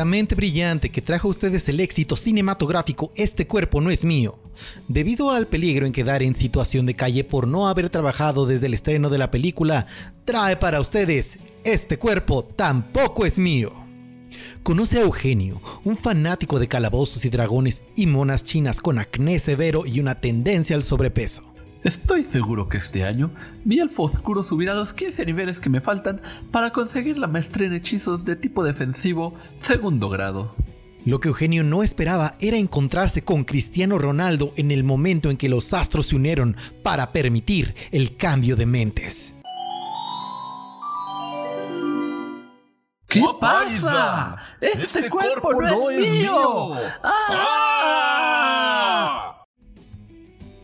la mente brillante que trajo a ustedes el éxito cinematográfico Este cuerpo no es mío. Debido al peligro en quedar en situación de calle por no haber trabajado desde el estreno de la película, trae para ustedes Este cuerpo tampoco es mío. Conoce a Eugenio, un fanático de calabozos y dragones y monas chinas con acné severo y una tendencia al sobrepeso. Estoy seguro que este año mi elfo oscuro subirá los 15 niveles que me faltan para conseguir la maestría en hechizos de tipo defensivo segundo grado. Lo que Eugenio no esperaba era encontrarse con Cristiano Ronaldo en el momento en que los astros se unieron para permitir el cambio de mentes. ¿Qué pasa? ¡Este, cuerpo, no, es mío! ¡Ah!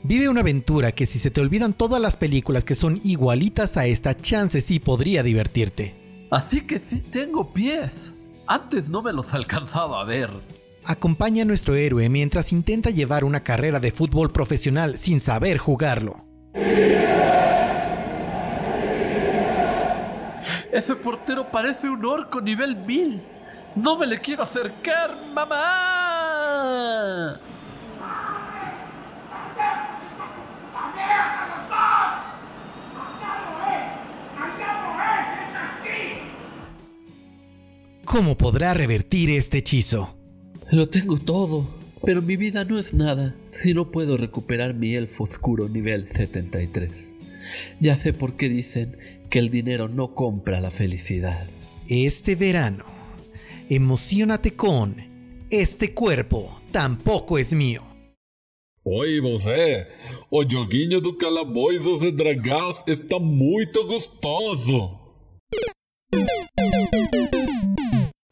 Vive una aventura que si se te olvidan todas las películas que son igualitas a esta, chance sí podría divertirte. Así que sí tengo pies. Antes no me los alcanzaba a ver. Acompaña a nuestro héroe mientras intenta llevar una carrera de fútbol profesional sin saber jugarlo. Ese portero parece un orco nivel 1000. No me le quiero acercar, mamá. ¿Cómo podrá revertir este hechizo? Lo tengo todo, pero mi vida no es nada si no puedo recuperar mi elfo oscuro nivel 73. Ya sé por qué dicen que el dinero no compra la felicidad. Este verano, emocionate con Este cuerpo tampoco es mío. Oi, você! O joguinho do calabouços e dragões está muito gostoso!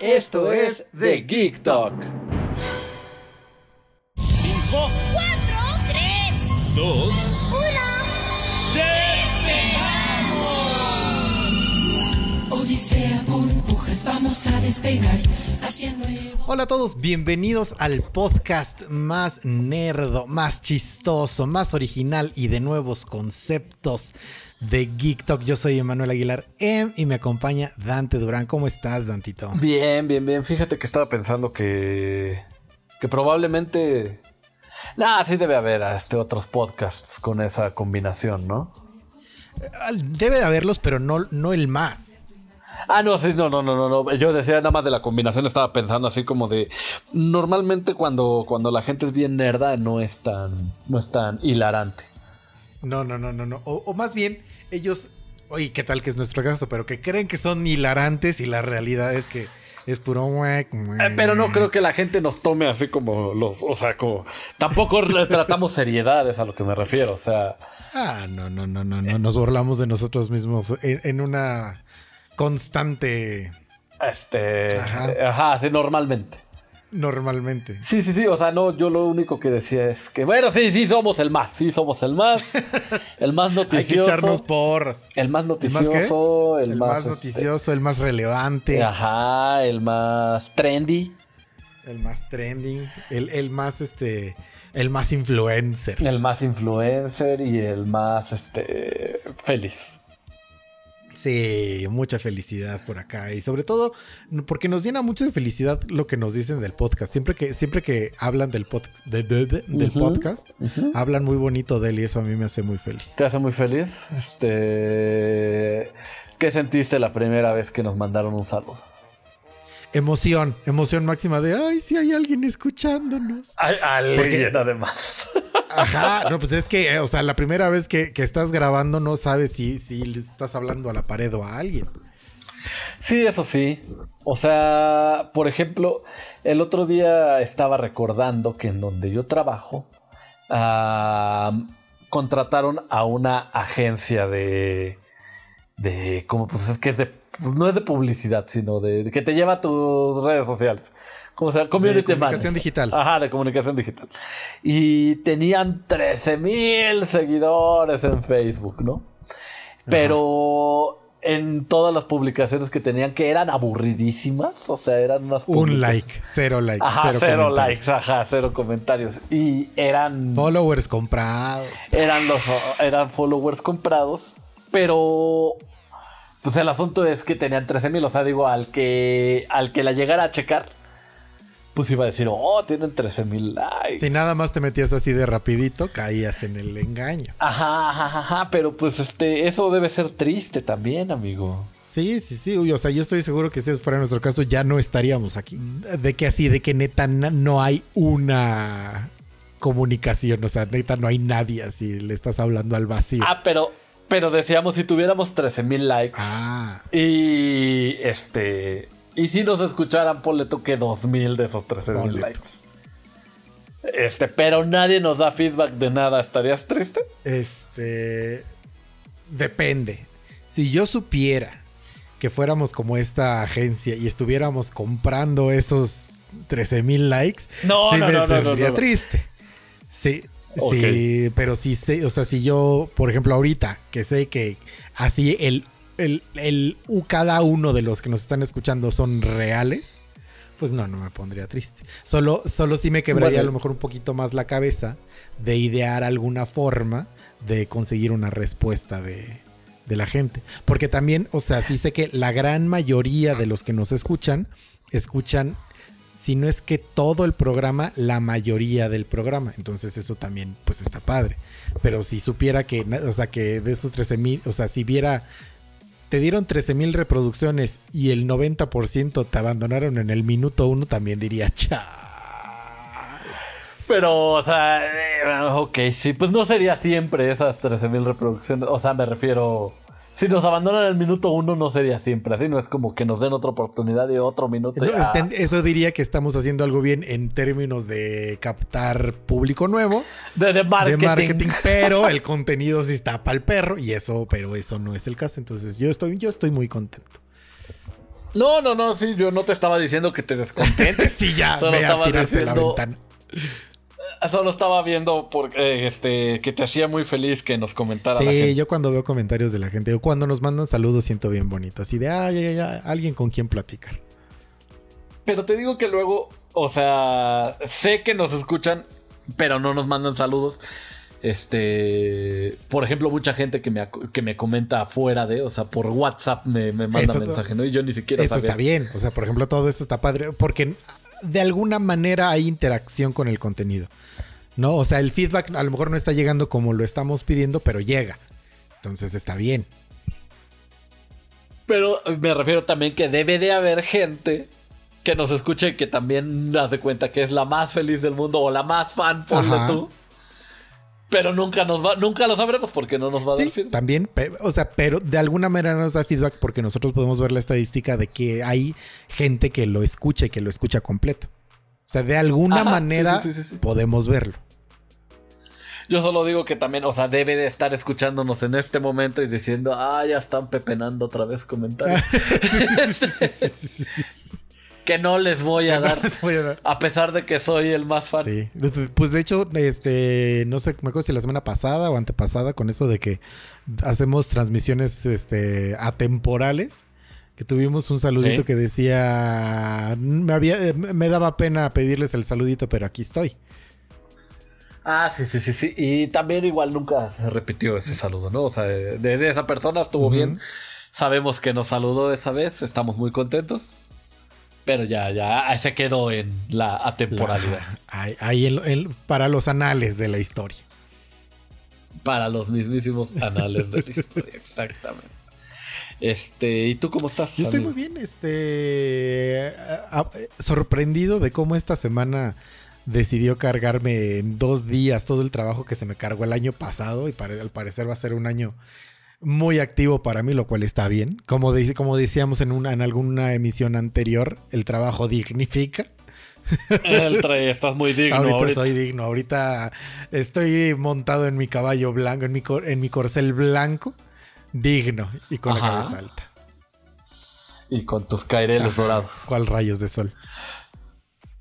Esto es The Geek Talk. 5, 4, 3, 2, 1. Odisea burbujas, vamos a despegar hacia nuevo. Hola a todos, bienvenidos al podcast más nerdo, más chistoso, más original y de nuevos conceptos de Geek Talk. Yo soy Emanuel Aguilar M y me acompaña Dante Durán. ¿Cómo estás, Dantito? Bien, bien, bien. Fíjate que estaba pensando que. que probablemente. Nah, sí debe haber este, otros podcasts con esa combinación, ¿no? Debe de haberlos, pero no, no el más. Ah, no, sí, no, no, no, no, no. Yo decía nada más de la combinación, estaba pensando así como de. Normalmente cuando, cuando la gente es bien nerda, no es tan. no es tan hilarante. No, no, no, no, no. O, o más bien, ellos. Oye, ¿qué tal que es nuestro caso? Pero que creen que son hilarantes y la realidad es que es puro muec, muec. Eh, pero no creo que la gente nos tome así como los. O sea, como. Tampoco le tratamos seriedad, es a lo que me refiero. O sea. Ah, no, no, no, no, no. Nos burlamos de nosotros mismos en, en una constante. Este. Ajá. Ajá, sí, normalmente. Normalmente. Sí, sí, sí. O sea, no, yo lo único que decía es que, bueno, sí, sí, somos el más. Sí, somos el más. El más noticioso. Hay que echarnos porras. El más ¿El más qué? noticioso. El, más, este, noticioso, el más relevante, Ajá, el más trendy. el más trending, el, el más este, el más influencer. El más influencer y el más este feliz. Sí, mucha felicidad por acá y sobre todo porque nos llena mucho de felicidad lo que nos dicen del podcast. Siempre que siempre que hablan del pod- de- de- de- del podcast, hablan muy bonito de él y eso a mí me hace muy feliz. ¿Te hace muy feliz? Este. ¿Qué sentiste la primera vez que nos mandaron un saludo? Emoción, emoción máxima de ay, si hay alguien escuchándonos. Alguien, además. Ajá, no, pues es que, eh, o sea, la primera vez que, que estás grabando no sabes si, si le estás hablando a la pared o a alguien. Sí, eso sí. O sea, por ejemplo, el otro día estaba recordando que en donde yo trabajo, ah, contrataron a una agencia de, de como pues es que es de pues, no es de publicidad, sino de, de que te lleva a tus redes sociales. Como sea, community De comunicación manager. digital. Ajá, de comunicación digital. Y tenían 13 mil seguidores en Facebook, ¿no? Pero en todas las publicaciones que tenían, que eran aburridísimas, o sea, eran unas Un like, cero likes, Ajá, cero, cero, likes, ajá, cero comentarios. Y eran Followers comprados. eran los eran followers comprados, pero pues el asunto es que tenían 13 mil, o sea, digo, al que al que la llegara a checar, pues iba a decir, oh, tienen 13 mil likes. Si nada más te metías así de rapidito, caías en el engaño. Ajá, ajá, ajá, pero pues este, eso debe ser triste también, amigo. Sí, sí, sí. Uy, o sea, yo estoy seguro que si fuera nuestro caso, ya no estaríamos aquí. De que así, de que neta no hay una comunicación. O sea, neta no hay nadie así. Le estás hablando al vacío. Ah, pero, pero decíamos, si tuviéramos 13 mil likes Ah, y este, y si nos escucharan, ponle tú que 2000 de esos 13 mil Ponle tú. likes. Este, pero nadie nos da feedback de nada, ¿estarías triste? este. Depende. Si yo supiera que fuéramos como esta agencia y estuviéramos comprando esos 13 mil likes, No, sí no, me no, no. triste. Sí, Sí, pero sí sé, o sea, si yo, por ejemplo, ahorita que sé que así el, el, el u- cada uno de los que nos están escuchando son reales, pues no, no me pondría triste. Solo, solo sí me quebraría Bueno. a lo mejor un poquito más la cabeza de idear alguna forma de conseguir una respuesta de, de la gente. Porque también, o sea, sí sé que la gran mayoría de los que nos escuchan, escuchan, si no es que todo el programa, la mayoría del programa. Entonces eso también, pues está padre. Pero si supiera que, o sea, que de esos 13 mil, o sea, si viera, te dieron 13 mil reproducciones y el 90% te abandonaron en el minuto uno, también diría, cha. Pero, o sea, eh, ok, sí, pues no sería siempre esas 13.000 reproducciones. O sea, me refiero. Si nos abandonan el minuto uno, no sería siempre así. No es como que nos den otra oportunidad y otro minuto. No, Eso diría que estamos haciendo algo bien en términos de captar público nuevo, de, de marketing. de marketing, pero el contenido sí está para el perro y eso, pero eso no es el caso. Entonces yo estoy, yo estoy muy contento. No, no, no, sí, yo no te estaba diciendo que te descontentes. sí, ya, Solo ve a tirarte a la diciendo- ventana. Solo estaba viendo porque, este, que te hacía muy feliz que nos comentara la Sí, gente. yo cuando veo comentarios de la gente, o cuando nos mandan saludos, siento bien bonito. Así de, ya, ya, ya, alguien con quien platicar. Pero te digo que luego, o sea, sé que nos escuchan, pero no nos mandan saludos. Este, por ejemplo, mucha gente que me, que me comenta afuera de, o sea, por WhatsApp me, me manda Eso- mensaje, ¿no? Y yo ni siquiera Eso sabía. está bien. O sea, por ejemplo, todo esto está padre. Porque de alguna manera hay interacción con el contenido. ¿No? O sea, el feedback a lo mejor no está llegando como lo estamos pidiendo, pero llega. Entonces está bien. Pero me refiero también que debe de haber gente que nos escuche y que también hace cuenta que es la más feliz del mundo o la más fan, ponle Ajá. tú. Pero nunca nos va, nunca lo sabremos porque no nos va a dar Sí, feedback. también. O sea, pero de alguna manera nos da feedback porque nosotros podemos ver la estadística de que hay gente que lo escucha y que lo escucha completo. O sea, de alguna Ajá, manera sí, sí. podemos verlo. Yo solo digo que también, o sea, debe de estar escuchándonos en este momento y diciendo, ah, ya están pepenando otra vez comentarios. Que no les voy a dar, Les voy a dar. a pesar de que soy el más fan. Sí. Pues de hecho, este, no sé, me acuerdo si la semana pasada o antepasada con eso de que hacemos transmisiones este, atemporales. Que tuvimos un saludito Sí. que decía, me, había, me daba pena pedirles el saludito, pero aquí estoy. Ah, sí, sí, sí, sí. Y también igual nunca se repitió ese saludo, ¿no? O sea, de, de esa persona estuvo bien. Sabemos que nos saludó esa vez, estamos muy contentos. Pero ya, ya se quedó en la La- atemporalidad. ahí, ahí en- en- para los anales de la historia. Para los mismísimos anales de la historia, exactamente. Este, ¿y tú cómo estás? Yo estoy muy bien, este, a- a- sorprendido de cómo esta semana decidió cargarme en dos días todo el trabajo que se me cargó el año pasado y al parecer va a ser un año muy activo para mí, lo cual está bien. Como, dice, como decíamos en, una, en alguna emisión anterior, el trabajo dignifica. El estás muy digno ahorita, ahorita. soy digno, ahorita estoy montado en mi caballo blanco, en mi, cor- en mi corcel blanco. Digno y con la cabeza alta. Y con tus caireles dorados. ¿Cuál rayos de sol?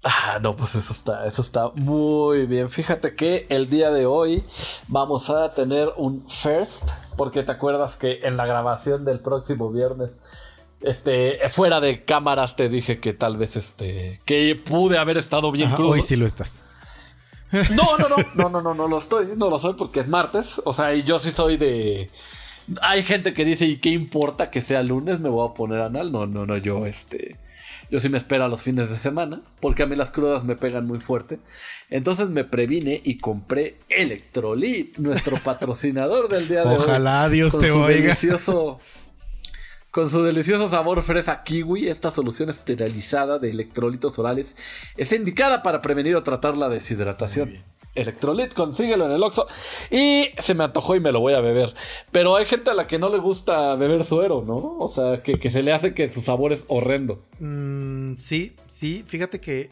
Ah, no, pues eso está, eso está muy bien. Fíjate que el día de hoy vamos a tener un first, porque te acuerdas que en la grabación del próximo viernes, este, fuera de cámaras te dije que tal vez este, que pude haber estado bien Ajá, crudo. hoy sí lo estás. No, no, no, no, no, no, no lo estoy, no lo soy porque es martes. O sea, y yo sí soy de. Hay gente que dice, ¿y qué importa que sea lunes? Me voy a poner anal. No, no, no, yo este. Yo sí me espero a los fines de semana, porque a mí las crudas me pegan muy fuerte. Entonces me previne y compré Electrolit, nuestro patrocinador del día de hoy. Ojalá Dios Con te su oiga. Delicioso, con su delicioso sabor fresa kiwi, esta solución esterilizada de electrolitos orales es indicada para prevenir o tratar la deshidratación. Electrolit, consíguelo en el Oxxo. Y se me antojó y me lo voy a beber. Pero hay gente a la que no le gusta beber suero, ¿no? O sea, que, que se le hace que su sabor es horrendo. Mm, sí, sí. Fíjate que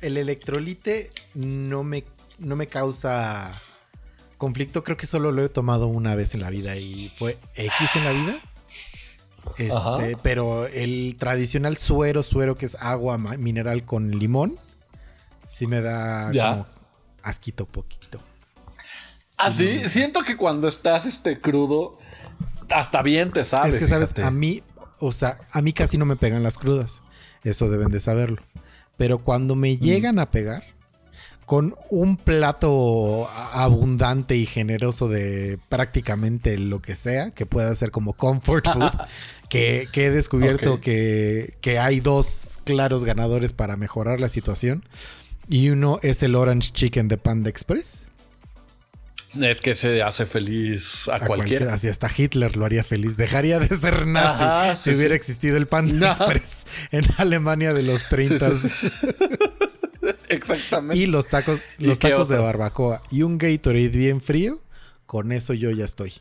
el electrolite no me, no me causa conflicto. Creo que solo lo he tomado una vez en la vida y fue X en la vida. Este, pero el tradicional suero, suero que es agua mineral con limón, sí me da Ya. como asquito poquito. Así, no. siento que cuando estás este crudo, hasta bien te sabe. es que, ¿sabes? fíjate. A mí, o sea, a mí casi no me pegan las crudas. Eso deben de saberlo. Pero cuando Mm. me llegan a pegar, con un plato abundante y generoso de prácticamente lo que sea, que pueda ser como comfort food, que, que he descubierto que, que hay dos claros ganadores para mejorar la situación. Y uno es el Orange Chicken de Panda Express. Es que se hace feliz a, A cualquiera. Así hasta Hitler lo haría feliz. Dejaría de ser nazi Ajá, si hubiera sí. existido el Panda Ajá. Express en Alemania de los Sí, 30 sí. Exactamente. y los tacos, ¿Y los tacos de barbacoa y un Gatorade bien frío. Con eso yo ya estoy.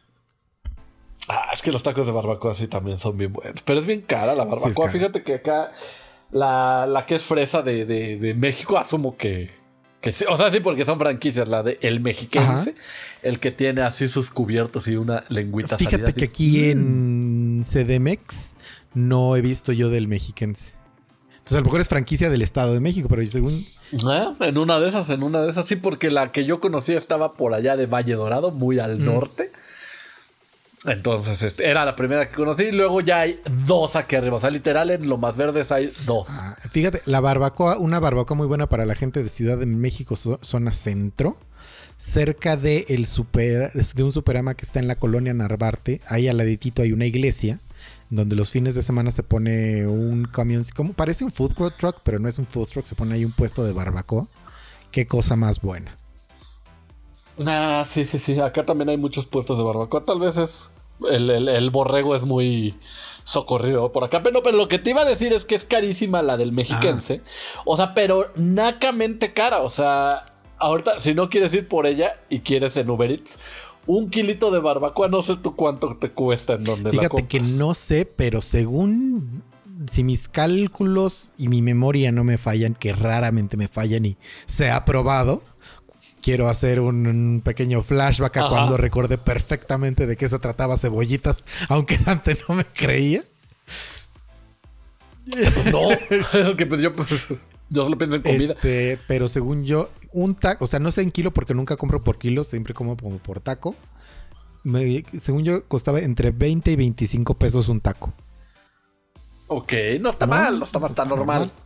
Ah, es que los tacos de barbacoa sí también son bien buenos. Pero es bien cara la barbacoa. cara. Fíjate que acá la, la que es fresa de, de- de México, asumo que, que sí. O sea, sí, porque son franquicias. La de El Mexiquense, el que tiene así sus cubiertos y una lengüita salida Fíjate así. que aquí en CDMX no he visto yo del mexiquense. Entonces a lo mejor es franquicia del Estado de México, pero yo según... Ah, En una de esas, en una de esas, sí, porque la que yo conocía estaba por allá de Valle Dorado, muy al Mm. norte. Entonces, este, era la primera que conocí. Luego ya hay dos aquí arriba. O sea, literal, en lo más verdes hay dos. Ah, fíjate, la barbacoa, una barbacoa muy buena para la gente de Ciudad de México, zo- zona centro, cerca de, el super, de un superama que está en la colonia Narvarte. Ahí al laditito hay una iglesia donde los fines de semana se pone un camión, como parece un food truck, pero no es un food truck, se pone ahí un puesto de barbacoa. Qué cosa más buena. Ah, sí, sí, sí. Acá también hay muchos puestos de barbacoa. Tal vez es. El, el- el borrego es muy socorrido por acá. Pero, pero lo que te iba a decir es que es carísima la del mexiquense. O sea, pero nacamente cara. O sea, ahorita, si no quieres ir por ella y quieres en Uber Eats, un kilito de barbacoa, no sé tú cuánto te cuesta en donde la Fíjate que compras. no sé, pero según si mis cálculos y mi memoria no me fallan, que raramente me fallan y se ha probado, quiero hacer un, pequeño flashback a Ajá. cuando recordé perfectamente de qué se trataba cebollitas, aunque antes no me creía. No, es que pues yo, pues, yo solo pienso en comida. Este, pero según yo, un taco, o sea, no sé en kilo porque nunca compro por kilo, siempre como como por taco. Me- según yo, costaba entre 20 y 25 pesos un taco. Ok, no está No, mal, no está pues está está normal. normal.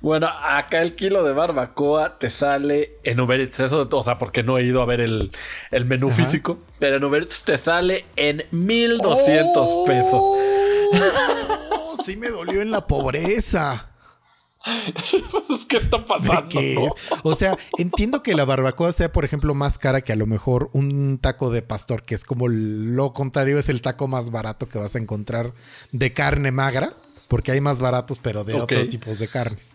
Bueno, acá el kilo de barbacoa te sale en Uber Eats, eso, o sea, porque no he ido a ver el, el menú Ajá. físico, pero en Uber Eats te sale en 1200 pesos. ¡Oh! Sí me dolió en la pobreza. ¿Qué está ¿De pasando? qué no? es? O sea, entiendo que la barbacoa sea, por ejemplo, más cara que a lo mejor un taco de pastor, que es como lo contrario, es el taco más barato que vas a encontrar de carne magra, porque hay más baratos, pero de otros tipos de carnes.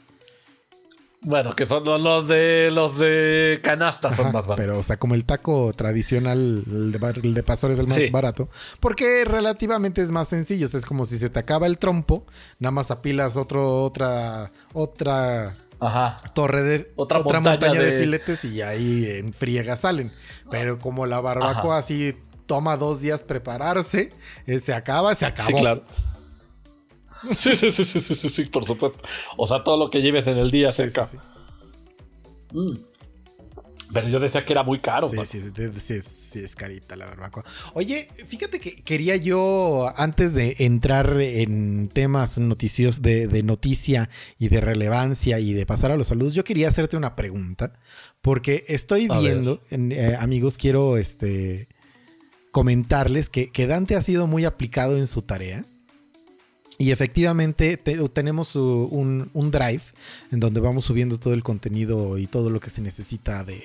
Bueno, que son los, de los de canasta son Ajá, más baratos. pero, o sea, como el taco tradicional, el de, bar- el de pastor es el más Sí. barato, porque relativamente es más sencillo. o sea, es como si se te acaba el trompo, nada más apilas otro, otra, otra Ajá. torre de Otra otra, montaña montaña, de... de- filetes y ahí en friega salen. Pero como la barbacoa Ajá. así toma dos días prepararse, eh, se acaba, se acabó. Sí, claro. Sí, sí, sí, sí, sí, sí, sí, por supuesto. O sea, todo lo que lleves en el día Sí, sí, sí. Mm. Pero yo decía que era muy caro. Sí, man. sí, sí, sí, es- sí, es carita la barbacoa. Oye, fíjate que quería yo, antes de entrar en temas noticios de, de noticia y de relevancia y de pasar a los saludos, yo quería hacerte una pregunta, porque estoy A viendo, en- eh, amigos, quiero este, comentarles que, que Dante ha sido muy aplicado en su tarea. Y efectivamente te- tenemos un, un drive en donde vamos subiendo todo el contenido y todo lo que se necesita de,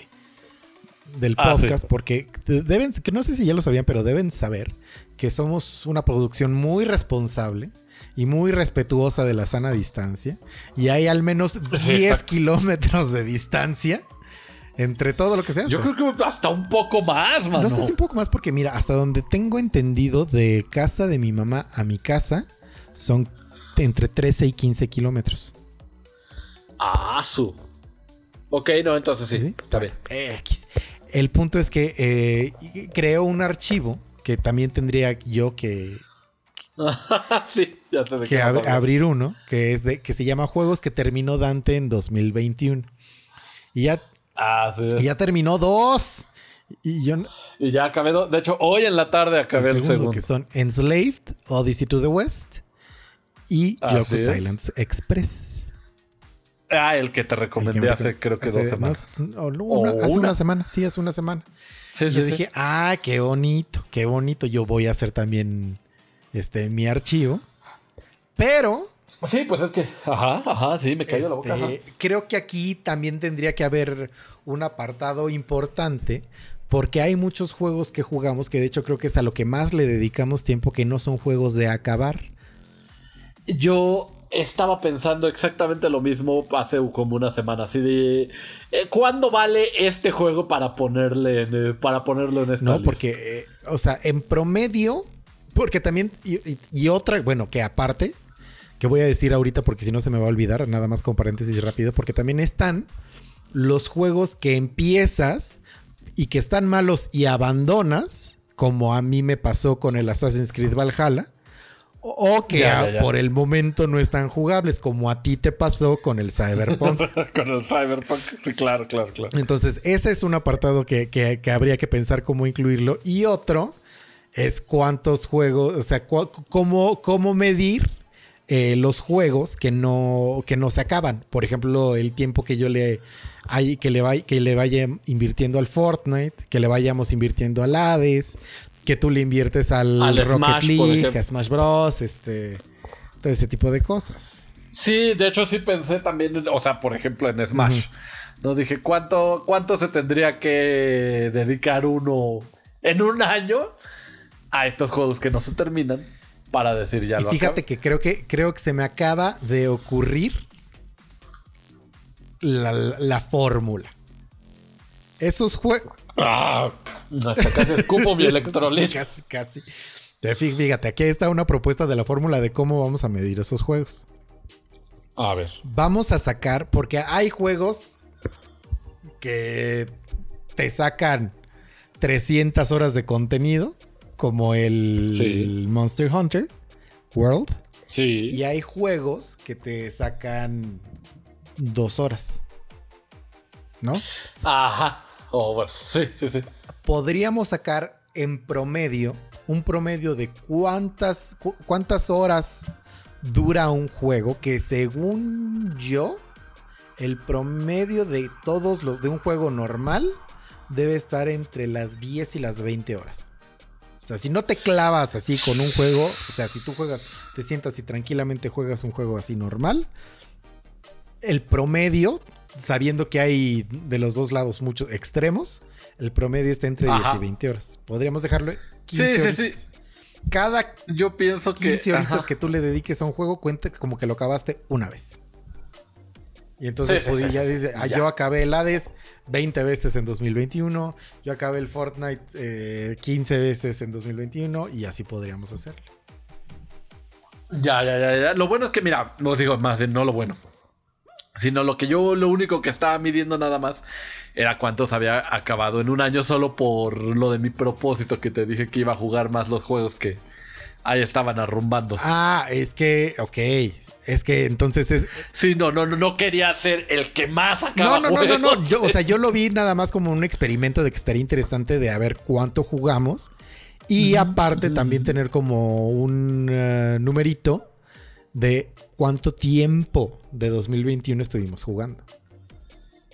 del Ah, sí. podcast, porque deben, que no sé si ya lo sabían, pero deben saber que somos una producción muy responsable y muy respetuosa de la sana distancia. Y hay al menos 10 exacto. kilómetros de distancia entre todo lo que se hace. Yo creo que hasta un poco más, mano. No sé si un poco más porque mira, hasta donde tengo entendido de casa de mi mamá a mi casa son entre 13 y 15 kilómetros. Ah, su. Ok, no, entonces sí. ¿Sí? Está bien. X. El punto es que eh, creo un archivo que también tendría yo que, sí, ya sé de que ab- abrir uno, que es de que se llama Juegos que terminó Dante en 2021. Y ya, Ah, sí. y ya terminó dos. Y yo Y ya acabé. De hecho, hoy en la tarde acabé el el segundo, segundo. que son Enslaved, Odyssey to the West y es. Islands Express. Ah, el que te recomendé que hace, creo que hace- dos semanas. no, o no, una- O hace una una. semana, sí, hace una semana. Sí, Y sí, yo sí. dije, ah, qué bonito, qué bonito. Yo voy a hacer también este mi archivo. Pero Sí, pues es que. Ajá, ajá, sí, me cayó la boca. ajá. este, creo que aquí también tendría que haber un apartado importante. Porque hay muchos juegos que jugamos que de hecho creo que es a lo que más le dedicamos tiempo, que no son juegos de acabar. Yo estaba pensando exactamente lo mismo hace como una semana. Así de. eh, ¿Cuándo vale este juego para ponerle en, eh, para ponerlo en esta No, lista? porque, eh, o sea, en promedio, porque también, y, y- y otra, bueno, que aparte, que voy a decir ahorita porque si no se me va a olvidar, nada más con paréntesis rápido, porque también están los juegos que empiezas y que están malos y abandonas, como a mí me pasó con el Assassin's Creed Valhalla. O que Ya, a- ya, ya. por el momento no están jugables, como a ti te pasó con el Cyberpunk. Con el Cyberpunk. Sí, claro, claro, claro. Entonces, ese es un apartado que, que- que habría que pensar cómo incluirlo. Y otro es cuántos juegos, o sea, cómo, cómo medir eh, los juegos que no, que no se acaban. Por ejemplo, el tiempo que yo le, hay, que, le vay- que le vaya invirtiendo al Fortnite, que le vayamos invirtiendo al Hades, que tú le inviertes al, Al Rocket Smash, League, a Smash Bros, este, todo ese tipo de cosas. Sí, de hecho sí pensé también, o sea, por ejemplo en Smash. No dije cuánto, cuánto se tendría que dedicar uno en un año a estos juegos que no se terminan para decir ya Y lo fíjate que creo que creo que se me acaba de ocurrir la, la fórmula. Esos juegos. Ah, hasta casi escupo mi electrolito. casi, casi. Te fí- Fíjate, aquí está una propuesta de la fórmula de cómo vamos a medir esos juegos. A ver. Vamos a sacar, porque hay juegos que te sacan 300 horas de contenido, como el, Sí. Monster Hunter World. Sí. Y hay juegos que te sacan dos horas. ¿No? Ajá. Oh, sí, sí, sí. Podríamos sacar en promedio un promedio de cuántas, cu- cuántas horas dura un juego que según yo el promedio de todos los de un juego normal debe estar entre las 10 y las 20 horas. O sea, si no te clavas así con un juego, o sea, si tú juegas, te sientas y tranquilamente juegas un juego así normal, el promedio, sabiendo que hay de los dos lados muchos extremos, el promedio está entre 10 Ajá. y 20 horas. Podríamos dejarlo 15 Sí, sí, horitas. sí. Cada Yo pienso que. 15 horitas ajá. que tú le dediques a un juego, cuenta como que lo acabaste una vez. Y entonces Sí, sí, sí, ya sí, dice, sí, ah, ya. yo acabé el Hades 20 veces en 2021, yo acabé el Fortnite eh, 15 veces en 2021 y así podríamos hacerlo. Ya, ya, ya, ya. Lo bueno es que, mira, no digo más bien, no lo bueno. Sino lo que yo, lo único que estaba midiendo nada más era cuántos había acabado en un año solo por lo de mi propósito que te dije que iba a jugar más los juegos que ahí estaban arrumbando. Ah, es que, ok. Es que entonces es. Sí, no, no, no, no quería ser el que más No, acaba no, no, no, no. juegos. Yo, o sea, yo lo vi nada más como un experimento de que estaría interesante de a ver cuánto jugamos. Y aparte también tener como un eh, numerito de cuánto tiempo de 2021 estuvimos jugando.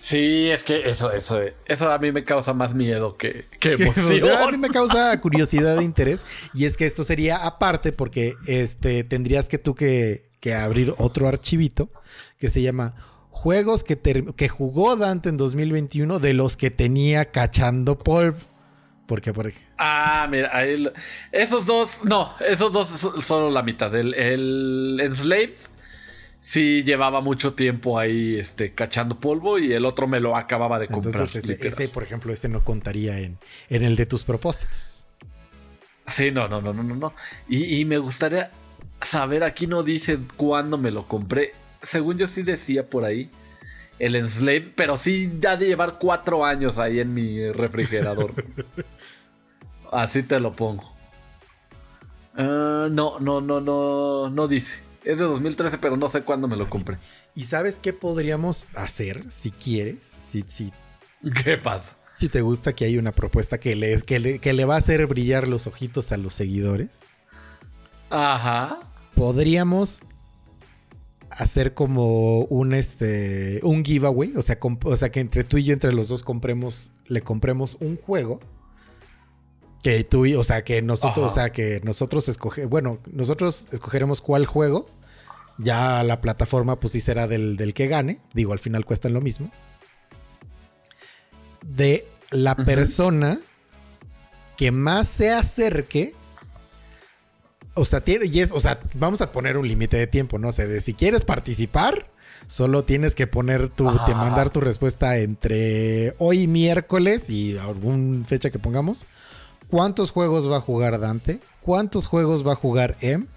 Sí, es que eso, eso, eso a mí me causa más miedo que, que o sea, a mí me causa curiosidad e interés. Y es que esto sería aparte porque este, tendrías que tú que, que abrir otro archivito que se llama Juegos que, que jugó Dante en 2021 de los que tenía cachando polvo. Porque, por ejemplo. Ah, mira, ahí lo- esos dos, no, esos dos son solo la mitad. El, el Enslaved sí llevaba mucho tiempo ahí este, cachando polvo y el otro me lo acababa de comprar. Entonces, ese, ese, por ejemplo, ese no contaría en, en el de tus propósitos. Sí, no, no, no, no, no. Y, y me gustaría saber, aquí no dice cuándo me lo compré. Según yo sí decía por ahí. El Enslave, pero sí ya de llevar cuatro años ahí en mi refrigerador. Así te lo pongo. Ah, no, no, no, no, no dice. Es de 2013, pero no sé cuándo me lo compré. ¿Y sabes qué podríamos hacer si quieres? Si, si, ¿Qué pasa? si te gusta que hay una propuesta que le, que, le, que le va a hacer brillar los ojitos a los seguidores. Ajá. podríamos hacer como un este un giveaway, o sea, o sea que entre tú y yo entre los dos compremos le compremos un juego que tú y, o sea, que nosotros, Ajá. o sea, que nosotros escoge, bueno, nosotros escogeremos cuál juego. Ya la plataforma pues sí será del, del que gane, digo, al final cuestan lo mismo. De la persona que más se acerque o sea, tiene, y es, o sea, vamos a poner un límite de tiempo, no sé, de si quieres participar, solo tienes que poner tu, Ajá. te mandar tu respuesta entre hoy miércoles y alguna fecha que pongamos. ¿Cuántos juegos va a jugar Dante? ¿Cuántos juegos va a jugar Em?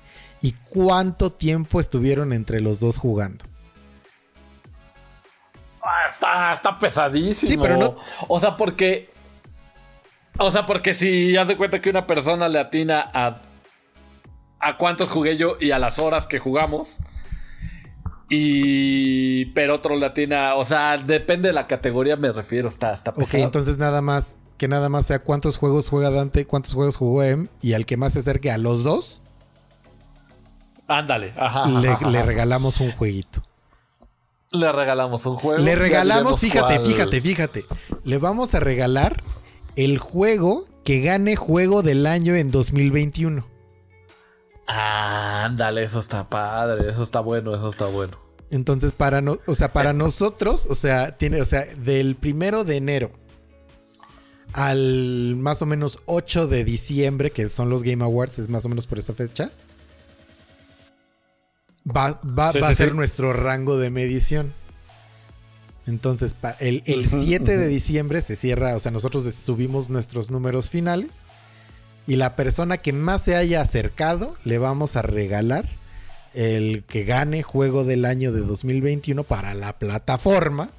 ¿Y cuánto tiempo estuvieron entre los dos jugando? Ah, está, está pesadísimo. Sí, pero no- O sea, porque. O sea, porque si haz de cuenta que una persona le atina a. a cuántos jugué yo y a las horas que jugamos. Y. Pero otro le atina. O sea, depende de la categoría, me refiero. Está, está Ok, pesado. entonces nada más, que nada más sea cuántos juegos juega Dante, cuántos juegos jugó Em, y al que más se acerque a los dos, Ándale. Ajá, le, ajá, le ajá. regalamos un jueguito. Le regalamos un juego. Le regalamos, fíjate, cuál. fíjate, fíjate. Le vamos a regalar el juego que gane juego del año en 2021. Ah, ándale, eso está padre. Eso está bueno, eso está bueno. Entonces, para no, o sea, para nosotros, o sea, tiene, o sea, del primero de enero al más o menos 8 de diciembre, que son los Game Awards, es más o menos por esa fecha. Va, va- Sí, va sí, a ser sí. nuestro rango de medición. Entonces, el, el Ujú, 7 de diciembre se cierra, o sea, nosotros subimos nuestros números finales. Y la persona que más se haya acercado, le vamos a regalar el que gane juego del año de 2021 para la plataforma.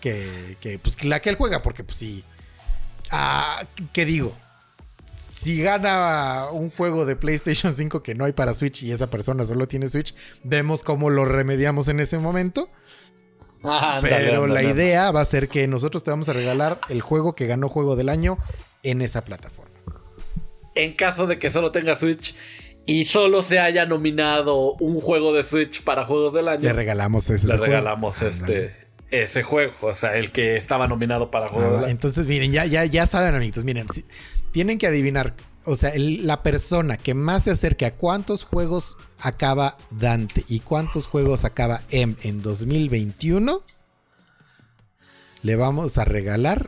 Que, que, pues, la que él juega, porque pues sí. Ah, ¿Qué digo? Si gana un juego de PlayStation 5 que no hay para Switch y esa persona solo tiene Switch, vemos cómo lo remediamos en ese momento. Ah, Pero la idea va a ser que nosotros te vamos a regalar el juego que ganó juego del año en esa plataforma. en caso de que solo tenga Switch y solo se haya nominado un juego de Switch para juegos del año, Le regalamos ese le juego. regalamos este ese juego, o sea, el que estaba nominado para juego Ah, año. entonces, miren, ya, ya, ya saben, amiguitos, miren, si- tienen que adivinar, o sea, el- la persona que más se acerque a cuántos juegos acaba Dante y cuántos juegos acaba M en 2021, le vamos a regalar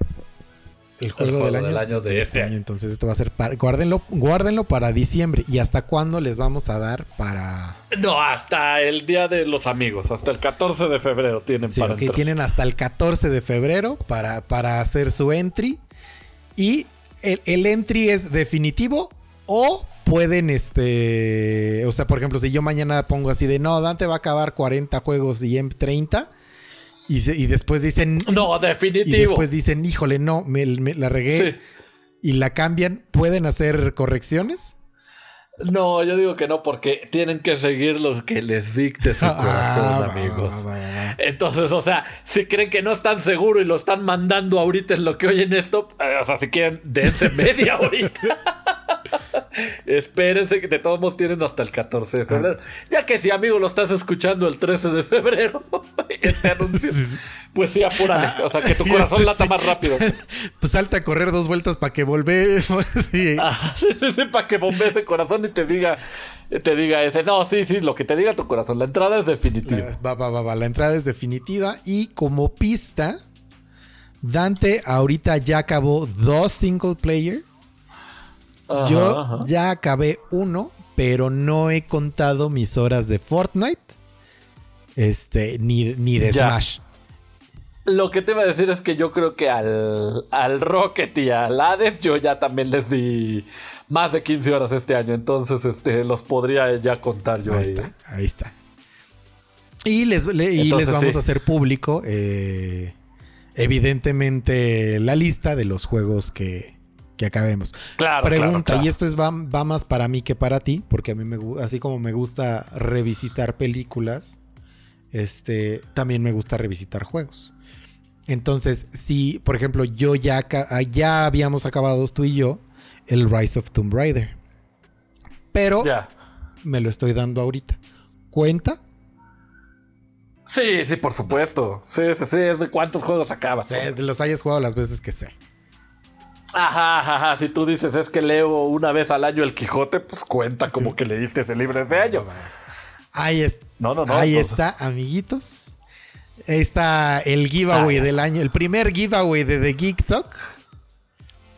el juego, juego del, año del año de este año. Entonces, esto va a ser para, guárdenlo, guárdenlo para diciembre. ¿Y hasta cuándo les vamos a dar para...? No, hasta el día de los amigos, hasta el 14 de febrero tienen Sí, para ok, entrar. tienen hasta el 14 de febrero para, para hacer su entry. Y el, el entry es definitivo o pueden, este, o sea, por ejemplo, si yo mañana pongo así de, no, Dante va a acabar 40 juegos y en 30, Y, se- y después dicen. No, Y definitivo. después dicen, híjole, no, me, me la regué. Sí. Y la cambian. ¿Pueden hacer correcciones? No, yo digo que no, porque tienen que seguir lo que les dicte su corazón, Ah, va, amigos. va, va, va. Entonces, o sea, si creen que no están seguros y lo están mandando ahorita en lo que oyen esto, eh, o sea, si quieren, dense media horita. Espérense que de todos modos tienen hasta el 14 de febrero. Ya que si, amigo, lo estás escuchando el 13 de febrero, este anuncio, pues sí, apúrale. O sea, que tu corazón lata sí. más rápido. Pues salta a correr dos vueltas para que volvé. Sí. Ah, para que bombee ese corazón y te diga, te diga ese. No, sí, sí, lo que te diga tu corazón. La entrada es definitiva. Va, va, va. La entrada es definitiva. Y como pista, Dante ahorita ya acabó dos single player. Ajá, Yo ajá. ya acabé uno, pero no he contado mis horas de Fortnite. Este, ni, ni de Ya. Smash. Lo que te iba a decir es que yo creo que al, al Rocket y al Hades yo ya también les di más de 15 horas este año. Entonces, este, los podría ya contar yo. Ahí ahí. está, ahí está. Y les, le- y Entonces, les vamos sí. a hacer público, eh, evidentemente, la lista de los juegos que, que acabemos. Claro, Pregunta, claro, claro. y esto es va, va más para mí que para ti, porque a mí me así como me gusta revisitar películas, este, también me gusta revisitar juegos. Entonces, si, por ejemplo, yo ya, ah, ya habíamos acabado tú y yo el Rise of Tomb Raider. Pero Ya. me lo estoy dando ahorita. ¿Cuenta? Sí, sí, por supuesto. Sí, sí, sí. Es de cuántos juegos acaba. O sea, de los hayas jugado las veces que sé. Ajá, ajá, ajá. Si tú dices es que leo una vez al año el Quijote, pues cuenta como que leíste ese libro ese año. Ahí, es, No, no, no. ahí está, amiguitos. Ahí está el giveaway Ah. del año, el primer giveaway de The Geek Talk.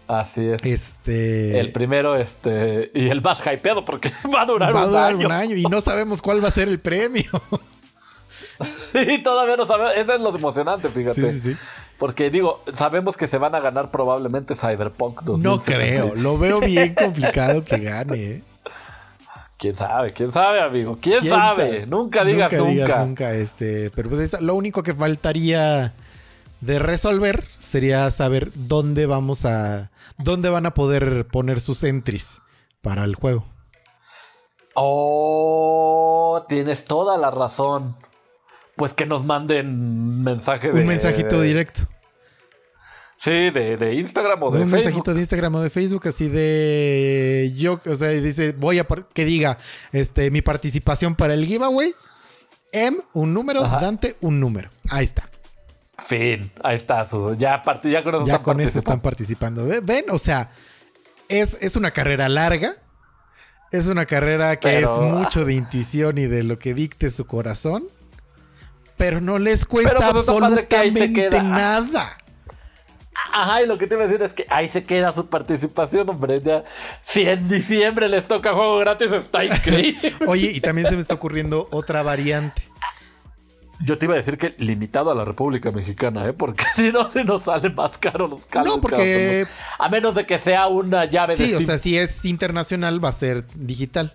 Así es. Este. El primero, este, y el más hypeado porque va a durar, va a un, durar año. un año y no sabemos cuál va a ser el premio. Sí, todavía no sabemos. Eso es lo emocionante, fíjate. Sí, sí, sí. Porque digo, sabemos que se van a ganar probablemente Cyberpunk No 2076. creo, lo veo bien complicado que gane. ¿eh? ¿Quién sabe? ¿Quién sabe, amigo? ¿Quién, ¿Quién sabe? sabe? Nunca digas nunca. digas nunca, este, pero pues ahí está. Lo único que faltaría de resolver sería saber dónde vamos a, dónde van a poder poner sus entries para el juego. Oh, tienes toda la razón. Pues que nos manden mensaje de... Un mensajito directo. Sí, de, de Instagram o de, De un Facebook. mensajito de Instagram o de Facebook, así de yo, o sea, dice, voy a que diga, este, mi participación para el giveaway. M, un número, Ajá. Dante, un número. Ahí está. Fin, ahí está. Su, ya, part- ya con eso Ya están con eso están participando. participando. Ve- Ven, o sea, es, es una carrera larga. Es una carrera que Pero- es mucho de intuición y de lo que dicte su corazón. Pero no les cuesta Pero, que absolutamente nada. Ajá, y lo que te iba a decir es que ahí se queda su participación, hombre. Ya, si en diciembre les toca juego gratis, está increíble. Oye, y también se me está ocurriendo otra variante. Yo te iba a decir que limitado a la República Mexicana, ¿eh? Porque si no, se nos salen más caros los cables. No, porque- A menos de que sea una llave de Sí, o sea, si es internacional va a ser digital.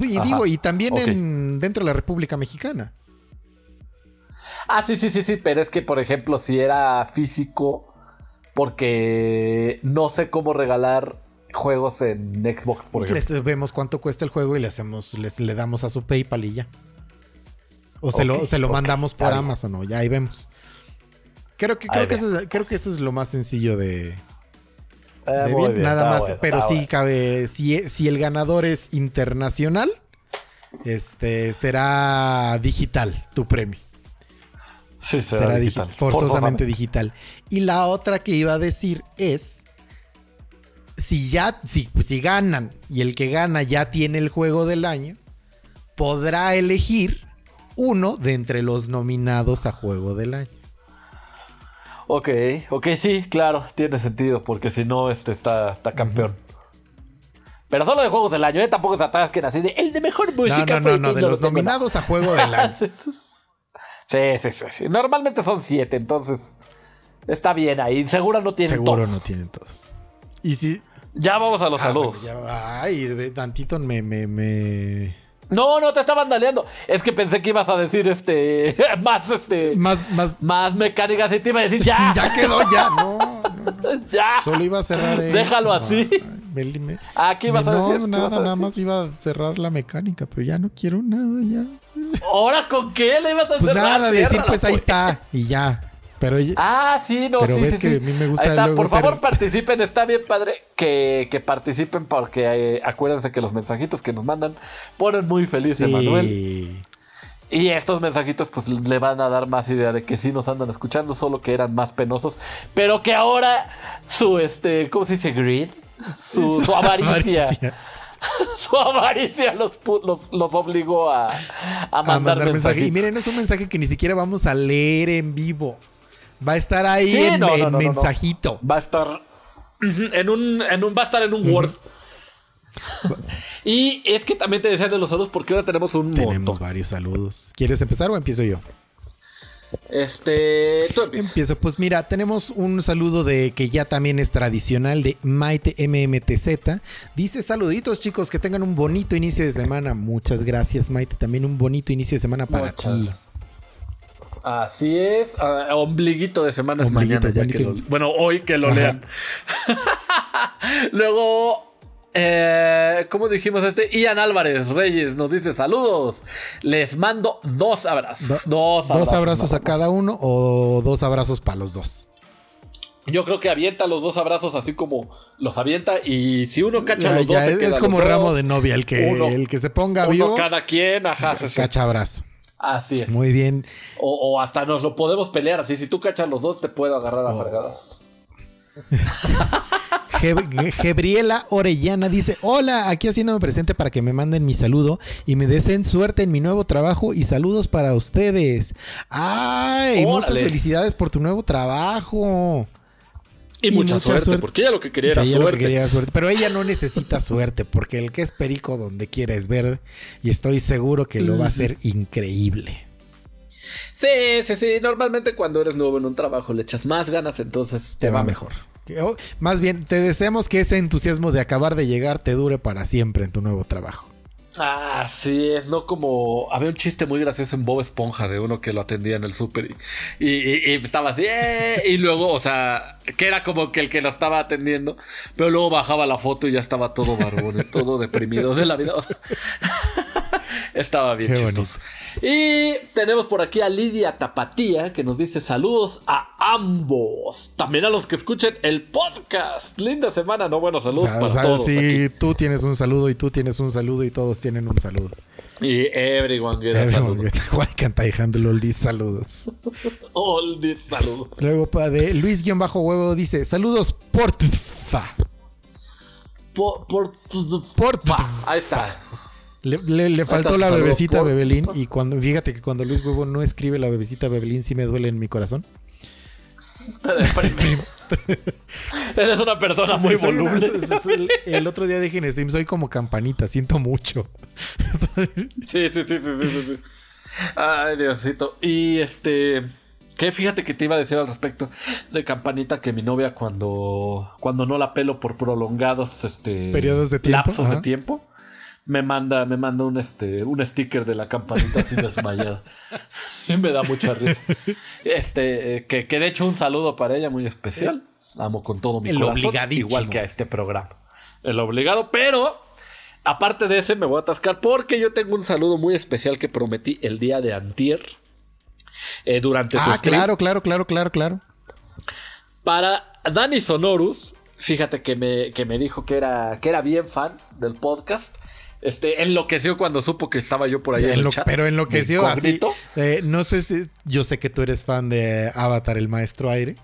Y Ajá, digo, y también en, dentro de la República Mexicana. Ah, sí, sí, sí, sí, pero es que, por ejemplo, si era físico, porque no sé cómo regalar juegos en Xbox, por Pues ejemplo. les vemos cuánto cuesta el juego y le hacemos, les, le damos a su PayPal y ya. O se lo, se lo mandamos por. Amazon o ya ahí vemos. Creo que, creo, que eso es, creo que eso es lo más sencillo de, Eh, bien. Nada más, bueno, pero sí bueno. cabe, si, si el ganador es internacional, este será digital tu premio. Sí, será digital. forzosamente digital. Y la otra que iba a decir es si ya si, si ganan y el que gana ya tiene el juego del año, podrá elegir uno de entre los nominados a juego del año. Ok, ok, sí, claro, tiene sentido, porque si no, este está, está campeón. Pero solo de juegos del año, ¿eh? Tampoco se atasquen así de el de mejor No, música. no, no, no, que de los tengo". nominados a juego del año. Sí, sí, sí, sí. Normalmente son siete, entonces está bien ahí. Seguro no tienen Seguro todos. no tienen todos. Y si Ya vamos a los Ah, saludos. bueno, ya. Ay, tantito me, me, me, No, no te está vandaleando. Es que pensé que ibas a decir este. más este. Más, más. Más mecánicas y te iba a decir ya. ya quedó, ya. No. ya. Solo iba a cerrar eso. Déjalo así. Ay, me- Ah, ¿qué ibas me- a no, decir? ¿Qué nada, nada decir? más iba a cerrar la mecánica, pero ya no quiero nada, ya. ¿Ahora con qué le ibas a Pues cerrar? nada, decir pues ahí pues. está y ya. Pero Ah, sí, no, Pero sí, ves sí, que sí. a mí me gusta Ahí está. luego Por favor, ser- participen. Está bien, padre, que, que participen porque eh, acuérdense que los mensajitos que nos mandan ponen muy feliz a Manuel. Y estos mensajitos pues le van a dar más idea de que sí nos andan escuchando, solo que eran más penosos. Pero que ahora su, este, ¿cómo se dice? Greed. Su, su avaricia. Avaricia. su avaricia los, los, los obligó a, a A mandar, mensaje. Y miren, es un mensaje que ni siquiera vamos a leer en vivo. Va a estar ahí Sí, en, no, no, en no, no, no. mensajito. Va a estar en un, en un va a estar en un Word. Y es que también te decía de los saludos porque ahora tenemos un Tenemos montón. varios saludos. ¿Quieres empezar o empiezo yo? Este, tú empieza. Empiezo. Pues mira, tenemos un saludo de que ya también es tradicional de Maite MMTZ. Dice saluditos chicos, que tengan un bonito inicio de semana. Muchas gracias Maite, también un bonito inicio de semana para Muchas ti. Así es, ah, ombliguito de semana Ombliguito, mañana. ya que bonito. lo- bueno, hoy que lo Ajá. lean. Luego, eh, ¿cómo dijimos este? Ian Álvarez Reyes nos dice saludos. Les mando dos abrazos. Do- dos abrazos. ¿Dos abrazos a cada uno o dos abrazos para los dos? Yo creo que avienta los dos abrazos así como los avienta y si uno cacha Ya- los dos ya se es, queda es como ramo dos. de novia, el que, Uno- el que se ponga Uno vivo, cada quien, ajá. cacha abrazo. Así es. Muy bien. O, o hasta nos lo podemos pelear así. Si tú cachas los dos, te puedo agarrar a Oh. Gebriela Orellana dice, hola, aquí haciéndome presente para que me manden mi saludo y me deseen suerte en mi nuevo trabajo y saludos para ustedes. ¡Ay! Órale. Muchas felicidades por tu nuevo trabajo. Y, Y mucha, mucha suerte, suerte. porque ella lo que quería era lo que suerte. quería suerte. Pero ella no necesita suerte porque el que es perico donde quiera es verde y estoy seguro que lo va a hacer increíble. Sí, sí, sí. Normalmente cuando eres nuevo en un trabajo le echas más ganas, entonces Te va mejor. Más bien, te deseamos que ese entusiasmo de acabar de llegar te dure para siempre en tu nuevo trabajo. Ah, sí, es no como. Había un chiste muy gracioso en Bob Esponja de uno que lo atendía en el súper y, y- estaba así, "Eh", y luego, o sea, que era como que el que lo estaba atendiendo, pero luego bajaba la foto y ya estaba todo barbón todo deprimido de la vida. o sea, estaba bien Qué chistoso. Y tenemos por aquí a Lidia Tapatía que nos dice saludos a ambos, también a los que escuchen el podcast. Linda semana, no buenos O saludos sea, para o sea, todos. aquí. tú tienes un saludo y tú tienes un saludo y todos tienen un saludo. Y everyone get a Everyone saludo. get- Juan Cantajando Oldies, saludos. All saludos. Luego de Luis-Huevo dice, saludos Portfa. Por, por, Por- Pa, ahí está. Le, le- le faltó la bebecita. Bebelín y cuando fíjate que cuando Luis Huevo no escribe la bebecita Bebelín sí me duele en mi corazón. Te deprime. Eres una persona muy una- soy- soy- el otro día dije en stream, soy como campanita, siento mucho. Sí, sí, sí, sí, sí, sí, sí. Ay, Diosito. Y este. Que fíjate que te iba a decir al respecto de campanita que mi novia cuando cuando no la pelo por prolongados este Periodos de tiempo, lapsos de tiempo me manda me manda un este un sticker de la campanita así desmayada. Y me da mucha risa. Este eh, que, que de hecho un saludo para ella muy especial. Amo con todo mi El corazón igual que a este programa. El obligado pero aparte de ese me voy a atascar porque yo tengo un saludo muy especial que prometí el día de antier eh, durante tu Ah, stream. claro, claro, claro, claro, claro. para Dani Sonorus, fíjate que me, que me dijo que era, que era bien fan del podcast. Este, enloqueció cuando supo que estaba yo por ahí en En el lo- chat. pero enloqueció así. eh, no sé si, yo sé que tú eres fan de Avatar, el maestro aire.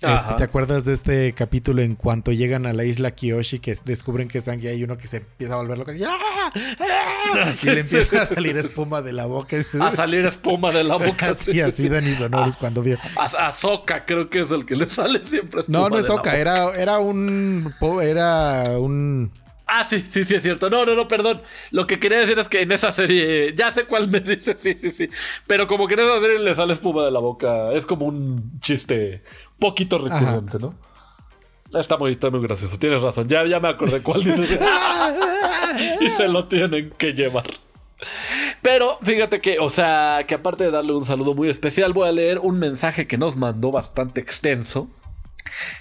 Este, ¿Te acuerdas de este capítulo en cuanto llegan a la isla Kyoshi que descubren que están y hay uno que se empieza a volver loco y, ¡Ah! ¡Ah! y le empieza a salir espuma de la boca? A salir espuma de la boca. así, así Dani Sonorus cuando vio. A, a Soca creo que es el que le sale siempre espuma No, no es boca. era, era un era un Ah, sí, sí, sí, es cierto. No, no, no, perdón. Lo que quería decir es que en esa serie, ya sé cuál me dice, sí, sí, sí. Pero como que en esa serie le sale espuma de la boca. Es como un chiste poquito recurrente, ¿no? Está muy, está muy gracioso. Tienes razón. Ya, ya me acordé cuál dices. y se lo tienen que llevar. Pero fíjate que, o sea, que aparte de darle un saludo muy especial, voy a leer un mensaje que nos mandó bastante extenso.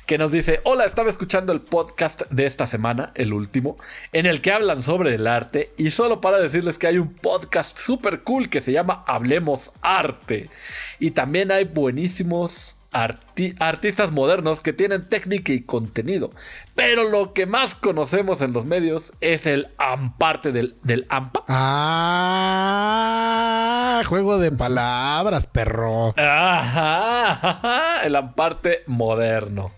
Que nos dice: Hola, estaba escuchando el podcast de esta semana, el último, en el que hablan sobre el arte. Y solo para decirles que hay un podcast súper cool que se llama Hablemos Arte. Y también hay buenísimos arti- artistas modernos que tienen técnica y contenido. Pero lo que más conocemos en los medios es el amparte del, del AMPA. Ah, juego de palabras, perro. Ajá, ajá, el amparte moderno.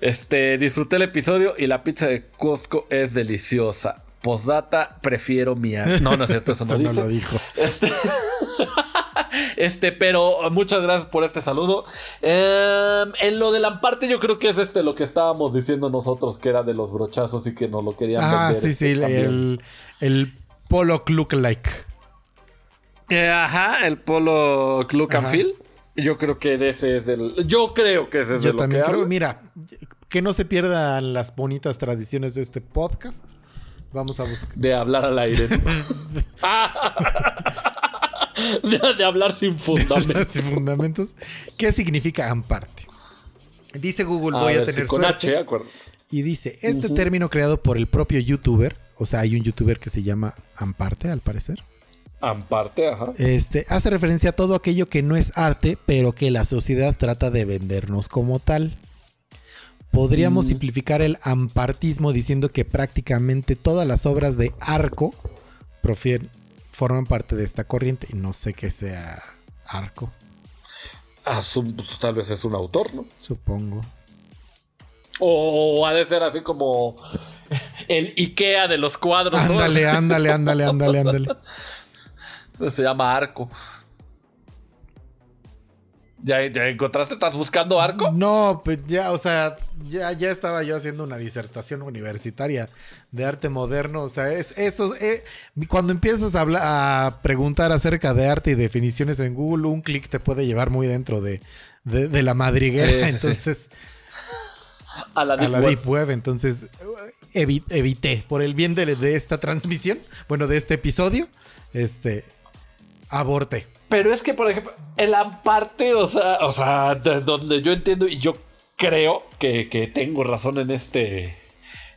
Este, disfruté el episodio y la pizza de Costco es deliciosa. Postdata, prefiero mía. No, no es cierto, eso no, Eso no lo dijo. Este, este, pero muchas gracias por este saludo. Em, en lo del amparte, yo creo que es este lo que estábamos diciendo nosotros, que era de los brochazos y que nos lo querían Ah, vender, sí, sí, este, también. el, el Polo Look Like. Eh, ajá, el polo Look and. Feel. Yo creo que de ese es del. Yo creo que ese es de Yo lo también que creo, habla. mira, que no se pierdan las bonitas tradiciones de este podcast. Vamos a buscar. De hablar al aire. de, de hablar sin fundamento. Sin fundamentos. ¿Qué significa amparte? Dice Google, A voy a, tener con suerte. H, acuerdo. Y dice, este término creado por el propio youtuber, o sea, hay un youtuber que se llama Amparte, al parecer. Amparte, ajá. Este, hace referencia a todo aquello que no es arte, pero que la sociedad trata de vendernos como tal. Podríamos simplificar el ampartismo diciendo que prácticamente todas las obras de arco profier- forman parte de esta corriente. Y no sé qué sea arco, Asum- pues, tal vez es un autor, ¿no? supongo. O ha de ser así como el Ikea de los cuadros. ¿no? Ándale, ándale, ándale, ándale, ándale. Se llama Arco. ¿Ya, ya encontraste? ¿Estás buscando Arco? No, pues ya, o sea, ya, ya estaba yo haciendo una disertación universitaria de arte moderno. O sea, es eso. eh, cuando empiezas a, hablar, a preguntar acerca de arte y definiciones en Google, un clic te puede llevar muy dentro de, de- de la madriguera. Sí, sí, sí. entonces, A la a Deep la Web. Deep Web. Entonces, evi- evité, por el bien de, de esta transmisión, bueno, de este episodio, este, aborté. Pero es que, por ejemplo, el amparte, o sea, o sea, de donde yo entiendo y yo creo que, que tengo razón en este,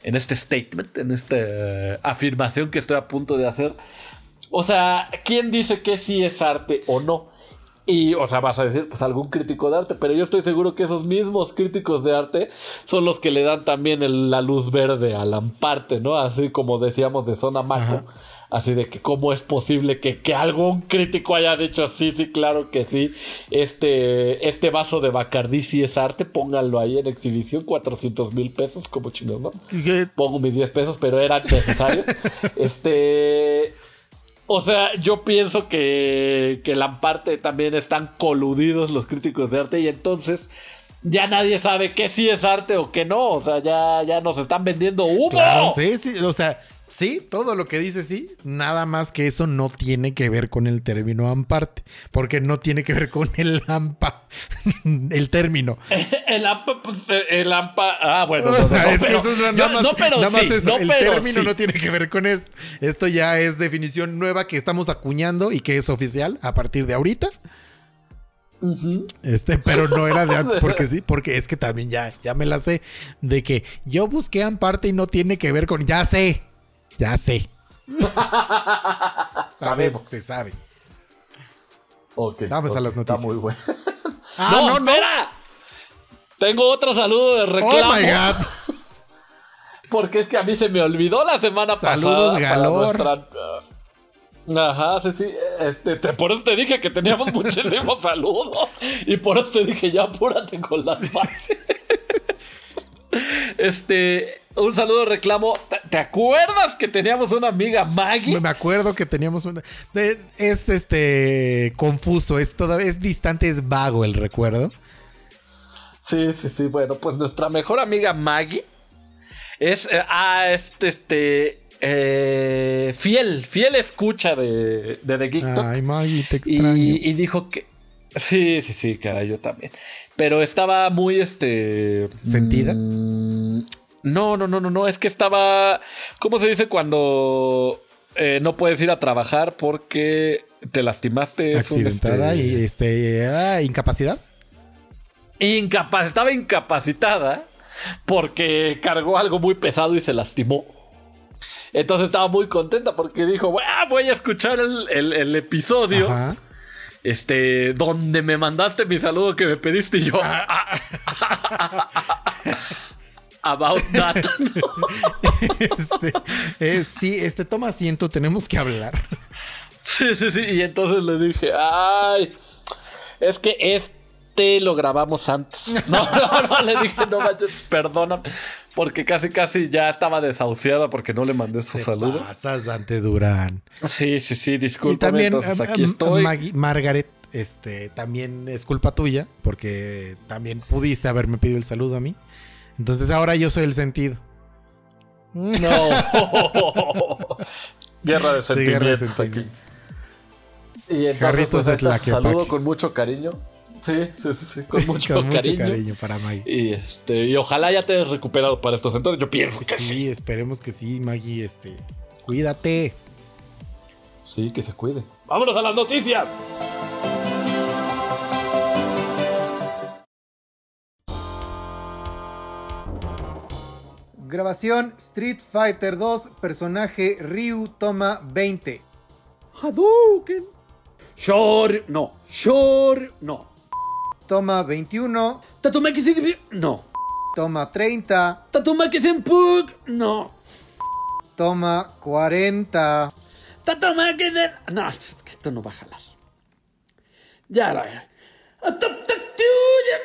en este statement, en esta afirmación que estoy a punto de hacer. O sea, ¿quién dice que sí es arte o no? Y, o sea, vas a decir, pues algún crítico de arte, pero yo estoy seguro que esos mismos críticos de arte son los que le dan también la luz verde al amparte, ¿no? Así como decíamos de Zona Maco. Así de que cómo es posible que, que algún crítico haya dicho sí, sí, claro que sí. Este, este vaso de Bacardí sí es arte, pónganlo ahí en exhibición, 400 mil pesos, como chingón, ¿no? Pongo mis 10 pesos, pero eran necesarios. este. O sea, yo pienso que, que la parte también están coludidos los críticos de arte y entonces ya nadie sabe qué sí es arte o qué no. O sea, ya, ya nos están vendiendo humo. Claro, sí, sí, o sea, sí, todo lo que dice sí, nada más que eso no tiene que ver con el término amparte, porque no tiene que ver con el ampa, el término. El AMPA, pues el AMPA. Ah, bueno, no, O no, sea, no, es que pero- eso es nada yo- más, no, pero nada más sí, eso, no, el pero término sí. no tiene que ver con eso. Esto ya es definición nueva que estamos acuñando y que es oficial a partir de ahorita. Este, pero no era de antes, porque sí, porque es que también ya, ya me la sé. De que yo busqué amparte y no tiene que ver con. Ya sé. Ya sé. Sabemos, se sabe. Ok, Vamos a ok, las noticias. Está muy bueno. Ah, no, no, no. espera. Tengo otro saludo de reclamo. Oh my god. Porque es que a mí se me olvidó la semana Saludos, pasada. para Galor. nuestra- Ajá, sí, sí. Este, te- por eso te dije que teníamos muchísimos saludos. Y por eso te dije, ya apúrate con las bases. Este, un saludo reclamo. ¿Te, acuerdas que teníamos una amiga Maggie? Me acuerdo que teníamos una. es este confuso, es todavía, es distante, es vago el recuerdo. Sí, sí, sí. Bueno, pues nuestra mejor amiga Maggie es eh, ah, este, este eh, fiel, fiel escucha de, de The Geek Talk. Ay, Maggie, te extraño. y, y dijo que sí, sí, sí, caray, yo también. Pero estaba muy este ¿Sentida? mm, No, no, no, no, no. Es que estaba. ¿Cómo se dice cuando eh, no puedes ir a trabajar porque te lastimaste? Es un, Accidentada este, y este. ah, incapacidad. incapaz, estaba incapacitada porque cargó algo muy pesado y se lastimó. Entonces estaba muy contenta porque dijo, "Ah, voy a escuchar el, el- el episodio Ajá. Este, donde me mandaste mi saludo que me pediste y yo... Ah. About that. Este, eh, sí, este toma asiento, tenemos que hablar. sí, sí, sí. Y entonces le dije, ay, es que este lo grabamos antes. No, no, no, le dije, no manches, perdóname. Porque casi, casi ya estaba desahuciada porque no le mandé su saludo. Pasas, Dante Durán. Sí, sí, sí, Y discúlpame. también entonces aquí estoy. Maggie- Margaret, este, también es culpa tuya, porque también pudiste haberme pedido el saludo a mí. Entonces ahora yo soy el sentido. No. Guerra de Sí, guerra de sentimientos aquí. Y entonces, Jarritos pues, de saludo con mucho cariño. Sí, sí, sí, sí, con mucho, Con mucho cariño. cariño para Maggie. Y este, y ojalá ya te hayas recuperado para estos. Entonces yo pienso que Sí, sí. esperemos que sí, Maggie, este. Cuídate. Sí, que se cuide. Vámonos a las noticias. Grabación Street Fighter 2, personaje Ryu toma 20. Hadouken. Shor, no. Shor, no. Toma 21, Tatumaki no. toma 30, Tatumaki Senpuk, no. toma 40. Tatumaki. No, es que esto no va a jalar. Ya la tuya.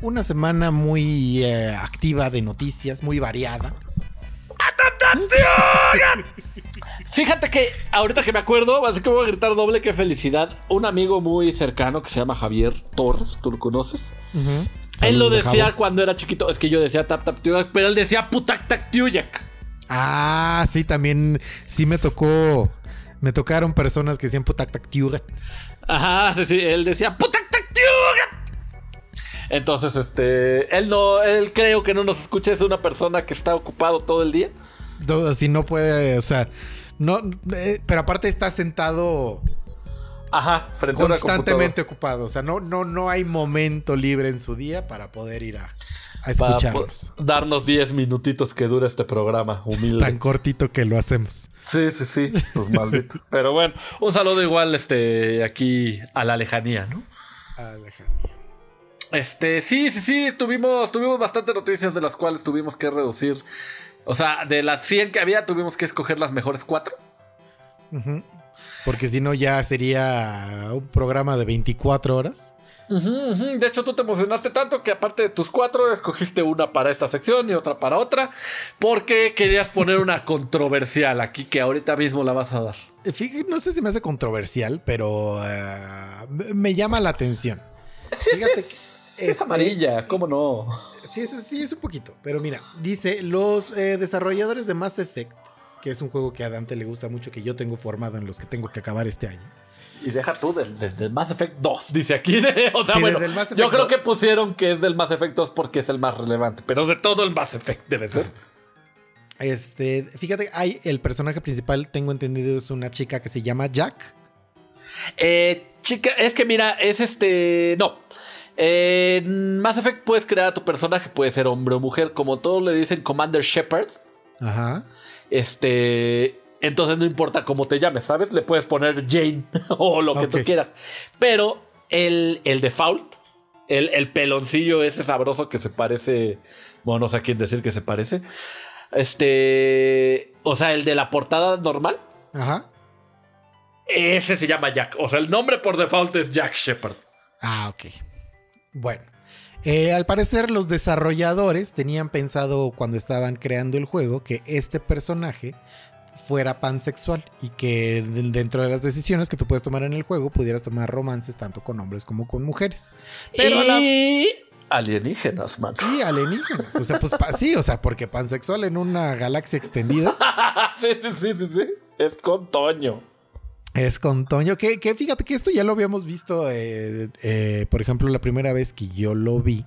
Una semana muy eh, activa de noticias, muy variada. Fíjate que ahorita que me acuerdo, así que voy a gritar doble que felicidad. Un amigo muy cercano que se llama Javier Torres, ¿tú lo conoces? Él lo decía cuando era chiquito. Es que yo decía tap tap tiuyak, pero él decía putak tak tiuyak. Ah, sí, también sí me tocó. Me tocaron personas que decían putak tak tiuga. Ajá, sí, sí, él decía putak tak tiuyak. Entonces, este, él no, él creo que no nos escucha, es una persona que está ocupado todo el día. No, Si no puede, o sea, no, eh, pero aparte está sentado Ajá, frente a constantemente ocupado. O sea, no, no, no hay momento libre en su día para poder ir a, a para po- darnos 10 minutitos que dura este programa humilde. Tan cortito que lo hacemos. Sí, sí, sí, pues maldito. Pero bueno, un saludo igual este aquí a la lejanía, ¿no? Alejandro. Este, sí, sí, sí, tuvimos, tuvimos bastantes noticias de las cuales tuvimos que reducir. O sea, de las 100 que había, tuvimos que escoger las mejores cuatro. Porque si no, ya sería un programa de 24 horas. De hecho, tú te emocionaste tanto que aparte de tus cuatro, escogiste una para esta sección y otra para otra, porque querías poner una controversial aquí que ahorita mismo la vas a dar. Fíjate, no sé si me hace controversial, pero eh, me- me llama la atención. Sí, Fíjate sí, que, es, es este- amarilla, ¿cómo no? Sí, eso sí, es un poquito. Pero mira, dice, los eh, desarrolladores de Mass Effect, que es un juego que a Dante le gusta mucho, que yo tengo formado en los que tengo que acabar este año. Y deja tú del, del- del Mass Effect 2, dice aquí. o sea, Sí, bueno, yo creo 2. que pusieron que es del Mass Effect 2 porque es el más relevante, pero de todo el Mass Effect debe ser. Este, fíjate, hay el personaje principal, tengo entendido, es una chica que se llama Jack. Eh, chica, es que mira, es este. No. En Mass Effect puedes crear a tu personaje, puede ser hombre o mujer, como todos le dicen Commander Shepard. Ajá. Este. Entonces no importa cómo te llames, ¿sabes? Le puedes poner Jane o lo que tú quieras. Pero el, el default, el, el peloncillo ese sabroso que se parece. Bueno, no sé a quién decir que se parece. Este. O sea, el de la portada normal. Ajá. Ese se llama Jack. O sea, el nombre por default es Jack Shepard. Ah, ok. Bueno. Eh, al parecer los desarrolladores tenían pensado cuando estaban creando el juego que este personaje fuera pansexual y que de- dentro de las decisiones que tú puedes tomar en el juego pudieras tomar romances tanto con hombres como con mujeres. Pero la- y alienígenas, man. Y alienígenas. O sea, pues sí, o sea, porque pansexual en una galaxia extendida. sí, sí, sí, sí, sí. Es con Toño. Es con Toño, que, que fíjate que esto ya lo habíamos visto, eh, eh, por ejemplo, la primera vez que yo lo vi,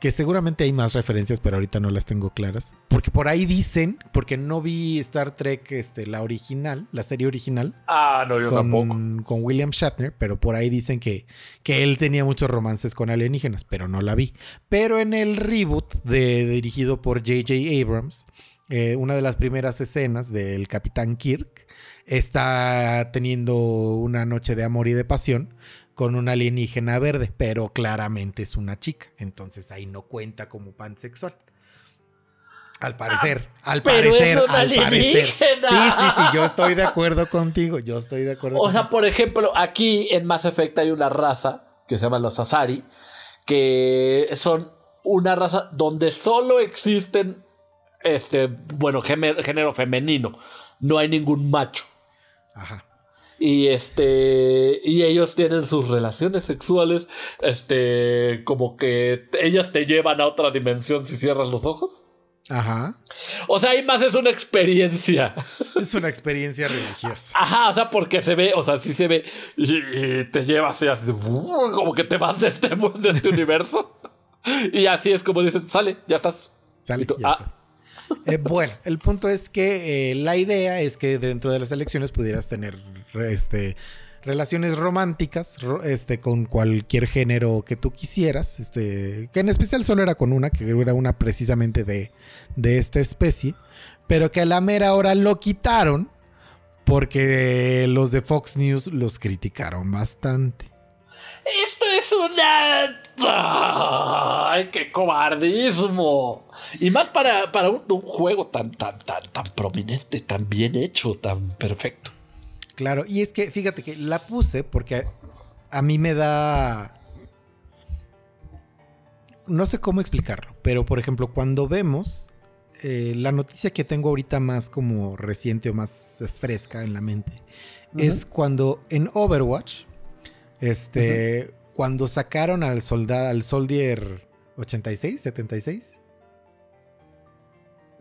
que seguramente hay más referencias, pero ahorita no las tengo claras, porque por ahí dicen, porque no vi Star Trek, este, la original, la serie original, Ah, no, yo tampoco. con, con William Shatner, pero por ahí dicen que, que él tenía muchos romances con alienígenas, pero no la vi. Pero en el reboot de, dirigido por J.J. Abrams, eh, una de las primeras escenas del Capitán Kirk está teniendo una noche de amor y de pasión con un alienígena verde, pero claramente es una chica, entonces ahí no cuenta como pansexual. Al parecer, al Ah, es parecer, al parecer. Sí, sí, sí, yo estoy de acuerdo contigo, yo estoy de acuerdo O contigo. sea, por ejemplo, aquí en Mass Effect hay una raza que se llama los Asari, que son una raza donde solo existen, este, bueno, género, femenino. No hay ningún macho. Ajá. Y este. Y ellos tienen sus relaciones sexuales. Este. Como que ellas te llevan a otra dimensión si cierras los ojos. Ajá. O sea, ahí más es una experiencia. Es una experiencia religiosa. Ajá, o sea, porque se ve, o sea, sí se ve. Y, y te lleva así, así, como que te vas de este mundo, de este universo. Y así es como dicen, sale, ya estás. Sale, Y tú, ya ah. está. Eh, bueno, el punto es que eh, la idea es que dentro de las elecciones pudieras tener este, relaciones románticas ro- este, con cualquier género que tú quisieras. Este, que en especial solo era con una, que era una precisamente de, de esta especie. Pero que a la mera hora lo quitaron porque los de Fox News los criticaron bastante. Esto es una. ¡Ay, qué cobardismo! Y más para, para un, un juego tan, tan, tan, tan prominente, tan bien hecho, tan perfecto. Claro, y es que fíjate que la puse porque a mí me da... No sé cómo explicarlo, pero por ejemplo, cuando vemos eh, la noticia que tengo ahorita más como reciente o más fresca en la mente, es cuando en Overwatch, este, cuando sacaron al soldado, al Soldier 86, 76,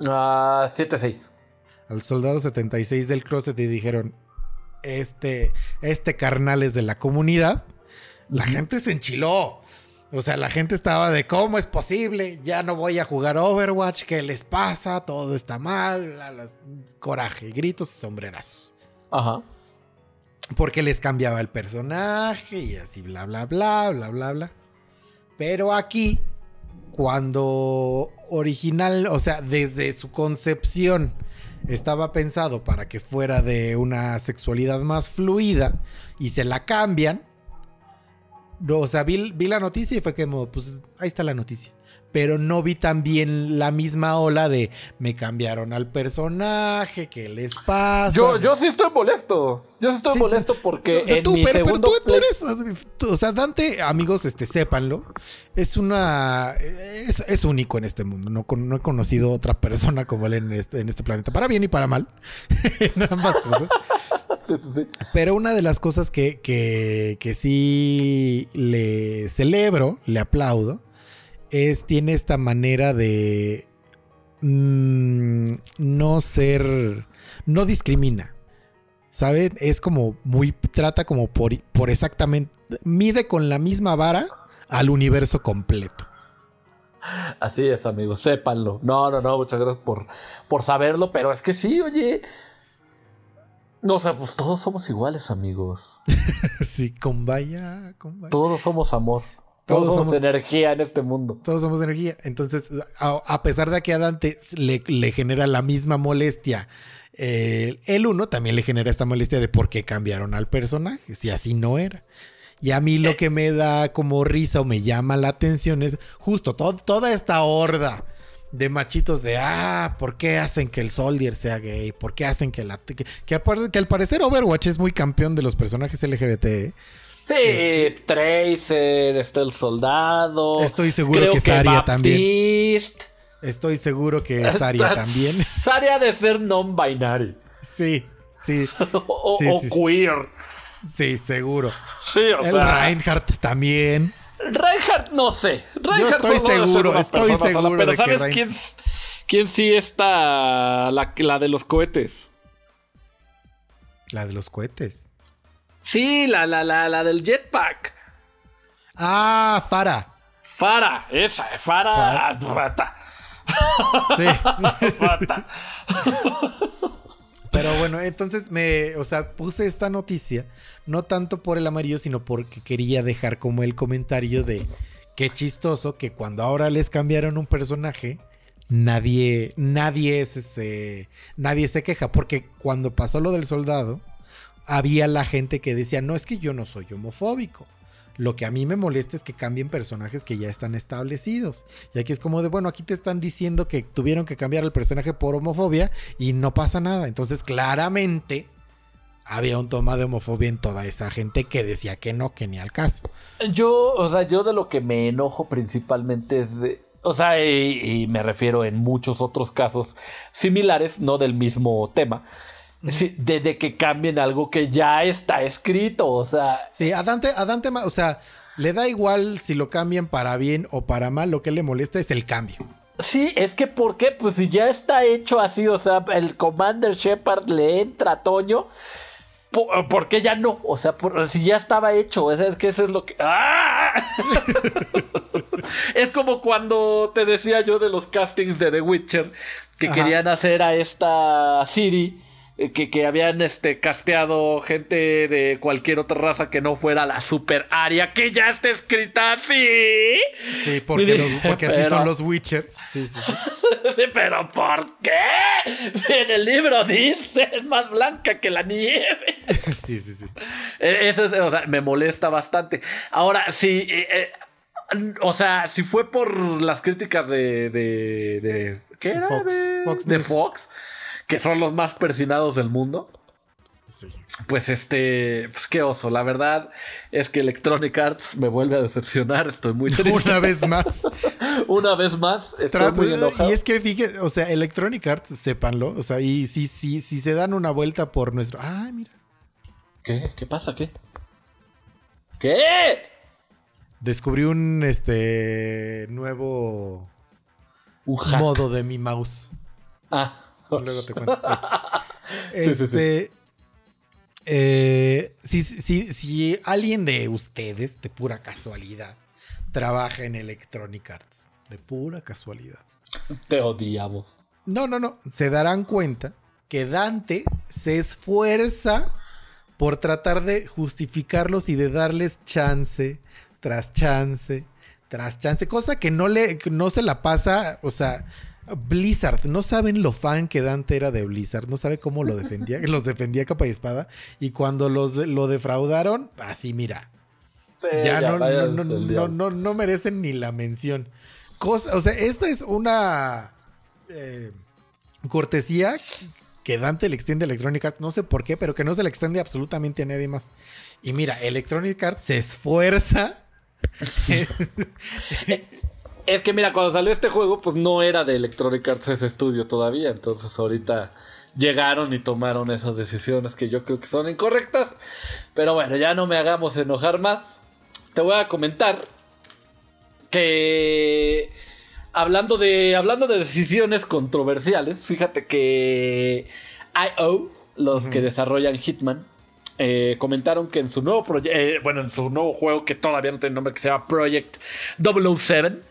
Ah, 7-6. al soldado 76 del closet y dijeron, este, este carnal es de la comunidad, la gente se enchiló. O sea, la gente estaba de cómo es posible, ya no voy a jugar Overwatch, ¿qué les pasa? Todo está mal, la- coraje, gritos y sombrerazos. Ajá. Porque les cambiaba el personaje y así bla bla bla, bla bla bla. Pero aquí, cuando original, o sea, desde su concepción estaba pensado para que fuera de una sexualidad más fluida y se la cambian. O sea, vi, vi la noticia y fue como, pues ahí está la noticia. Pero no vi también la misma ola de me cambiaron al personaje, ¿qué les pasa? Yo, yo sí estoy molesto. Yo sí estoy Sí, molesto porque O sea, en tú, mi pero, segundo tú, tú play- eres. o sea, Dante, amigos, este, sépanlo. Es una. Es, es único en este mundo. No, no he conocido otra persona como él en este, en este planeta. Para bien y para mal. en ambas cosas. Sí, sí, sí. Pero una de las cosas que, que, que sí le celebro, le aplaudo, es tiene esta manera de mm, no ser, no discrimina. ¿Sabe? Es como muy, trata como por, por exactamente, mide con la misma vara al universo completo. Así es, amigos, sépanlo. No, no, no, muchas gracias por, por saberlo, pero es que sí, oye. No, o sea, pues todos somos iguales, amigos. Sí, con vaya, con vaya. Todos somos amor. Todos, Todos somos, energía en este mundo. Todos somos energía. Entonces, a, a pesar de que a Dante le, le genera la misma molestia, eh, el uno también le genera esta molestia de por qué cambiaron al personaje, si así no era. Y a mí lo que me da como risa o me llama la atención es justo to- toda esta horda de machitos de, ah, ¿por qué hacen que el Soldier sea gay? ¿Por qué hacen que la... Que, que, que al parecer Overwatch es muy campeón de los personajes LGBT. ¿eh? Sí, Este- Tracer, está el soldado. Estoy seguro creo que Zarya también. Estoy seguro que Saria también. Zarya de ser non-binary. Sí, sí, O, Sí, o sí, sí. queer. sí, seguro. Sí, o El sea. Reinhardt también. Reinhardt, no sé. Reinhardt estoy debe ser seguro, estoy persona sola, seguro Pero de que ¿sabes Rein- quién, quién sí está la, la de los cohetes? La de los cohetes. Sí, la, la, la, la del jetpack. Ah, Fara. Fara, esa, Fara. Rata. Sí. Rata. Pero bueno, entonces me, o sea, puse esta noticia, no tanto por el amarillo, sino porque quería dejar como el comentario de qué chistoso que cuando ahora les cambiaron un personaje, nadie, nadie es este, nadie se queja, porque cuando pasó lo del soldado, había la gente que decía, no es que yo no soy homofóbico. Lo que a mí me molesta es que cambien personajes que ya están establecidos. Y aquí es como de, bueno, aquí te están diciendo que tuvieron que cambiar el personaje por homofobia y no pasa nada. Entonces, claramente, había un toma de homofobia en toda esa gente que decía que no, que ni al caso. Yo, o sea, yo de lo que me enojo principalmente es de. O sea, y, y me refiero en muchos otros casos similares, no del mismo tema. Sí, de, de que cambien algo que ya está escrito, o sea. Sí, a Dante, a Dante, ma- o sea, le da igual si lo cambian para bien o para mal, lo que le molesta es el cambio. Sí, es que ¿por qué? Pues si ya está hecho así, o sea, el Commander Shepard le entra a Toño. ¿Por, por qué ya no? O sea, por- si ya estaba hecho, sea, es que eso es lo que... ¡Ah! es como cuando te decía yo de los castings de The Witcher, que Ajá. querían hacer a esta Siri, que, que habían este, casteado gente de cualquier otra raza que no fuera la super área, que ya está escrita así. Sí, porque, los- porque así son los Witchers. Sí, sí, sí. Pero ¿por qué? Si en el libro dice es más blanca que la nieve. Sí, sí, sí. Eh, Eso es, o sea, me molesta bastante. Ahora, si, eh, eh, o sea, si fue por las críticas de, de, de ¿qué era? Fox, de, Fox de. Fox, que son los más persinados del mundo. Sí. Pues este, pues qué oso. La verdad es que Electronic Arts me vuelve a decepcionar. Estoy muy triste. Una vez más. Una vez más, estoy Trato- muy enojado. y es que fíjate, o sea, Electronic Arts, sépanlo. O sea, y si, si, si se dan una vuelta por nuestro. Ah, mira. ¿Qué? ¿Qué pasa? ¿Qué? ¿Qué? Descubrí un este nuevo Un hack. modo de mi mouse. Ah. Luego te cuento. X. Sí, sí, sí. Este. eh, si, si, si alguien de ustedes, de pura casualidad, trabaja en Electronic Arts, de pura casualidad. Te odiamos. No, no, no. Se darán cuenta que Dante se esfuerza por tratar de justificarlos y de darles chance tras chance tras chance, cosa que no le que no se la pasa, o sea, Blizzard, no saben lo fan que Dante era de Blizzard, no sabe cómo lo defendía, los defendía capa y espada y cuando los de- lo defraudaron, así mira, ya, no, no, no, no merecen ni la mención. Cosa, o sea, esta es una eh, cortesía que Dante le extiende a Electronic Arts, no sé por qué, pero que no se le extiende absolutamente a nadie más. Y mira, Electronic Arts se esfuerza. Es que mira, cuando salió este juego, pues no era de Electronic Arts ese estudio todavía. Entonces ahorita llegaron y tomaron esas decisiones que yo creo que son incorrectas. Pero bueno, ya no me hagamos enojar más. Te voy a comentar que hablando de hablando de decisiones controversiales, fíjate que IO, los que desarrollan Hitman, eh, comentaron que en su nuevo proyecto, bueno, en su nuevo juego que todavía no tiene nombre, que se llama Project 007,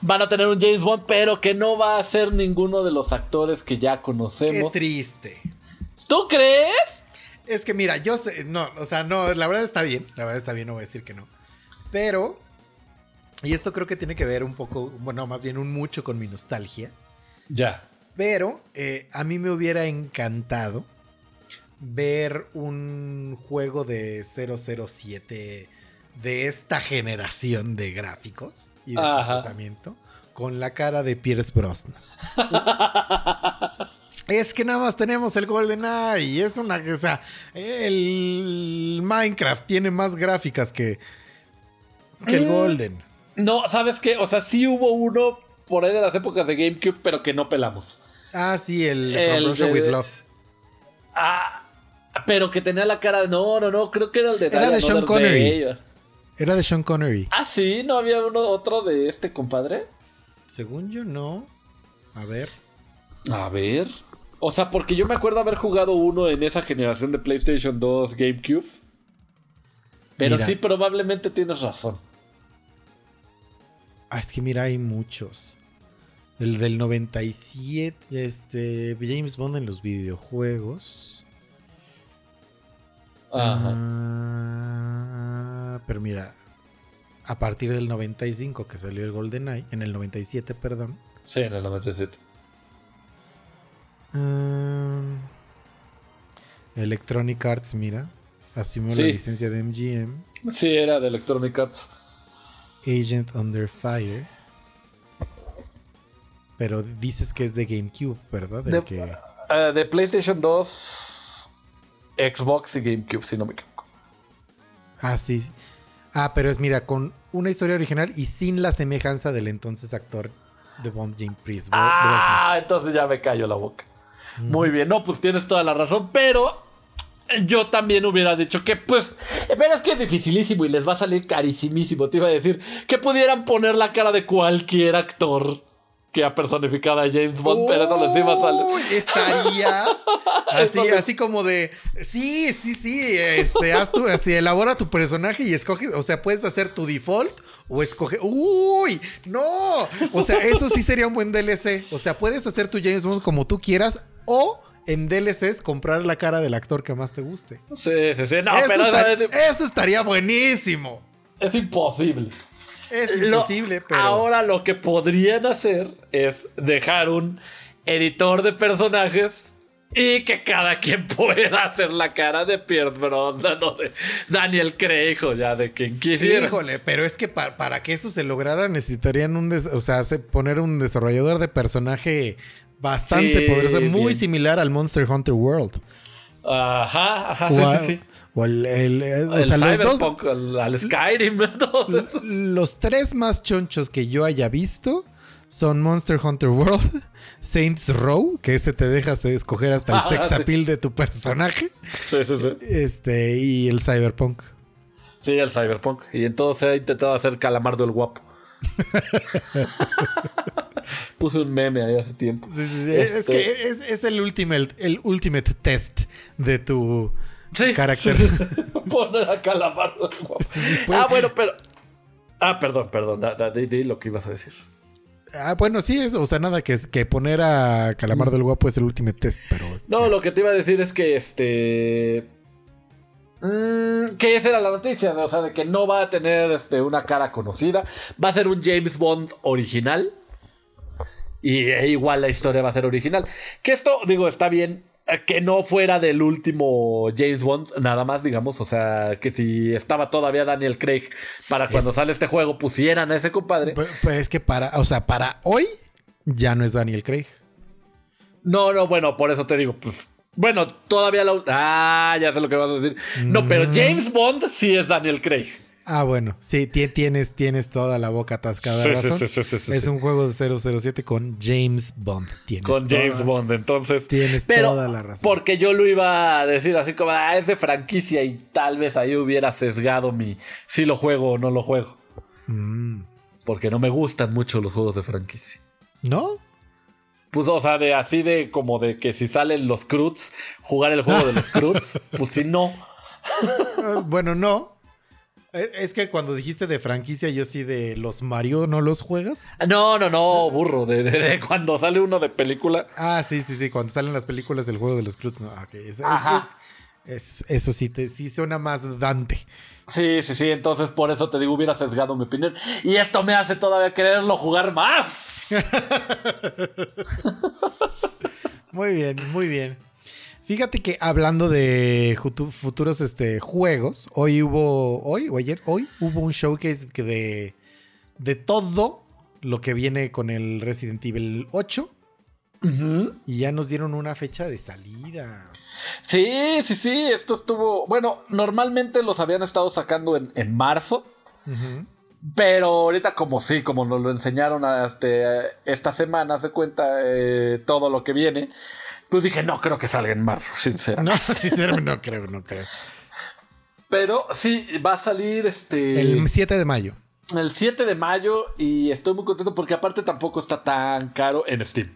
van a tener un James Bond, pero que no va a ser ninguno de los actores que ya Qué conocemos. triste. ¿Tú crees? Es que mira, yo sé, no, o sea, no, la verdad está bien, la verdad está bien, no voy a decir que no. Pero, y esto creo que tiene que ver un poco, bueno, más bien un mucho con mi nostalgia. Ya. Pero eh, a mí me hubiera encantado ver un juego de 007 de esta generación de gráficos y de Ajá. procesamiento con la cara de Pierce Brosnan. es que nada más tenemos el GoldenEye y es una o sea, el Minecraft tiene más gráficas que, que el Mm. Golden. No, ¿sabes qué? O sea, sí hubo uno por ahí de las épocas de GameCube, pero que no pelamos. Ah, sí, el, El From Russia de- with Love. Ah, pero que tenía la cara de. No, no, no, creo que era el de. Era de Sean Connery. Day. Era de Sean Connery. Ah, sí, ¿no había uno, otro de este compadre? Según yo, no. A ver. A ver. O sea, porque yo me acuerdo haber jugado uno en esa generación de PlayStation 2 GameCube. Pero Mira. sí, probablemente tienes razón. Ah, es que mira, hay muchos. El del 97, este, James Bond en los videojuegos. Ajá. Ah, pero mira, a partir del 95 que salió el GoldenEye, en el 97, perdón. Sí, en el 97. Ah, Electronic Arts, mira, asumió Sí. la licencia de MGM. Sí, era de Electronic Arts. Agent Under Fire. Pero dices que es de GameCube, ¿verdad? El De- que... Eh, de PlayStation 2, Xbox y GameCube, si no me equivoco. Ah, sí. Ah, pero es, mira, con una historia original y sin la semejanza del entonces actor de Bond, James Priest. Ah, entonces ya me callo la boca. Muy bien, no, pues tienes toda la razón, pero yo también hubiera dicho que, pues, pero es que es dificilísimo y les va a salir carísimísimo. Te iba a decir que pudieran poner la cara de cualquier actor que a James Bond, pero eso les iba a salir. Uy, estaría así, así como de sí, sí, sí, este, haz tu, así, elabora tu personaje y escoge, o sea, puedes hacer tu default o escoge, uy, no, o sea, eso sí sería un buen DLC, o sea, puedes hacer tu James Bond como tú quieras o en DLCs comprar la cara del actor que más te guste. Sí, sí, sí. No, eso, pero está- es, eso estaría buenísimo. es imposible. Es Lo- imposible, pero Ahora lo que podrían hacer es dejar un editor de personajes y que cada quien pueda hacer la cara de Pierce Brosnan o de Daniel Craig o ya de quien quisiera. Híjole, pero es que pa- para que eso se lograra necesitarían un, o sea, poner un desarrollador de personaje bastante Sí, poderoso, muy bien. similar al Monster Hunter World. Ajá, ajá, o, sí, sí, sí. o el, el- eh, o El sea, los dos, Cyberpunk, al, Skyrim, todos esos. los tres más chonchos que yo haya visto son Monster Hunter World, Saints Row, que ese te dejas escoger hasta el Ah, sex sí. appeal de tu personaje, Sí, sí, sí. este, y el Cyberpunk. Sí, el Cyberpunk. Y entonces ha intentado hacer Calamardo el guapo. Puse un meme ahí hace tiempo. Sí, sí, sí. Este- Es que es, es el ultimate, el ultimate test de tu Sí. carácter. Poner a Calamardo Ah, bueno, pero. Ah, perdón, perdón. Da, da- di, di lo que ibas a decir. Ah, bueno, sí, es, o sea, nada, que, es- que poner a Calamardo el Guapo es el ultimate test, pero... No, ya. lo que te iba a decir es que este. mm, que esa era la noticia, o sea, de que no va a tener este, una cara conocida. Va a ser un James Bond original. Y e igual la historia va a ser original. Que esto, digo, está bien. eh, Que no fuera del último James Bond, nada más, digamos. O sea, que si estaba todavía Daniel Craig para cuando Es- sale este juego, pusieran a ese compadre. Pues, pues es que para, o sea, para hoy ya no es Daniel Craig. No, no, bueno, por eso te digo, pues. Bueno, todavía la. Ah, ya sé lo que vas a decir. No, pero James Bond sí es Daniel Craig. Ah, bueno, sí, ti- tienes, tienes toda la boca atascada, Sí, sí, razón. sí, sí, sí, sí, es sí. un juego de 007 con James Bond. Tienes Con toda- James Bond, entonces. Tienes pero toda la razón. Porque yo lo iba a decir así como, ah, es de franquicia y tal vez ahí hubiera sesgado mi si lo juego o no lo juego. Mm, Porque no me gustan mucho los juegos de franquicia. ¿No? Pues, o sea, de así de como de que si salen los Cruz, jugar el juego de los Cruz, pues si no. Bueno, no. Eh, Es que cuando dijiste de franquicia, yo sí de los Mario, ¿no los juegas? No, no, no, burro. De, de- de cuando sale uno de película. Ah, sí, sí, sí. Cuando salen las películas del juego de los Cruz. No, ok, es- es- Ajá. es- eso sí, te, sí suena más Dante. Sí, sí, sí. Entonces por eso te digo, hubiera sesgado mi opinión. Y esto me hace todavía quererlo jugar más. Muy bien, muy bien. Fíjate que hablando de futuros este, juegos, hoy hubo, hoy o ayer, hoy hubo un showcase que de, de todo lo que viene con el Resident Evil 8 y ya nos dieron una fecha de salida. Sí, sí, sí. Esto estuvo. Bueno, normalmente los habían estado sacando en, en marzo. Pero ahorita, como sí, como nos lo enseñaron este, esta semana, se cuenta eh, todo lo que viene. Pues dije, no creo que salga en marzo, sinceramente. No, sinceramente no creo, no creo. Pero sí, va a salir este. El 7 de mayo. el 7 de mayo y estoy muy contento porque aparte tampoco está tan caro en Steam.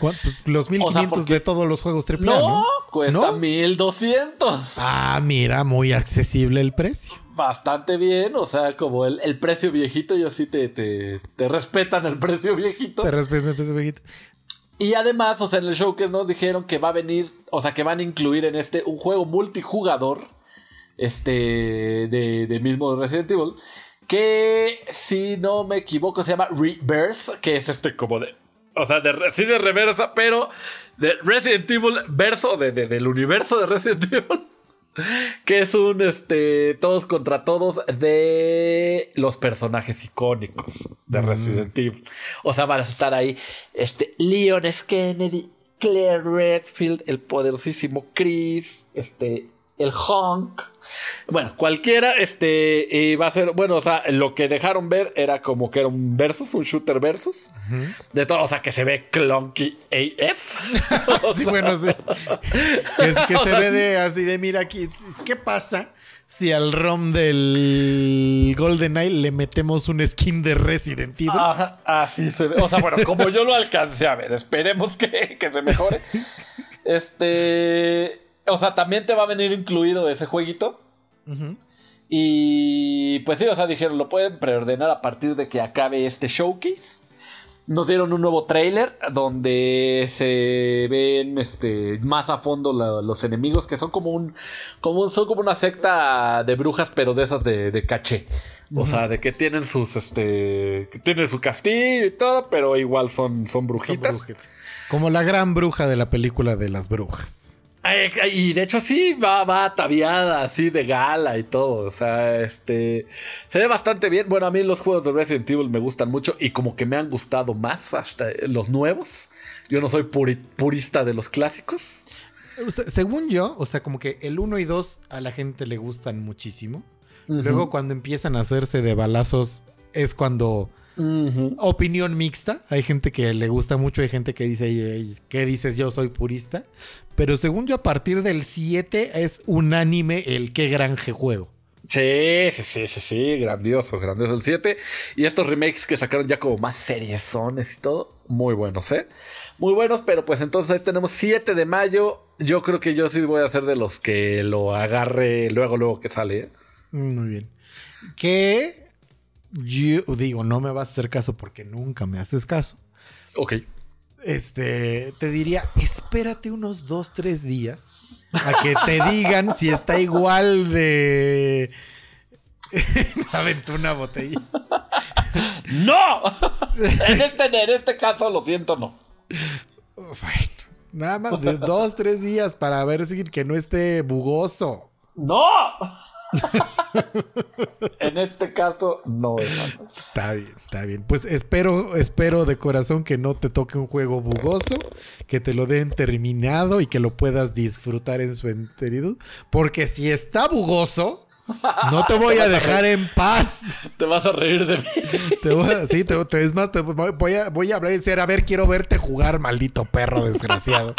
¿Cuán- Pues los 1500 porque- de todos los juegos AAA, No, ¿no? cuesta ¿No? 1200. Ah, mira, muy accesible el precio. Bastante bien, o sea, como el, el precio viejito, yo sí te, te, te respetan el precio viejito. Te respeto el precio viejito. Y además, o sea, en el showcase nos dijeron que va a venir, o sea, que van a incluir en este un juego multijugador, este, de, de mismo Resident Evil, que si no me equivoco se llama Reverse, que es este como de, o sea, de, sí de reversa, pero de Resident Evil verso, de, de- del universo de Resident Evil. Que es un este todos contra todos de los personajes icónicos de Resident Evil. O sea, van a estar ahí este Leon S. Kennedy, Claire Redfield, el poderosísimo Chris, este el Honk. Bueno, cualquiera este eh, va a ser, bueno, o sea, lo que dejaron ver era como que era un versus, un shooter versus. De todo, o sea, que se ve clunky AF. Sí, sea, bueno, sí. Es que se ve de así de, mira aquí, ¿qué pasa si al ROM del GoldenEye le metemos un skin de Resident Evil? Ajá, así se ve. O sea, bueno, como yo lo alcancé a ver, esperemos que, que se mejore. Este. O sea, también te va a venir incluido ese jueguito. Y pues sí, o sea, dijeron, lo pueden preordenar a partir de que acabe este showcase. Nos dieron un nuevo trailer donde se ven este, más a fondo la- los enemigos que son como un, como un- son como una secta de brujas, pero de esas de, de caché. O sea, de que tienen sus este que tienen su castillo y todo, pero igual son, son Son brujitas. Como la gran bruja de la película de las brujas. Y de hecho sí, va, va ataviada así de gala y todo. O sea, este... Se ve bastante bien. Bueno, a mí los juegos de Resident Evil me gustan mucho y como que me han gustado más hasta los nuevos. Yo no soy puri- purista de los clásicos. O sea, según yo, o sea, como que el 1 y 2 a la gente le gustan muchísimo. Luego cuando empiezan a hacerse de balazos es cuando... Opinión mixta. Hay gente que le gusta mucho, hay gente que dice, "Ey, ey, ¿qué dices? Yo soy purista. Pero según yo, a partir del 7 es unánime el qué granje juego. Sí, sí, sí, sí, sí, grandioso, grandioso el 7. Y estos remakes que sacaron ya como más seriezones y todo, muy buenos, ¿eh? Muy buenos, pero pues entonces tenemos 7 de mayo. Yo creo que yo sí voy a ser de los que lo agarre luego, luego que sale, ¿eh? Muy bien. Que yo digo, no me vas a hacer caso porque nunca me haces caso. Ok. Este, te diría, espérate unos 2, 3 días a que te digan si está igual de... Aventó una botella. ¡No! en, este, en este caso, lo siento, no. Bueno, nada más de dos, tres días para ver si que no esté bugoso. ¡No! En este caso, no, hermano. Está bien, está bien. Pues espero, espero de corazón que no te toque un juego bugoso, que te lo den terminado y que lo puedas disfrutar en su enteritud. Porque si está bugoso, no te voy a dejar en paz. Te vas a reír de mí. Te voy a- sí, te, te- es más, te voy, a, voy a hablar en serio. A ver, quiero verte jugar, maldito perro desgraciado.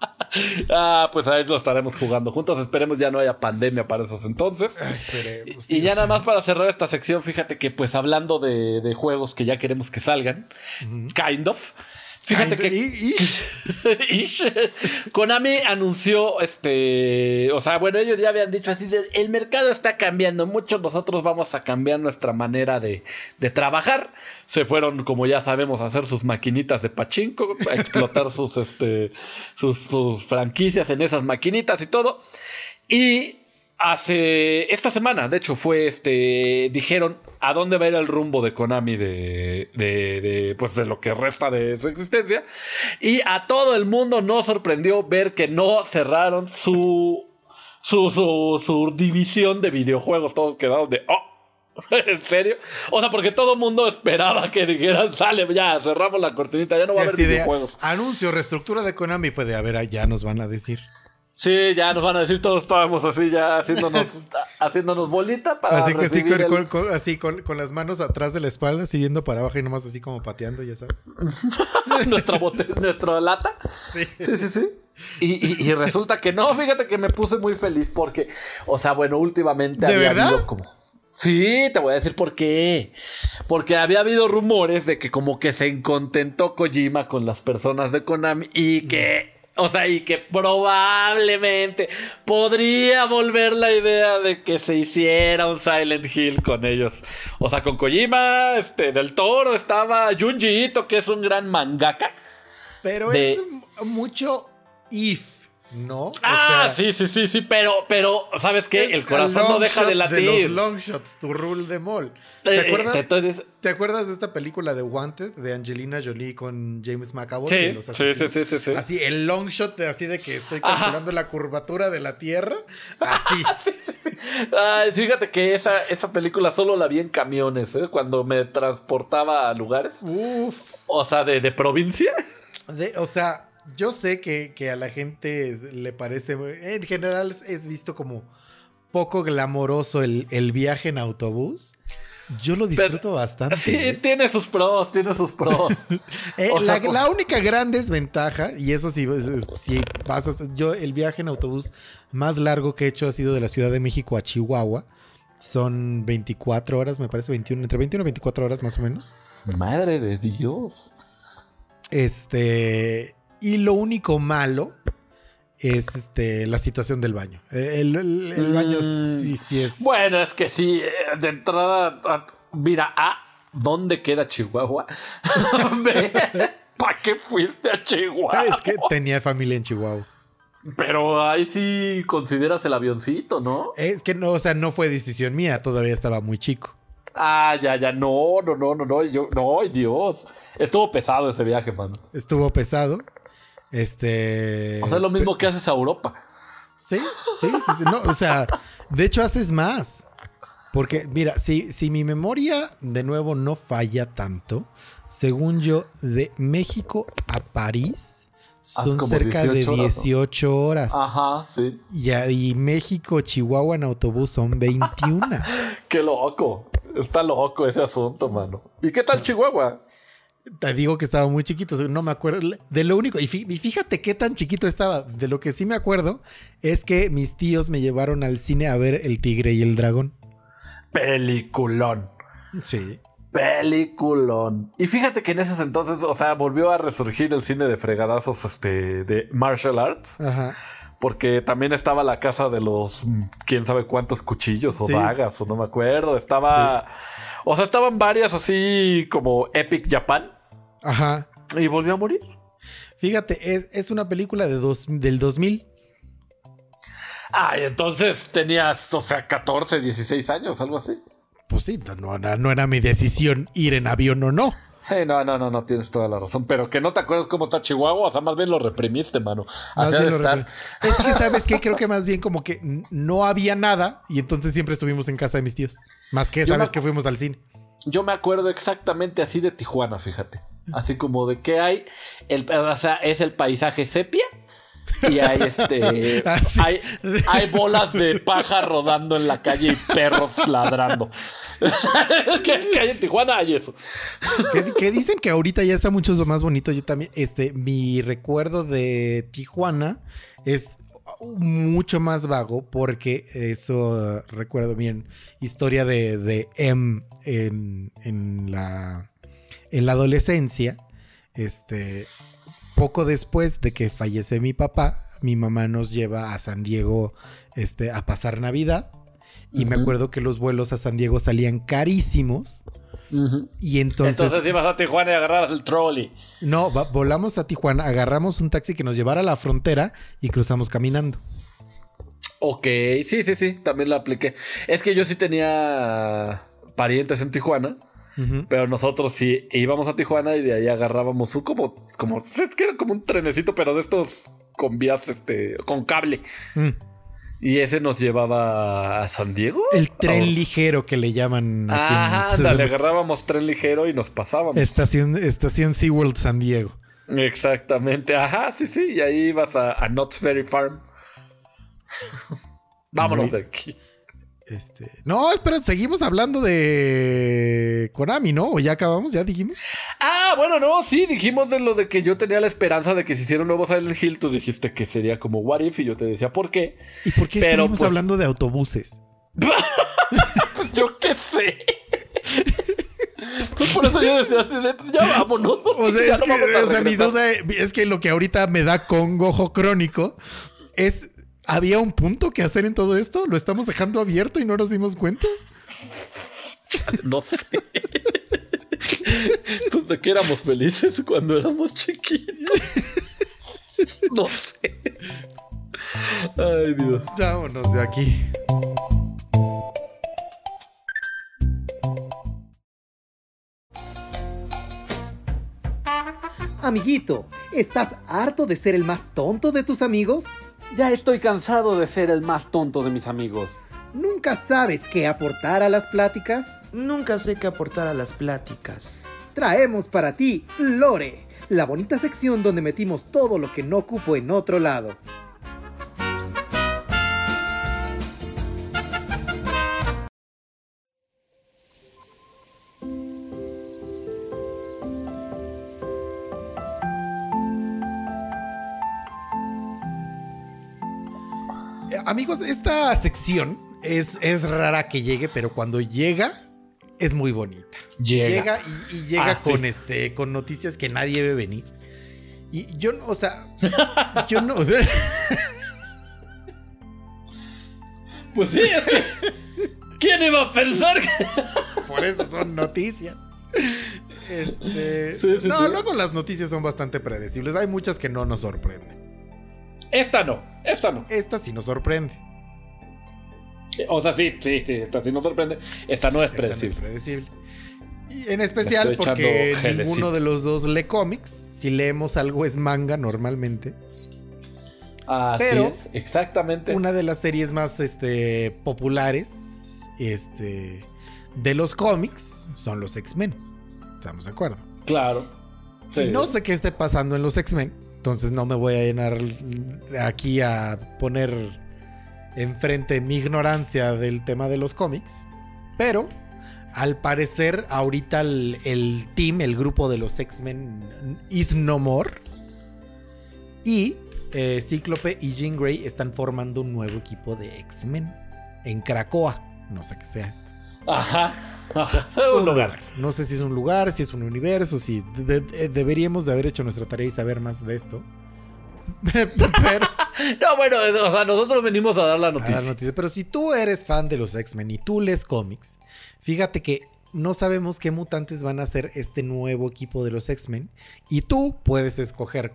Ah, pues ahí lo estaremos jugando juntos. Esperemos ya no haya pandemia para esos entonces. Ay, esperemos. Y ya nada más para cerrar esta sección, fíjate que pues hablando de, de juegos que ya queremos que salgan, kind of. Fíjate que y- Ish. Konami anunció, este, o sea, bueno, ellos ya habían dicho así, de, el mercado está cambiando mucho, nosotros vamos a cambiar nuestra manera de, de trabajar. Se fueron, como ya sabemos, a hacer sus maquinitas de pachinko, a explotar sus, este, sus, sus franquicias en esas maquinitas y todo. Y hace, esta semana, de hecho, fue, este, dijeron a dónde va a ir el rumbo de Konami de, de, de, pues, de lo que resta de su existencia. Y a todo el mundo nos sorprendió ver que no cerraron su, su, su, su división de videojuegos. Todos quedaron de, oh, ¿en serio? O sea, porque todo el mundo esperaba que dijeran, sale, ya, cerramos la cortinita, ya no va a haber de, videojuegos. anuncio, reestructura de Konami fue de, a ver, ya nos van a decir. Sí, ya nos van a decir, todos estábamos así ya haciéndonos, haciéndonos bolita para Así que sí, con, el- con- con- así con, con las manos atrás de la espalda, así viendo para abajo y nomás así como pateando, ya sabes. nuestra, bote- nuestra lata. Sí. Sí, sí, sí. Y, y- y resulta que no, fíjate que me puse muy feliz porque, o sea, bueno, últimamente ¿De había verdad? habido como. Sí, te voy a decir por qué. Porque había habido rumores de que como que se incontentó Kojima con las personas de Konami y que, o sea, y que probablemente podría volver la idea de que se hiciera un Silent Hill con ellos. O sea, con Kojima, este, del Toro estaba Junji Ito, que es un gran mangaka. Pero De- es mucho if, ¿no? O ah, sea, sí, sí, sí, sí, pero, pero, ¿sabes qué? El corazón no deja de latir. De los long shots, tu rule de mall. Eh, ¿Te eh, acuerdas, entonces- ¿Te acuerdas de esta película de Wanted de Angelina Jolie con James McAvoy? Sí, los sí, sí, sí, sí, sí. Así, el long shot de así de que estoy Ajá. calculando la curvatura de la Tierra. Así. Ay, fíjate que esa, esa película solo la vi en camiones, ¿eh? Cuando me transportaba a lugares. Uf. O sea, de, de provincia. De- o sea, yo sé que, que a la gente le parece. En general es- es visto como poco glamoroso el, el viaje en autobús. Yo lo disfruto bastante. Sí, ¿eh? tiene sus pros, tiene sus pros. Eh, o sea, la, pues- la única gran desventaja, y eso sí, si vas a- yo el viaje en autobús más largo que he hecho ha sido de la Ciudad de México a Chihuahua. Son 24 horas, me parece 21, entre 21 y 24 horas más o menos. Madre de Dios. Este, y lo único malo es este, la situación del baño. Eh, El, el- el baño Mm, sí, sí es. Bueno, es que sí, eh, de entrada, mira, A, ¿dónde queda Chihuahua? ¿para qué fuiste a Chihuahua? Es que tenía familia en Chihuahua. Pero ahí sí consideras el avioncito, ¿no? Es que no, o sea, no fue decisión mía, todavía estaba muy chico. Ah, ya, ya, no, no, no, no, no, yo, no, ay, Dios. Estuvo pesado ese viaje, mano. Estuvo pesado. Este. O sea, es lo mismo que haces a Europa. Sí, sí, sí, sí. No, o sea, de hecho haces más. Porque, mira, si, si mi memoria de nuevo no falla tanto, según yo, de México a París son cerca de 18 horas, ¿no? 18 horas. Ajá, sí. Y México, Chihuahua en autobús son 21. Qué loco. Está loco ese asunto, mano. ¿Y qué tal Chihuahua? Te digo que estaba muy chiquito, no me acuerdo. De lo único, y fí- y fíjate qué tan chiquito estaba. De lo que sí me acuerdo es que mis tíos me llevaron al cine a ver El Tigre y el Dragón. Peliculón. Sí. Peliculón. Y fíjate que en esos entonces, o sea, volvió a resurgir el cine de fregadazos este, de martial arts. Ajá. Porque también estaba la casa de los quién sabe cuántos cuchillos o Sí. dagas, o no me acuerdo. Estaba. O sea, estaban varias así como Epic Japan. Ajá. Y volvió a morir. Fíjate, es, es una película de dos, del 2000. Ay, entonces tenías, o sea, 14, 16 años, algo así. Pues sí, no, era- no era mi decisión ir en avión o no. Sí, no, no, no, no tienes toda la razón. Pero que no te acuerdas cómo está Chihuahua, o sea, más bien lo reprimiste, mano. Más bien lo estar. Es que, ¿sabes qué? Creo que más bien como que no había nada y entonces siempre estuvimos en casa de mis tíos. Más que, ¿sabes me- que fuimos al cine? Yo me acuerdo exactamente así de Tijuana, fíjate. Así como de que hay, el, o sea, es el paisaje sepia y hay este, Ah, sí. hay, hay bolas de paja rodando en la calle y perros ladrando. que, que hay en Tijuana hay eso. Que, que dicen que ahorita ya está mucho más bonito. Yo también, este, mi recuerdo de Tijuana es mucho más vago porque eso recuerdo bien historia de, de M en, en la en la adolescencia este poco después de que fallece mi papá mi mamá nos lleva a San Diego este a pasar Navidad y me acuerdo que los vuelos a San Diego salían carísimos y entonces, Entonces, ibas a Tijuana y agarrabas el trolley. no, volamos a Tijuana, agarramos un taxi que nos llevara a la frontera y cruzamos caminando. Ok, sí, sí, sí, también lo apliqué. Es que yo sí tenía parientes en Tijuana. Pero nosotros sí íbamos a Tijuana y de ahí agarrábamos un como, como, es que era como un trenecito, pero de estos con vías, este, con cable. Mm. Y ese nos llevaba a San Diego. El tren Oh. ligero que le llaman aquí en Ajá, ándale, CDMX. agarrábamos tren ligero y nos pasábamos. Estación, estación SeaWorld San Diego. Exactamente, ajá, sí, sí, y ahí ibas a, a Knott's Berry Farm. Vámonos Muy- de aquí. Este, no, espera, seguimos hablando de Konami, ¿no? ¿O ya acabamos? ¿Ya dijimos? Ah, bueno, no, sí, dijimos de lo de que yo tenía la esperanza de que se hiciera un nuevo Silent Hill. Tú dijiste que sería como What If y yo te decía por qué. ¿Y por qué Pero, estuvimos pues- hablando de autobuses? Pues yo qué sé. Pues por eso yo decía así de, ya vámonos. porque O sea, ya es no que, o sea, mi duda es que lo que ahorita me da congojo crónico es, ¿había un punto que hacer en todo esto? ¿Lo estamos dejando abierto y no nos dimos cuenta? No sé. Pues de que éramos felices cuando éramos chiquitos. No sé. Ay, Dios. Vámonos de aquí. Amiguito, ¿estás harto de ser el más tonto de tus amigos? Ya estoy cansado de ser el más tonto de mis amigos. ¿Nunca sabes qué aportar a las pláticas? Nunca sé qué aportar a las pláticas. Traemos para ti Lore, la bonita sección donde metimos todo lo que no cupo en otro lado. Amigos, esta sección es, es rara que llegue, pero cuando llega es muy bonita. Llega. Llega y, y llega Ah, con sí. este con noticias que nadie ve venir. Y yo, no, o sea, yo no, o sea, Pues sí, es que. ¿Quién iba a pensar que.? por eso son noticias. Este, Sí, sí, no, luego las noticias son bastante predecibles. Hay muchas que no nos sorprenden. Esta no, esta no. Esta sí nos sorprende. O sea, sí, sí, sí, esta sí nos sorprende. Esta no es Esta no es predecible. predecible. Y en especial porque gelecito. ninguno de los dos lee cómics. Si leemos algo es manga normalmente. Así Pero- es, exactamente. Una de las series más este, populares este, de los cómics son los X-Men. ¿Estamos de acuerdo? Claro. Sí. Y no sé qué esté pasando en los X-Men. Entonces no me voy a llenar aquí a poner enfrente mi ignorancia del tema de los cómics. Pero al parecer ahorita el, el team, el grupo de los X-Men is no more. Y eh, Cíclope y Jean Grey están formando un nuevo equipo de X-Men en Cracoa. No sé qué sea esto. Ajá. Ajá. Es un lugar. No sé si es un lugar, si es un universo, si de- de- deberíamos de haber hecho nuestra tarea y saber más de esto. Pero, No, bueno, o sea, nosotros venimos a dar la a noticia. dar. Pero si tú eres fan de los X-Men y tú lees cómics, fíjate que no sabemos qué mutantes van a ser este nuevo equipo de los X-Men y tú puedes escoger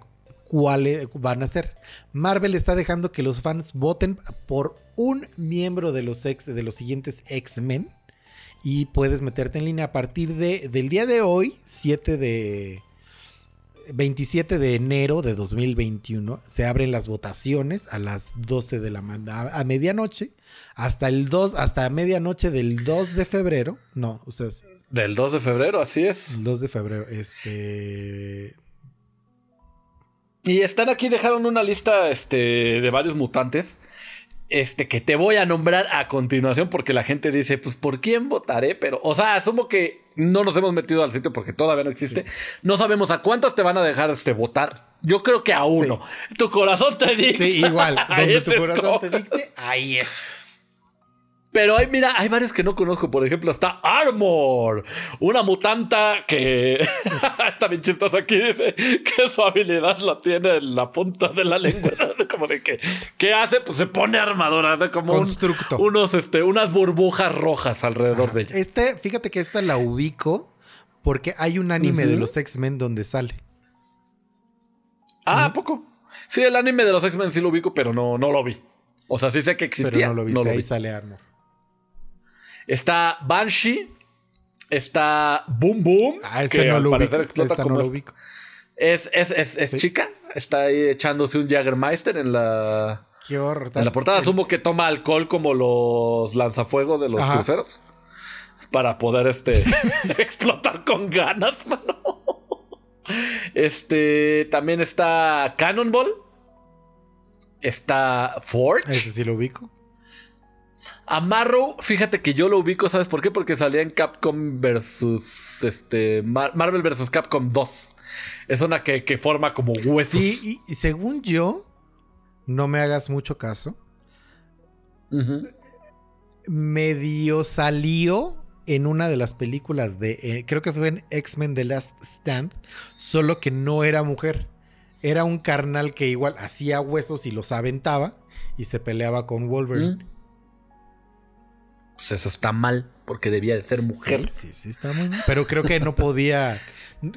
cuáles van a ser. Marvel está dejando que los fans voten por un miembro de los, ex, de los siguientes X-Men y puedes meterte en línea a partir de, del día de hoy, 7 de... 27 de enero de 2021 se abren las votaciones a las 12 de la a, a medianoche hasta el 2 hasta medianoche del 2 de febrero, no, o sea, es Del 2 de febrero, así es. el 2 de febrero, este Y están aquí, dejaron una lista este, de varios mutantes. Este, que te voy a nombrar a continuación porque la gente dice, pues, ¿por quién votaré? Pero, o sea, asumo que no nos hemos metido al sitio porque todavía no existe. No sabemos a cuántos te van a dejar este, votar. Yo creo que a uno. Tu corazón te dice. Sí, igual, donde tu corazón te dicte, ahí es. Pero hay, mira, hay varios que no conozco. Por ejemplo, está Armor, una mutanta que está bien chistoso aquí. Dice que su habilidad la tiene en la punta de la lengua. Como de que, ¿qué hace? Pues se pone armadura, hace como un- Constructo. unos, este, unas burbujas rojas alrededor de ella. Este, fíjate que esta la ubico porque hay un anime de los X-Men donde sale. Ah, ¿a poco? Sí, el anime de los X-Men sí lo ubico, pero no, no lo vi. O sea, sí sé que existía. Pero no lo viste, ahí vi. sale Armor. Está Banshee. Está Boom Boom. Ah, este que no lo ubico. Esta como no lo ubico. Es, es, es, es Sí. chica. Está ahí echándose un Jaggermeister en la, Qué horror. en la portada. El- Asumo que toma alcohol como los lanzafuegos de los Ajá. cruceros. Para poder este explotar con ganas, mano. Este también está Cannonball. Está Forge. Ese sí lo ubico. Amarro, fíjate que yo lo ubico, ¿sabes por qué? Porque salía en Capcom versus este Mar- Marvel versus Capcom 2. Es una que, que forma como huesos. Sí, y, y según yo, no me hagas mucho caso. Medio salió en una de las películas de, eh, creo que fue en X-Men The Last Stand, solo que no era mujer. Era un carnal que igual hacía huesos y los aventaba y se peleaba con Wolverine. Mm. Pues eso está mal, porque debía de ser mujer. Sí, sí, sí, está muy mal. Pero creo que no podía.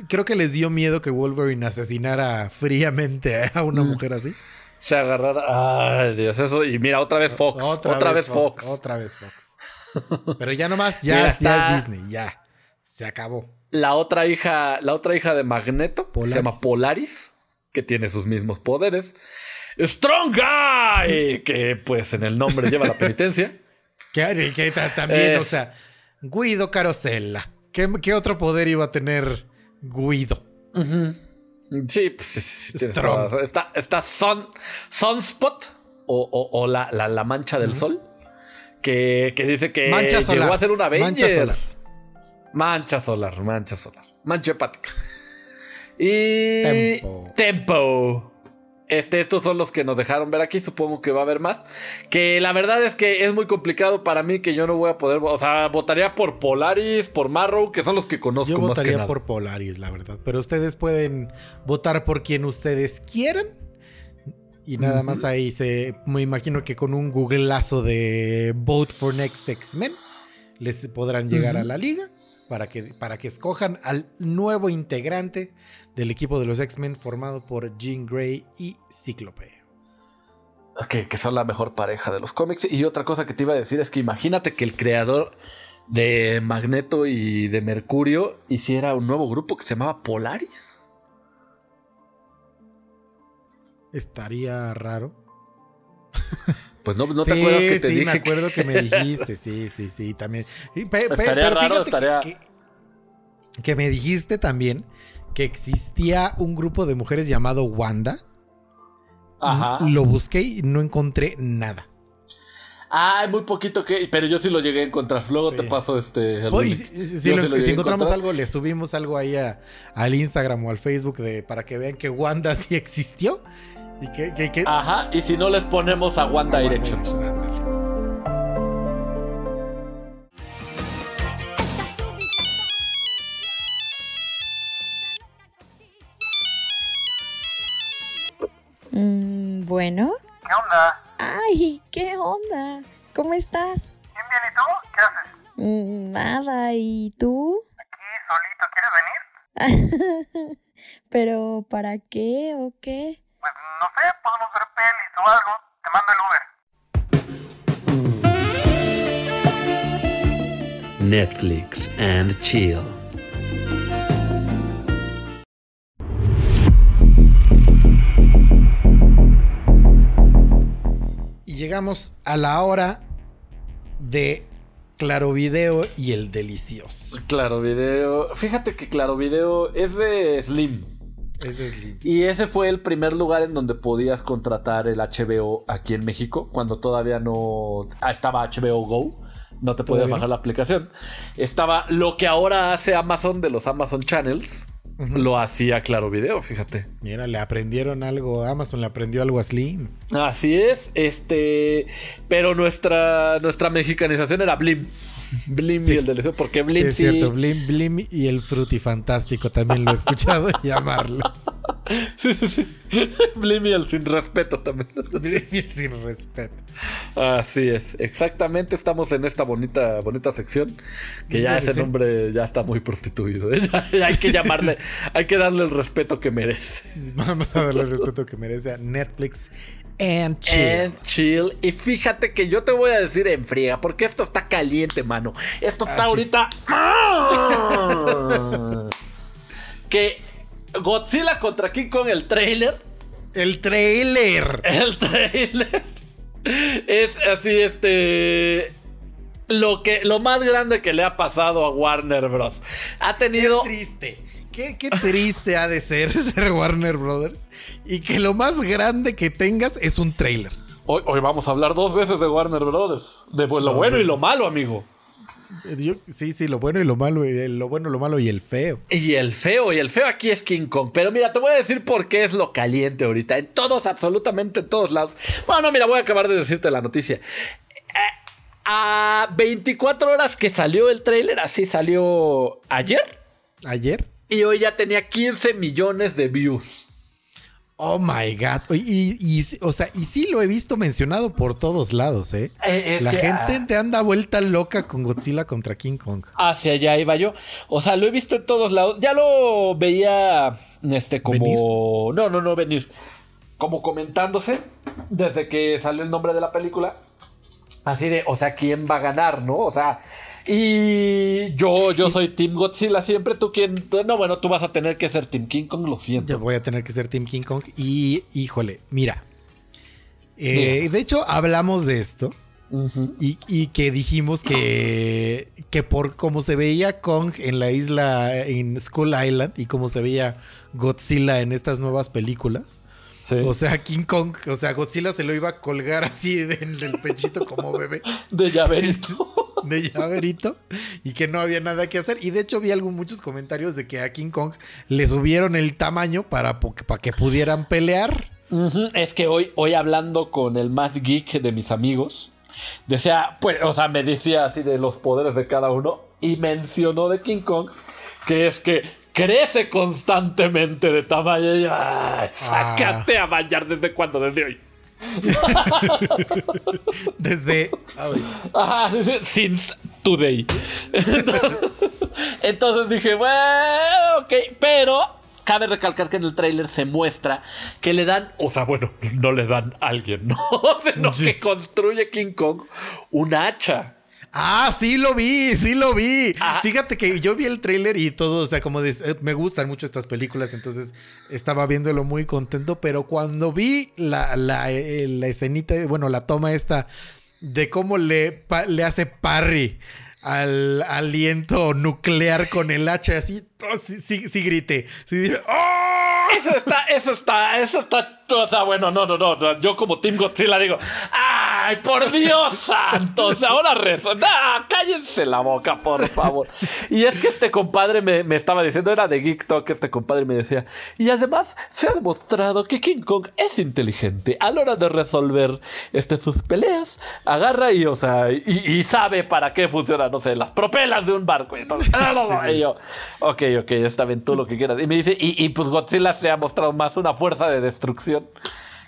Creo que les dio miedo que Wolverine asesinara fríamente a una Mm. mujer así. Se agarrara. Ay, Dios, eso. Y mira, otra vez Fox. Otra, vez Fox. Otra vez Fox. Pero ya nomás, ya, Mira, ya está- es Disney, ya. Se acabó. La otra hija, la otra hija de Magneto, que se Polaris. llama Polaris, que tiene sus mismos poderes. Strong Guy, que pues en el nombre lleva la penitencia. Que, que ta- también, Es- o sea, Guido Carosella. ¿Qué, qué otro poder iba a tener Guido? Sí, pues sí, sí, Strong. Está, está Sun, Sunspot o, o- o la, la- la mancha del sol. Que, que dice que Mancha solar. llegó a ser una Avenger. Mancha solar. Mancha solar, mancha solar. Mancha hepática. Y. Tempo. Tempo. Este, estos son los que nos dejaron ver aquí. Supongo que va a haber más. Que la verdad es que es muy complicado para mí que yo no voy a poder. O sea, votaría por Polaris, por Marrow, que son los que conozco Yo más que votaría nada. por Polaris, la verdad. Pero ustedes pueden votar por quien ustedes quieran. Y nada más ahí se. Me imagino que con un googleazo de Vote for Next X-Men les podrán llegar a la liga para que, para que escojan al nuevo integrante del equipo de los X-Men formado por Jean Grey y Cíclope. Que, que son la mejor pareja de los cómics. Y otra cosa que te iba a decir es que imagínate que el creador de Magneto y de Mercurio hiciera un nuevo grupo que se llamaba Polaris. Estaría raro. Pues no, no te sí, acuerdas que te sí, dije me acuerdo que... me dijiste, sí, sí, sí, también. Y pe- pe- Estaría pero raro, que- estaría- que, que me dijiste también que existía un grupo de mujeres llamado Wanda. Ajá. Lo busqué y no encontré nada. Ah, muy poquito que. Pero yo sí lo llegué a encontrar. Luego Sí. te paso este. el Pues, si, si- si Yo lo- sí lo si encontramos algo, le subimos algo ahí a- al Instagram o al Facebook de, para que vean que Wanda sí existió. Y que- que- Ajá. Y si no les ponemos a One a One Direction. Direction, ándale. Mm, bueno. ¿Qué onda? Ay, ¿qué onda? ¿Cómo estás? Bien, bien, ¿y tú? ¿Qué haces? Mm, nada, ¿y tú? Aquí solito, ¿quieres venir? ¿Pero para qué o qué? Pues no sé, podemos ver pelis o algo. Te mando el Uber. Netflix and chill. Y llegamos a la hora de Claro Video y el delicioso. Claro Video. Fíjate que Claro Video es de Slim. Es lindo. Y ese fue el primer lugar en donde podías contratar el HBO aquí en México, cuando todavía no ah, estaba HBO Go, no te podías bajar la aplicación. Estaba lo que ahora hace Amazon de los Amazon Channels, Lo hacía Claro Video, fíjate. Mira, le aprendieron algo, Amazon le aprendió algo a Slim. Así es, este, pero nuestra nuestra mexicanización era Blim. Blim Sí. y el delicioso, porque Sí, Blim es sí- cierto, Blim, Blim y el Frutifantástico también lo he escuchado llamarlo. Sí, sí, sí. Blim y el sin respeto también. Blim y el sin respeto. Así es, exactamente estamos en esta bonita, bonita sección. Que ya ese nombre ya está muy prostituido. ¿eh? Hay que llamarle, hay que darle el respeto que merece. Vamos a darle el respeto que merece a Netflix and chill. And chill. Y fíjate que yo te voy a decir en friega, porque esto está caliente, mano. Esto está Ah, sí. ahorita. ¡Ah! que Godzilla contra King Kong, el trailer. El trailer. El trailer es así, este. Lo que. Lo más grande que le ha pasado a Warner Bros. Ha tenido. Qué triste. Qué, qué triste ha de ser ser Warner Brothers y que lo más grande que tengas es un trailer. Hoy, hoy vamos a hablar dos veces de Warner Bros. De lo Dos bueno y lo malo, amigo. Yo- sí, sí, lo bueno y lo malo, y el- lo bueno, lo malo y el feo. Y el feo, y el feo aquí es King Kong. Pero mira, te voy a decir por qué es lo caliente ahorita. En todos, absolutamente en todos lados. Bueno, mira, voy a acabar de decirte la noticia. Eh, a 24 horas que salió el tráiler, así salió ayer. ¿Ayer? Y hoy ya tenía 15 millones de views. Oh my god. Y, y- o sea, y sí lo he visto mencionado por todos lados, ¿eh? Eh, La que, gente ah, te anda vuelta loca con Godzilla contra King Kong. Hacia allá iba yo. O sea, lo he visto en todos lados. Ya lo veía este como. No, no, no, venir. Como comentándose desde que salió el nombre de la película. Así de, o sea, ¿quién va a ganar, no? O sea. Y yo, yo soy Team Godzilla siempre. ¿Tú quién? tú- No, bueno, tú vas a tener que ser Team King Kong, lo siento. Yo voy a tener que ser Team King Kong. Y, híjole, mira. Eh, de hecho, hablamos de esto. Y, y que dijimos que, que por cómo se veía Kong en la isla, en Skull Island, y cómo se veía Godzilla en estas nuevas películas. Sí. O sea, King Kong, o sea, Godzilla se lo iba a colgar así en el pechito como bebé De llaverito. de llaverito y que no había nada que hacer. Y de hecho vi algún, muchos comentarios de que a King Kong le subieron el tamaño para, para que pudieran pelear. Es que hoy, hoy hablando con el más geek de mis amigos, decía, pues, o sea, me decía así de los poderes de cada uno y mencionó de King Kong que es que crece constantemente de tamaño. Y yo, "Ay, sácate a bañar desde cuándo, desde hoy. Desde ahorita. Ajá, since today. Entonces, entonces dije, bueno, ok, pero cabe recalcar que en el tráiler se muestra que le dan, o sea, bueno, no le dan a alguien, ¿no? Sino Sí. que construye King Kong un hacha. Ah, sí lo vi, sí lo vi. Fíjate que yo vi el tráiler y todo, o sea, como de- eh, me gustan mucho estas películas, entonces estaba viéndolo muy contento, pero cuando vi la, la, eh, la escenita, bueno, la toma esta de cómo le, pa- le hace parry al aliento nuclear con el hacha, así, oh, sí, sí, sí grité. Sí dije, ¡oh! Eso está, eso está, eso está, o sea, bueno, no, no, no, no, yo como Team Godzilla digo, ¡ay, por Dios santo! O sea, ahora rezo, ¡no, cállense la boca, por favor! Y es que este compadre me, me estaba diciendo, era de Geek Talk, este compadre me decía, y además se ha demostrado que King Kong es inteligente a la hora de resolver este, sus peleas, agarra y, o sea, y, y sabe para qué funcionan, no sé, las propelas de un barco. Y entonces, y yo, ok, ok, está bien, tú lo que quieras. Y me dice, y, y pues Godzilla se ha mostrado más una fuerza de destrucción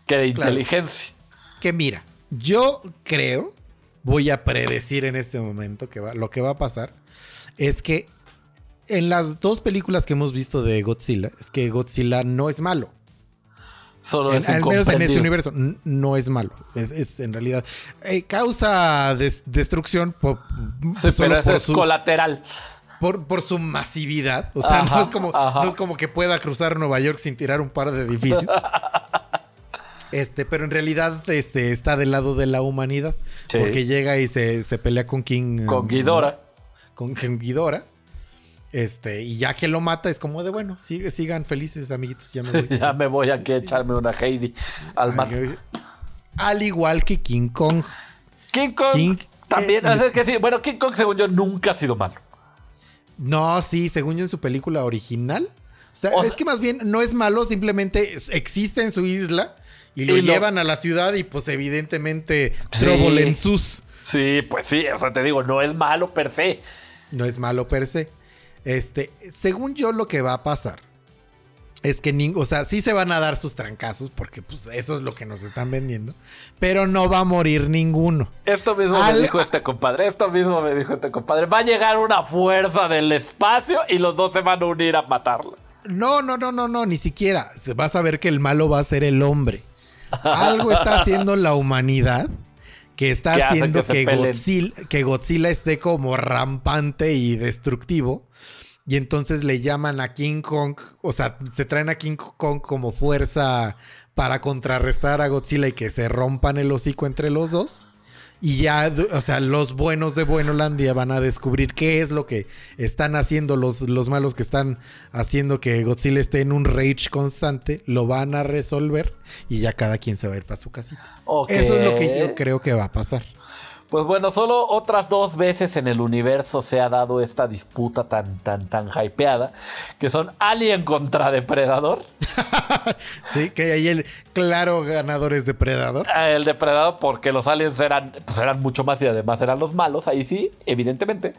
que de Claro. inteligencia. que mira, yo creo, voy a predecir en este momento que va, lo que va a pasar es que en las dos películas que hemos visto de Godzilla, es que Godzilla no es malo. Solo En- al menos en este universo, no es malo. Es, es en realidad. eh, causa des- destrucción po- Sí, solo pero por es su, colateral. Por, por su masividad. O sea, Ajá, no, es como, ajá. no es como que pueda cruzar Nueva York sin tirar un par de edificios. Este, pero en realidad este, está del lado de la humanidad. Sí. Porque llega y se, se pelea con King. Con um, Ghidorah. Con, con Ghidorah. Este, y ya que lo mata, es como de bueno, sigan felices, amiguitos. Ya me voy. ya me voy aquí a echarme una Heidi al mar. Al igual que King Kong. King Kong King- también, eh, sea, que sí, bueno, King Kong según yo nunca ha sido malo. No, sí, según yo en su película original. O sea, O es sea- que más bien no es malo, simplemente existe en su isla y lo Y lo- llevan a la ciudad y pues evidentemente Sí. Sí, pues sí, o sea, te digo, no es malo per se. no es malo per se. Este, según yo lo que va a pasar es que, ning- o sea, sí se van a dar sus trancazos porque pues eso es lo que nos están vendiendo, pero no va a morir ninguno. Esto mismo Al- me dijo este compadre, esto mismo me dijo este compadre. Va a llegar una fuerza del espacio y los dos se van a unir a matarlo. No, no, no, no, no, ni siquiera. Se- Vas a ver que el malo va a ser el hombre. Algo está haciendo la humanidad que está haciendo que. Godzilla, que Godzilla esté como rampante y destructivo. Y entonces le llaman a King Kong, o sea, se traen a King Kong como fuerza para contrarrestar a Godzilla y que se rompan el hocico entre los dos. Y ya, o sea, los buenos de Buenolandia van a descubrir qué es lo que están haciendo los, los malos que están haciendo que Godzilla esté en un rage constante. Lo van a resolver y ya cada quien se va a ir para su casita. Eso es lo que yo creo que va a pasar. Pues bueno, solo otras dos veces en el universo se ha dado esta disputa tan, tan, tan hypeada, que son Alien contra Depredador. sí, que ahí el claro ganador es Depredador. Ah, El Depredador porque los aliens eran, pues eran mucho más y además eran los malos, ahí sí, evidentemente.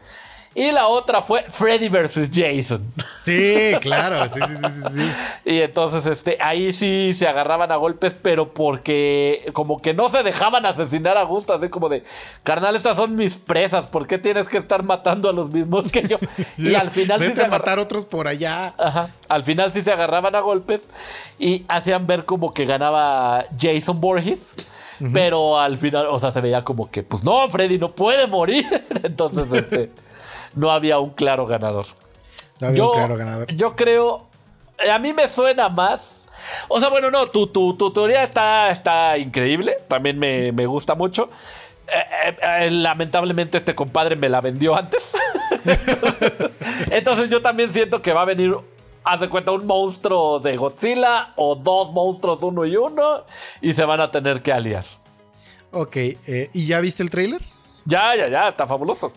Y la otra fue Freddy vs. Jason. Sí, claro, sí, sí, sí, sí, sí. Y entonces, este, ahí sí se agarraban a golpes, pero porque como que no se dejaban asesinar a gusto, así como de, carnal, estas son mis presas, ¿por qué tienes que estar matando a los mismos que yo? Y al final sí Vete se a matar otros por allá. Ajá. Al final sí se agarraban a golpes y hacían ver como que ganaba Jason Borges. Pero al final, o sea, se veía como que, pues no, Freddy no puede morir. Entonces, este, no había un claro ganador. No había un claro ganador. Yo creo, eh, a mí me suena más. O sea, bueno, no, tu, tu, tu teoría está, está increíble. También me, me gusta mucho. Eh, eh, lamentablemente este compadre me la vendió antes. Entonces yo también siento que va a venir, haz de cuenta, un monstruo de Godzilla o dos monstruos uno y uno y se van a tener que aliar. Ok, eh, ¿y ya viste el tráiler? Ya, ya, ya, está fabuloso.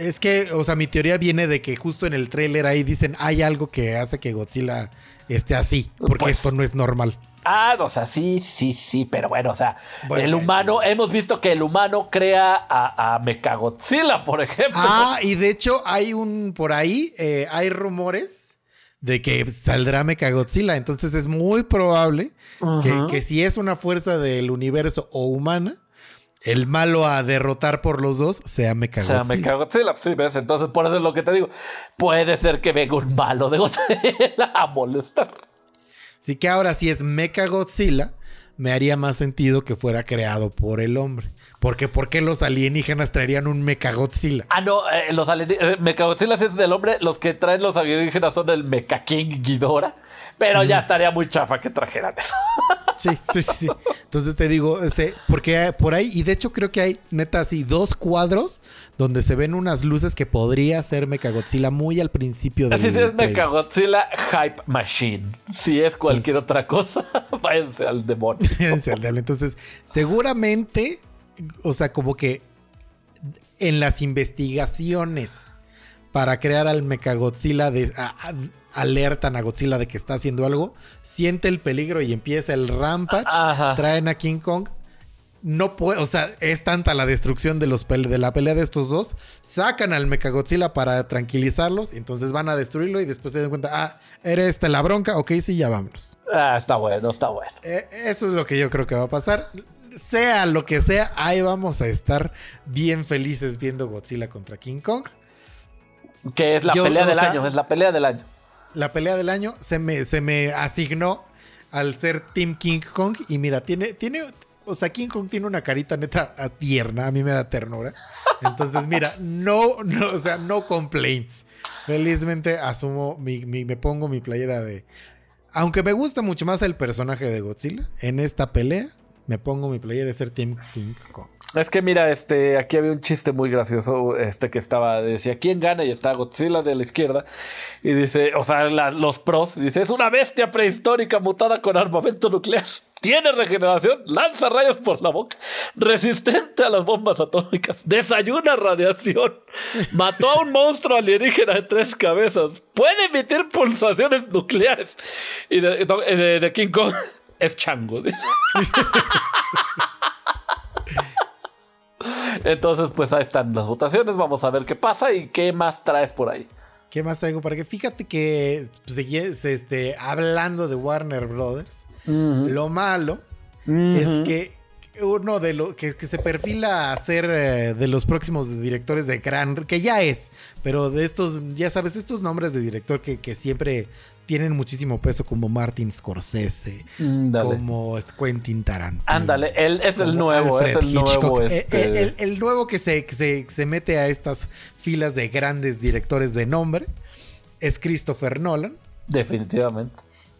Es que, o sea, mi teoría viene de que justo en el tráiler ahí dicen hay algo que hace que Godzilla esté así, porque Pues- esto no es normal. Ah, o sea, sí, sí, sí, pero bueno, o sea, Bueno, el humano, hemos visto que el humano crea a, a Mechagodzilla, por ejemplo. Ah, y de hecho hay un, por ahí, eh, hay rumores de que saldrá Mechagodzilla, entonces es muy probable que, que si es una fuerza del universo o humana, el malo a derrotar por los dos sea Mechagodzilla. sea, Mechagodzilla, sí, ¿ves? Entonces, por eso es lo que te digo. Puede ser que venga un malo de Godzilla a molestar. Así que ahora si es Mechagodzilla, me haría más sentido que fuera creado por el hombre. Porque ¿por qué los alienígenas traerían un Mechagodzilla? Ah, no, eh, los alien- eh, Mechagodzilla es del hombre, los que traen los alienígenas son el Mecha King Ghidorah. Pero ya estaría muy chafa que trajeran eso. Sí, sí, sí. Entonces te digo, este, porque por ahí, y de hecho creo que hay neta así dos cuadros donde se ven unas luces que podría ser Mechagodzilla muy al principio del Así sí es. Mechagodzilla Hype Machine. Si es cualquier otra cosa, váyanse al demonio. Fíjense al diablo. Entonces, seguramente, o sea, como que en las investigaciones para crear al Mechagodzilla, de, a- a- alertan a Godzilla de que está haciendo algo, siente el peligro y empieza el rampage, Ajá. traen a King Kong. No puede, o sea, es tanta la destrucción de, los de la pelea de estos dos. Sacan al Mechagodzilla para tranquilizarlos. Entonces van a destruirlo y después se dan cuenta, ah, eres esta la bronca. Ok, sí, ya vámonos. Ah, está bueno, está bueno. Eh, eso es lo que yo creo que va a pasar. Sea lo que sea, ahí vamos a estar bien felices viendo Godzilla contra King Kong. Que es la Yo, pelea del sea- año, es la pelea del año. La pelea del año se me, se me asignó al ser Team King Kong. Y mira, tiene, tiene, o sea, King Kong tiene una carita neta a- tierna. A mí me da ternura. Entonces, mira, no, no, o sea, no complaints. Felizmente asumo, mi, me pongo mi playera de. Aunque me gusta mucho más el personaje de Godzilla, en esta pelea me pongo mi playera de ser Team King Kong. Es que mira, este, aquí había un chiste muy gracioso, este que estaba, decía, ¿quién gana? Y está Godzilla de la izquierda. Y dice, o sea, los pros, dice, es una bestia prehistórica mutada con armamento nuclear. Tiene regeneración, lanza rayos por la boca, resistente a las bombas atómicas, desayuna radiación, mató a un monstruo alienígena de tres cabezas, puede emitir pulsaciones nucleares. Y de, de- de King Kong es chango. dice. Entonces, pues ahí están las votaciones. Vamos a ver qué pasa y qué más traes por ahí. ¿Qué más traigo para que? Fíjate que se- este, hablando de Warner Brothers, lo malo es que uno de los que, que se perfila a ser eh, de los próximos directores de gran que ya es, pero de estos, ya sabes, estos nombres de director que, que siempre tienen muchísimo peso, como Martin Scorsese, Ándale. como es Quentin Tarantino. Ándale, él es el nuevo, Alfred es el Hitchcock. nuevo. Eh, este- eh, el, el nuevo que se, que se, que se mete a estas filas de grandes directores de nombre es Christopher Nolan. Definitivamente.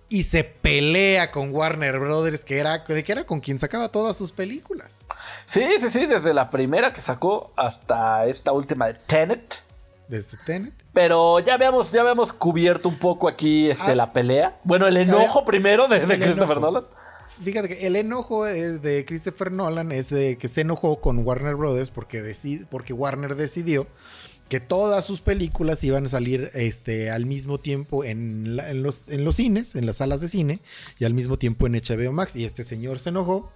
Y se pelea con Warner Brothers, que era, que era con quien sacaba todas sus películas. Sí, sí, sí, desde la primera que sacó hasta esta última de Tenet. Desde Tenet. Pero ya habíamos, ya habíamos cubierto un poco aquí este, Ah. la pelea. Bueno, el enojo primero de, Christopher enojo. Nolan. fíjate que el enojo es de Christopher Nolan es de que se enojó con Warner Brothers porque, decid, porque Warner decidió que todas sus películas iban a salir este, al mismo tiempo en, la- en los, en los cines, en las salas de cine, y al mismo tiempo en HBO Max. Y este señor se enojó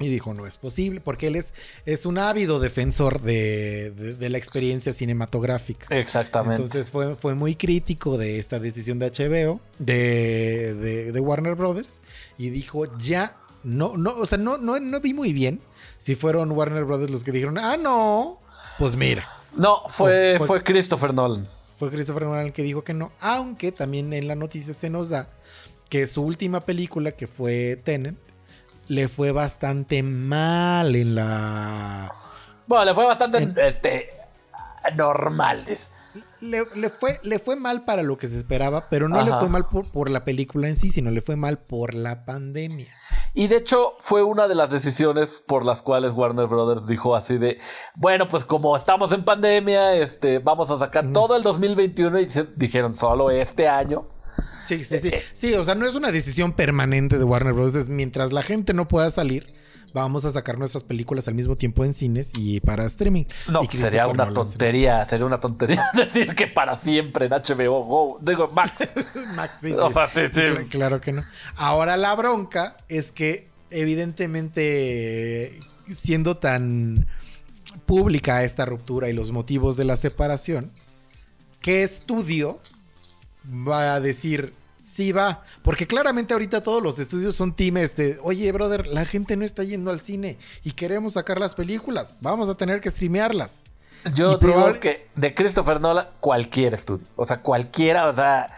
y dijo, no es posible, porque él es, es un ávido defensor de, de- de la experiencia cinematográfica. Exactamente. Entonces fue, fue muy crítico de esta decisión de HBO, de, de- de Warner Brothers, y dijo, ya, no, no, o sea, no, no, no vi muy bien si fueron Warner Brothers los que dijeron, ah, no, pues mira. no, fue, fue- fue Christopher Nolan. Fue Christopher Nolan el que dijo que no, aunque también en la noticia se nos da que su última película, que fue Tenet, le fue bastante mal en la... Bueno, le fue bastante este, normal. Le, le fue, le fue mal para lo que se esperaba, pero no le fue mal por, por la película en sí, sino le fue mal por la pandemia. Y de hecho fue una de las decisiones por las cuales Warner Brothers dijo así de, bueno, pues como estamos en pandemia, este, vamos a sacar todo el 2021 y dijeron solo este año. Sí, sí, sí. Sí, o sea, no es una decisión permanente de Warner Bros. Es mientras la gente no pueda salir, vamos a sacar nuestras películas al mismo tiempo en cines y para streaming. No, Y sería una Nolan tontería, sería una tontería decir que para siempre en HBO Go, digo, Max. Max, sí, O sí. sea, sí, sí. Cla- Claro que no. Ahora la bronca es que evidentemente siendo tan pública esta ruptura y los motivos de la separación, ¿qué estudio va a decir sí va? Porque claramente ahorita todos los estudios son team este, oye brother, la gente no está yendo al cine y queremos sacar las películas, vamos a tener que streamearlas. Yo Y digo que de Christopher Nolan, cualquier estudio. O sea, cualquiera, o sea.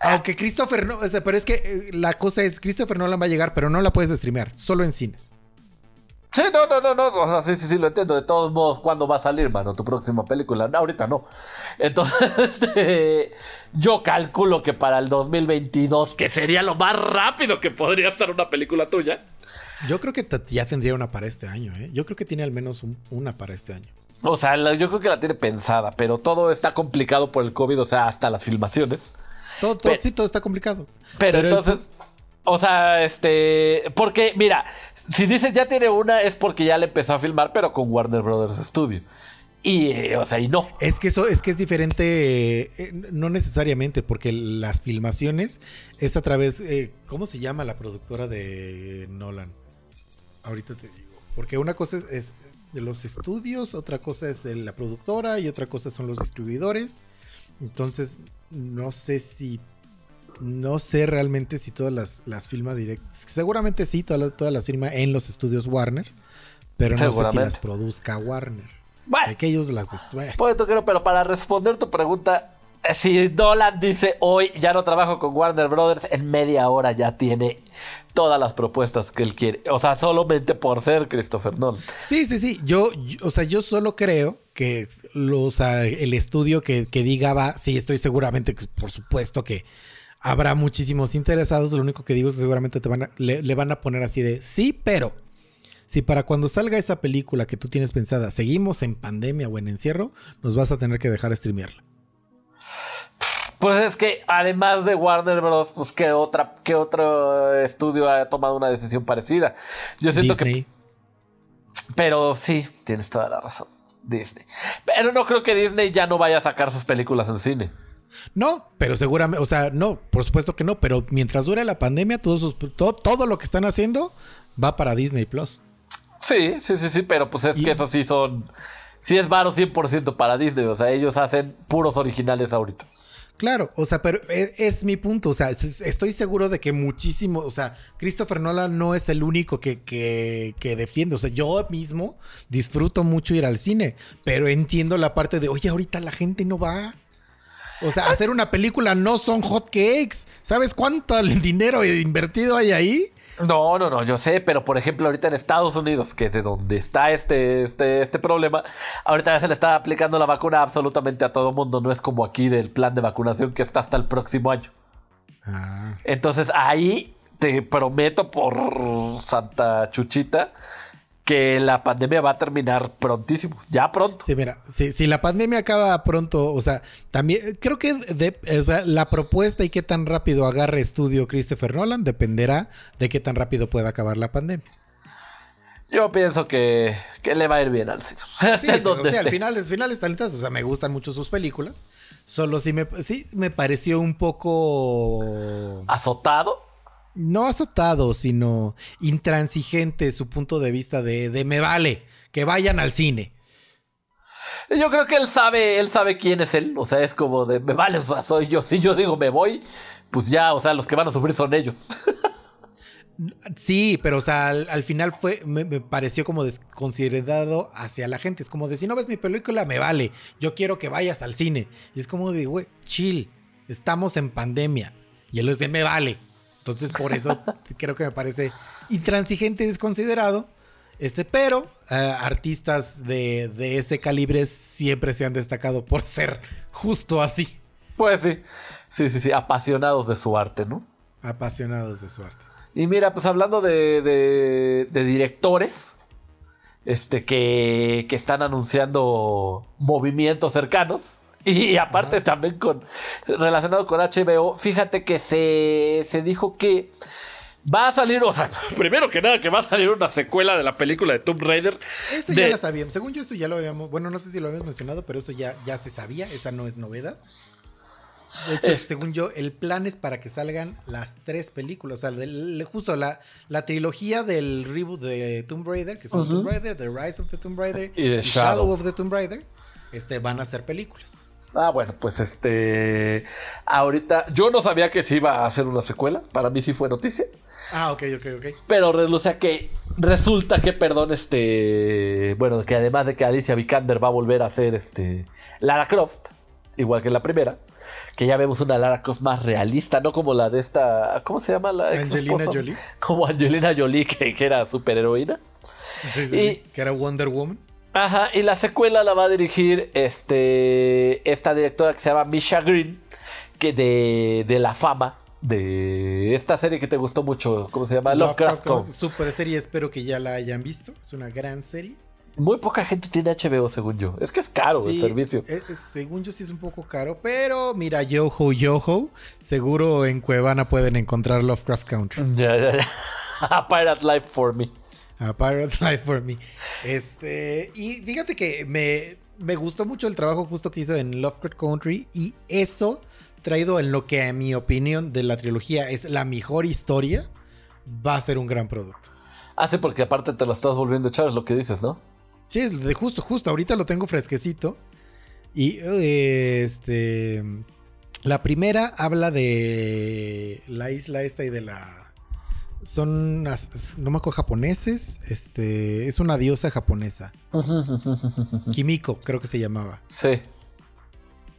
Aunque Christopher no, o sea, pero es que eh, la cosa es, Christopher Nolan va a llegar, pero no la puedes streamear, solo en cines. Sí, no, no, no, no. O sea, sí, sí, sí, lo entiendo. De todos modos, ¿cuándo va a salir, mano? Tu próxima película. No, ahorita no. Entonces, este, yo calculo que para el 2022, que sería lo más rápido que podría estar una película tuya. Yo creo que ya tendría una para este año, ¿eh? Yo creo que tiene al menos un- una para este año. O sea, la- yo creo que la tiene pensada, pero todo está complicado por el COVID, o sea, hasta las filmaciones. Todo, todo, Pero- sí, todo está complicado. Pero, entonces, o sea, este, porque mira, si dices ya tiene una es porque ya le empezó a filmar, pero con Warner Brothers Studio. Y, eh, o sea, y no. Es que eso es que es diferente, eh, no necesariamente, porque las filmaciones es a través, eh, ¿cómo se llama la productora de Nolan? Ahorita te digo. Porque una cosa es, los estudios, otra cosa es la productora y otra cosa son los distribuidores. Entonces, no sé si, no sé realmente si todas las, las filma directas. Seguramente sí, todas las, todas las firma en los estudios Warner, pero no sé si las produzca Warner. Bueno. Sé que ellos las destruyen. Pues, pero para responder tu pregunta, eh, si Nolan dice hoy ya no trabajo con Warner Brothers, en media hora ya tiene todas las propuestas que él quiere. O sea, solamente por ser Christopher Nolan. Sí, sí, sí. Yo, yo- o sea, yo solo creo que los, el estudio que, que diga va, sí, estoy seguramente, que, por supuesto que habrá muchísimos interesados. Lo único que digo es que seguramente te van a- le, le van a poner así de sí, pero si para cuando salga esa película que tú tienes pensada seguimos en pandemia o en encierro, nos vas a tener que dejar streamearla. Pues es que además de Warner Bros., pues qué otra, qué otro estudio ha tomado una decisión parecida. Yo siento Disney. que. Pero sí, tienes toda la razón. Disney. Pero no creo que Disney ya no vaya a sacar sus películas en cine. No, pero seguramente, o sea, no, por supuesto que no, pero mientras dure la pandemia, todos sus- todo, todo lo que están haciendo va para Disney Plus. Sí, sí, sí, sí, pero pues es Y- que eso sí son. Sí es varo 100% para Disney. O sea, ellos hacen puros originales ahorita. Claro, o sea, pero e- es, mi punto, o sea, es- estoy seguro de que muchísimo, o sea, Christopher Nolan no es el único que, que, que defiende, o sea, yo mismo disfruto mucho ir al cine, pero entiendo la parte de, oye, ahorita la gente no va. O sea, hacer una película no son hot cakes, ¿sabes cuánto dinero invertido hay ahí? No, no, no, yo sé, pero por ejemplo, ahorita en Estados Unidos, que es de donde está este, este, este problema, ahorita ya se le está aplicando la vacuna absolutamente a todo mundo. No es como aquí del plan de vacunación que está hasta el próximo año. Ah, Entonces ahí te prometo por Santa Chuchita que la pandemia va a terminar prontísimo, ya pronto. Sí, mira, si, si la pandemia acaba pronto, o sea, también creo que de- o sea, la propuesta y qué tan rápido agarre estudio Christopher Nolan dependerá de qué tan rápido pueda acabar la pandemia. Yo pienso que, que le va a ir bien al César. Sí, o sea, al final, al final están lindas, o sea, me gustan mucho sus películas. Solo sí me, sí me pareció un poco ¿Azotado? No azotado, sino intransigente su punto de vista de, de me vale, que vayan al cine. Yo creo que él sabe, él sabe quién es él. O sea, es como de me vale, o sea, soy yo. Si yo digo me voy, pues ya, o sea, los que van a sufrir son ellos. Sí, pero o sea, al, al final fue, me, me pareció como desconsiderado hacia la gente. Es como de si no ves mi película, me vale. Yo quiero que vayas al cine. Y es como de, güey, chill. Estamos en pandemia. Y él es de me vale. Entonces, por eso creo que me parece intransigente y desconsiderado. Este, pero eh, artistas de, de ese calibre siempre se han destacado por ser justo así. Pues sí, sí, sí, sí, apasionados de su arte, ¿no? Apasionados de su arte. Y mira, pues hablando de, de- de directores, este, que, que están anunciando movimientos cercanos. Y aparte también con relacionado con HBO, fíjate que se, se dijo que va a salir, o sea, primero que nada que va a salir una secuela de la película de Tomb Raider. Eso de- ya lo sabíamos. Según yo, eso ya lo habíamos. Bueno, no sé si lo habíamos mencionado, pero eso ya, ya se sabía. Esa no es novedad. De hecho, Es- según yo, el plan es para que salgan las tres películas. O sea, del- justo la, la trilogía del reboot de Tomb Raider, que son. Tomb Raider, The Rise of the Tomb Raider Y The Shadow. Shadow. of the Tomb Raider, este, van a ser películas. Ah, bueno, pues este. Ahorita. Yo no sabía que se iba a hacer una secuela. Para mí sí fue noticia. Ah, ok, ok, ok. Pero reluce que. Resulta que, perdón, este. Bueno, que además de que Alicia Vikander va a volver a ser este. Lara Croft. Igual que la primera. Que ya vemos una Lara Croft más realista, no como la de esta. ¿Cómo se llama la Angelina? Jolie. Como Angelina Jolie, que, que era superheroína. Sí, sí, Y- sí, Que era Wonder Woman. Ajá, y la secuela la va a dirigir este, esta directora que se llama Misha Green, que de, de la fama de esta serie que te gustó mucho, ¿cómo se llama? Lovecraft. Country. Super serie, espero que ya la hayan visto. Es una gran serie. Muy poca gente tiene HBO, según yo. Es que es caro el servicio. es- es- según yo sí es un poco caro, pero mira, Yoho Yoho, seguro en Cuevana pueden encontrar Lovecraft Country. Ya, ya, ya. A Pirate Life for me. A Pirate's Life for Me. Este, y fíjate que me, me gustó mucho el trabajo justo que hizo en Lovecraft Country y eso traído en lo que a mi opinión de la trilogía es la mejor historia, va a ser un gran producto. Ah, sí, porque aparte te lo estás volviendo a echar, es lo que dices, ¿no? Sí, es de justo, justo. Ahorita lo tengo fresquecito. Y eh, este. La primera habla de la isla esta y de la. Son. No me acuerdo japoneses. Este. Es una diosa japonesa. Kimiko, creo que se llamaba. Sí.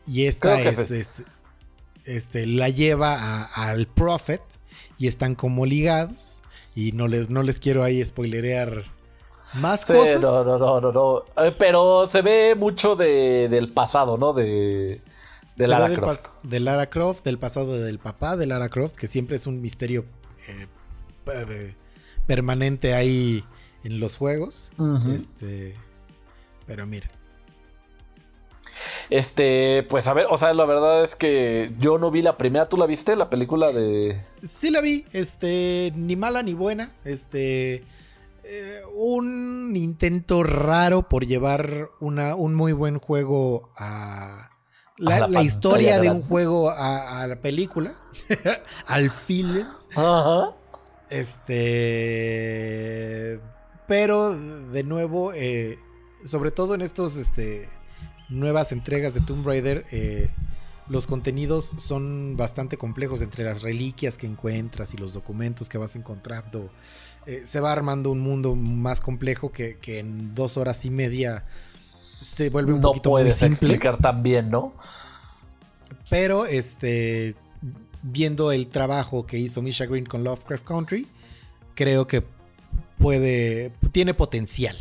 Y esta es. Este, este, la lleva al Prophet. Y están como ligados. Y no les, no les quiero ahí spoilerear más Sí, cosas. no, no, no, no, no. Eh, Pero se ve mucho de, del pasado, ¿no? De, de Lara del Croft. pas- de Lara Croft, del pasado del papá de Lara Croft, que siempre es un misterio eh, permanente ahí en los juegos. Este, pero mira. Este, pues a ver, o sea, la verdad es que yo no vi la primera, ¿tú la viste? La película de... Sí la vi, este, ni mala ni buena. Este, eh, un intento raro por llevar una, un muy buen juego a... La, A la la pantalla historia de un juego a, a la película, al film. Ajá. Este. Pero, de nuevo, eh, sobre todo en estos este, nuevas entregas de Tomb Raider, eh, los contenidos son bastante complejos entre las reliquias que encuentras y los documentos que vas encontrando. Eh, se va armando un mundo más complejo que, que en dos horas y media se vuelve un No poquito muy puedes simple. explicar tan bien, ¿no? Pero este viendo el trabajo que hizo Misha Green con Lovecraft Country, creo que puede tiene potencial.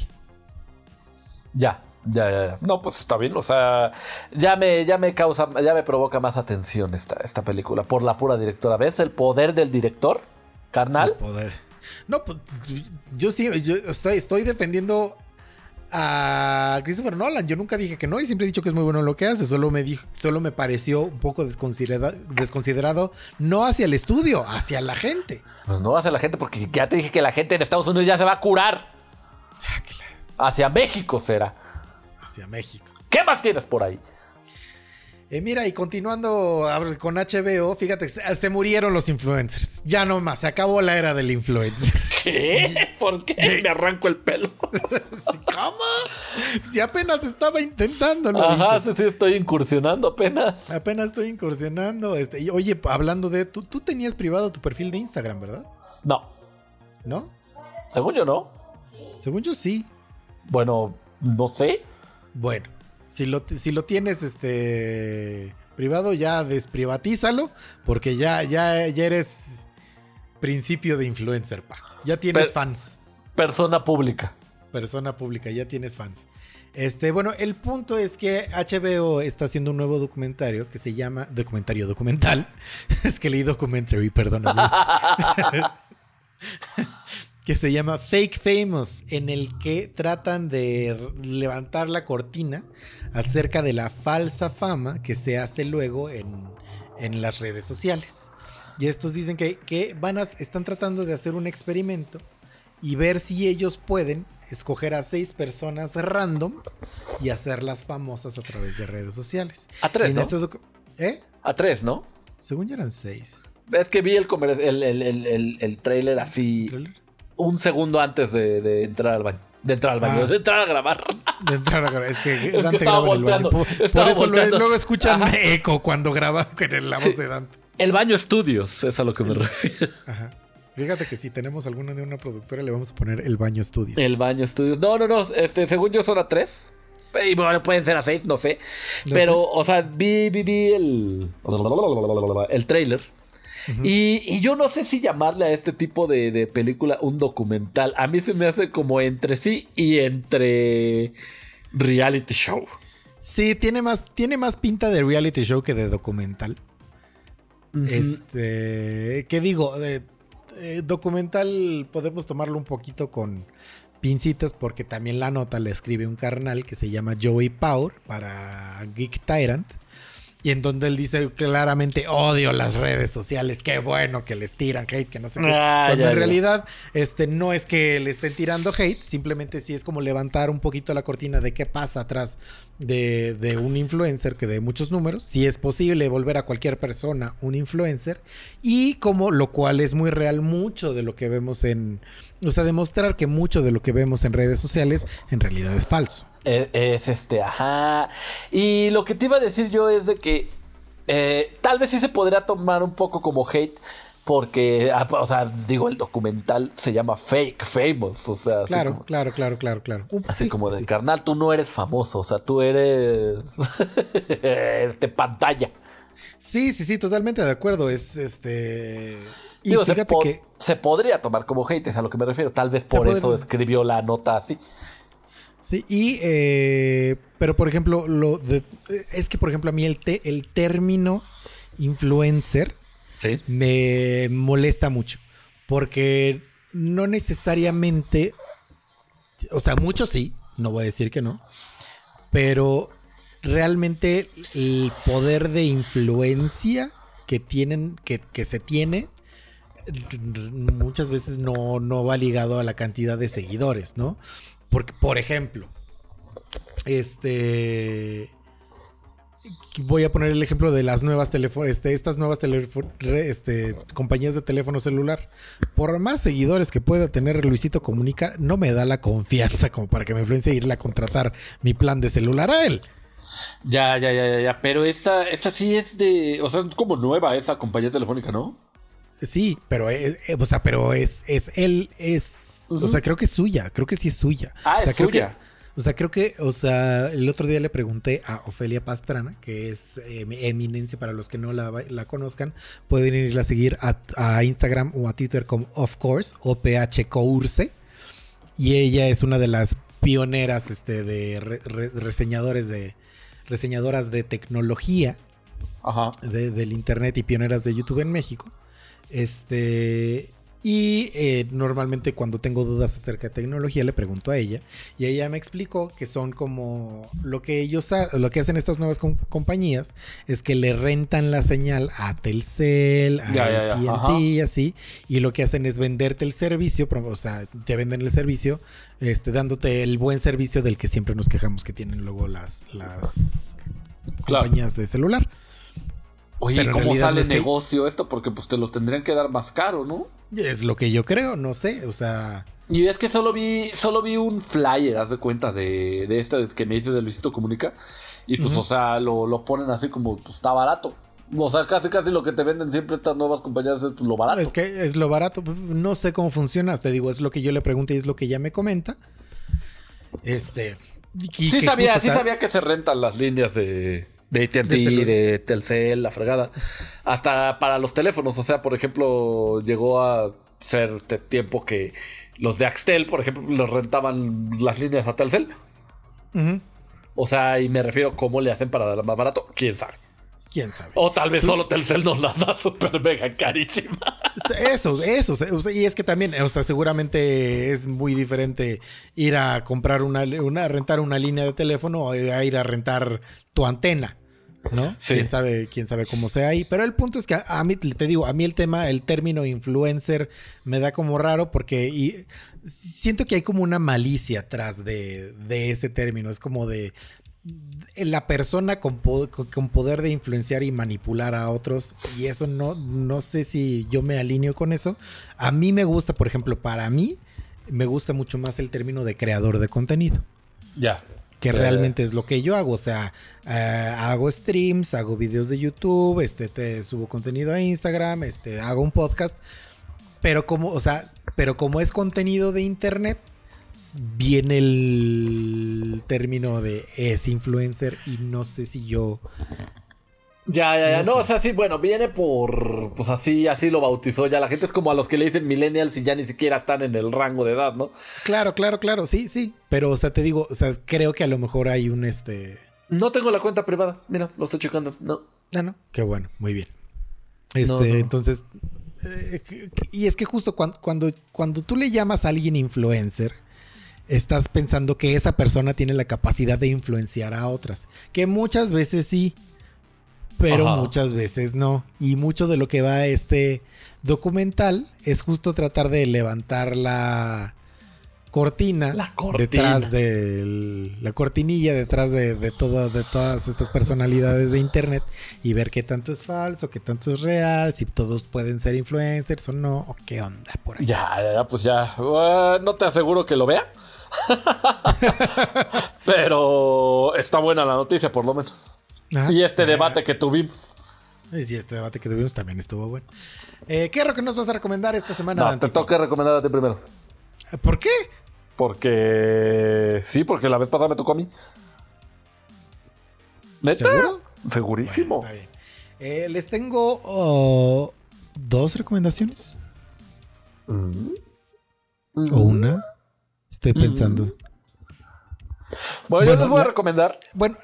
Ya, ya, ya, ya. No, pues está bien, o sea, ya me, ya me causa, ya me provoca más atención esta, esta película por la pura directora. ¿Ves el poder del director, carnal? El poder. No, pues yo sí, yo estoy, estoy defendiendo a Christopher Nolan. Yo nunca dije que no y siempre he dicho que es muy bueno lo que hace. Solo me dijo, solo me pareció un poco desconsiderado, desconsiderado no hacia el estudio, hacia la gente. Pues no hacia la gente, porque ya te dije que la gente en Estados Unidos ya se va a curar. Hacia México será. Hacia México. ¿Qué más tienes por ahí? Eh, mira, y continuando con HBO, fíjate, se, se murieron los influencers. Ya no más, se acabó la era del influencer. ¿Qué? ¿Por qué? Me arranco el pelo. Sí, ¿Cómo? Si apenas estaba intentándolo. Ajá, dice. sí, sí, estoy incursionando apenas. Apenas estoy incursionando. Este, y, oye, hablando de. Tú, tú tenías privado tu perfil de Instagram, ¿verdad? No, ¿No? según yo no. Según yo sí. Bueno, no sé. Bueno, si lo, si lo tienes este privado, ya desprivatízalo. Porque ya, ya, ya eres principio de influencer, pa. Ya tienes fans. Persona pública. Persona pública, ya tienes fans. Este, bueno, el punto es que HBO está haciendo un nuevo documentario que se llama. Documentario documental. es que leí documentary, perdón. que se llama Fake Famous, en el que tratan de levantar la cortina acerca de la falsa fama que se hace luego en, en las redes sociales. Y estos dicen que, que van a, están tratando de hacer un experimento y ver si ellos pueden escoger a seis personas random y hacerlas famosas a través de redes sociales. A tres, ¿no? este ¿Eh? A tres, ¿no? Según yo eran seis. Es que vi el, comer- el, el, el, el- el trailer así un segundo antes de, de entrar al baño. De entrar al baño, Ah. de entrar a grabar. De entrar a grabar. Es que que Dante estaba graba en el baño. Por, eso volteando. luego escuchan Ajá. eco cuando graba con la voz Sí. de Dante. El baño estudios, es a lo que me refiero. Ajá. Fíjate que si tenemos alguna de una productora, le vamos a poner el baño estudios. El baño estudios. No, no, no. Este, según yo son a tres. Y bueno, pueden ser a seis, no sé. No Pero, sé. o sea, vi, vi, vi el. El trailer. Y, y yo no sé si llamarle a este tipo de, de película un documental. A mí se me hace como entre sí y entre reality show. Sí, tiene más, tiene más pinta de reality show que de documental. Este, ¿qué digo? De- eh, documental podemos tomarlo un poquito con pincitas porque también la nota la escribe un carnal que se llama Joey Power para Geek Tyrant. Y en donde él dice claramente odio las redes sociales, qué bueno que les tiran hate, que no sé qué. Ah, Cuando ya, en ya. realidad este, no es que le estén tirando hate, simplemente sí es como levantar un poquito la cortina de qué pasa atrás de, de un influencer que de muchos números, si es posible volver a cualquier persona un influencer, y como lo cual es muy real, mucho de lo que vemos en, o sea, demostrar que mucho de lo que vemos en redes sociales en realidad es falso. Es, es este, ajá. Y lo que te iba a decir yo es de que eh, tal vez sí se podría tomar un poco como hate. Porque, ah, o sea, digo, el documental se llama Fake Famous. O sea, Claro, como- claro, claro, claro, claro. Uh, Así sí, como sí, de sí. carnal, tú no eres famoso, o sea, tú eres de pantalla. Sí, sí, sí, totalmente de acuerdo. Es este. Y Digo, se, fíjate po- que. se podría tomar como hate, es a lo que me refiero. Tal vez Se por eso escribió la nota así. Sí, y. eh, pero por ejemplo, lo de- es que por ejemplo a mí el, te- el término influencer Sí. me molesta mucho. Porque no necesariamente. O sea, muchos sí, no voy a decir que no. Pero realmente el poder de influencia que tienen, que, que se tiene, muchas veces no, no va ligado a la cantidad de seguidores, ¿no? Porque, por ejemplo, este. Voy a poner el ejemplo de las nuevas teléfonos, este, estas nuevas este, compañías de teléfono celular. Por más seguidores que pueda tener Luisito Comunica, no me da la confianza como para que me influencie a irle a contratar mi plan de celular a él. Ya, ya, ya, ya, ya. Pero esa, esa sí es de. O sea, es como nueva esa compañía telefónica, ¿no? Sí, pero es, eh, o sea, pero es, es él, es, o sea, creo que es suya, creo que sí es suya. Ah, o sea, es creo suya. Que, o sea, creo que, o sea, el otro día le pregunté a Ofelia Pastrana, que es eh, eminencia para los que no la, la conozcan, pueden irla a seguir a, a Instagram o a Twitter como Of Course, OPH Course, y ella es una de las pioneras este, de re- re- reseñadores de reseñadoras de tecnología Ajá. de- del internet y pioneras de YouTube en México. Este. Y eh, normalmente cuando tengo dudas acerca de tecnología le pregunto a ella y ella me explicó que son como lo que ellos ha- lo que hacen estas nuevas com- compañías es que le rentan la señal a Telcel, a AT&T así y lo que hacen es venderte el servicio, o sea, te venden el servicio este dándote el buen servicio del que siempre nos quejamos que tienen luego las las Claro. compañías de celular. Oye, Pero ¿cómo sale no que- negocio esto? Porque pues te lo tendrían que dar más caro, ¿no? Es lo que yo creo, no sé, o sea, Y es que solo vi, solo vi un flyer, haz de cuenta, de, de esta que me dice de Luisito Comunica. Y pues, o sea, lo, lo ponen así como, pues está barato. O sea, casi casi lo que te venden siempre estas nuevas compañías es lo barato. Es que es lo barato. No sé cómo funciona. Te digo, es lo que yo le pregunté y es lo que ella me comenta. Este. y sí sabía, sí sabía que se rentan las líneas de, de AT&T, De Telcel, la fregada. Hasta para los teléfonos. O sea, por ejemplo, llegó a ser de tiempo que los de Axtel, por ejemplo, los rentaban las líneas a Telcel. O sea, y me refiero cómo le hacen para dar más barato. ¿Quién sabe? ¿Quién sabe? O tal vez solo Telcel nos las da súper mega carísimas. Eso, eso. Y es que también, o sea, seguramente es muy diferente ir a comprar una, una rentar una línea de teléfono o a ir a rentar tu antena. ¿No? Sí. Quién sabe, quién sabe cómo sea ahí. Pero el punto es que a, a mí, te digo, a mí el tema, el término influencer me da como raro porque y, siento que hay como una malicia atrás de, de ese término. Es como de la persona con, con- poder de influenciar y manipular a otros. Y eso no, no sé si yo me alineo con eso. A mí me gusta, por ejemplo, para mí, me gusta mucho más el término de creador de contenido Ya. que Eh, realmente es lo que yo hago. O sea, eh, hago streams, hago videos de YouTube, este, te subo contenido a Instagram, este, hago un podcast. Pero como, o sea, pero como es contenido de internet, viene el término de es influencer y no sé si yo. Ya, ya, ya. No No, sé. o sea, sí, bueno, viene por. Pues así, así lo bautizó ya. La gente es como a los que le dicen millennials y ya ni siquiera están en el rango de edad, ¿no? Claro, claro, claro, sí, sí. Pero, o sea, te digo, o sea, creo que a lo mejor hay un este. No tengo la cuenta privada. Mira, lo estoy checando. No. Ah, no. Qué bueno, muy bien. Este, No, no. entonces. eh, y es que justo cuando, cuando, cuando tú le llamas a alguien influencer, estás pensando que esa persona tiene la capacidad de influenciar a otras. Que muchas veces sí, pero Ajá. muchas veces no. Y mucho de lo que va a este documental es justo tratar de levantar la cortina, La cortina. detrás de la cortinilla detrás de, de todo de todas estas personalidades de internet y ver qué tanto es falso, qué tanto es real, si todos pueden ser influencers o no, o qué onda por ahí. Ya, ya, ya, pues ya. Ah, no te aseguro que lo vea. Pero está buena la noticia, por lo menos. Ajá. Y este Eh, debate que tuvimos. Y este debate que tuvimos también estuvo bueno. Eh, ¿Qué es lo que nos vas a recomendar esta semana? No, te toca recomendar a ti primero. ¿Por qué? Porque. Sí, porque la vez pasada me tocó a mí. ¿Neta? ¿Seguro? Segurísimo. Bueno, está bien. Eh, les tengo oh, dos recomendaciones. Mm. ¿O una? Estoy pensando. Bueno, yo les voy a la- recomendar. Bueno,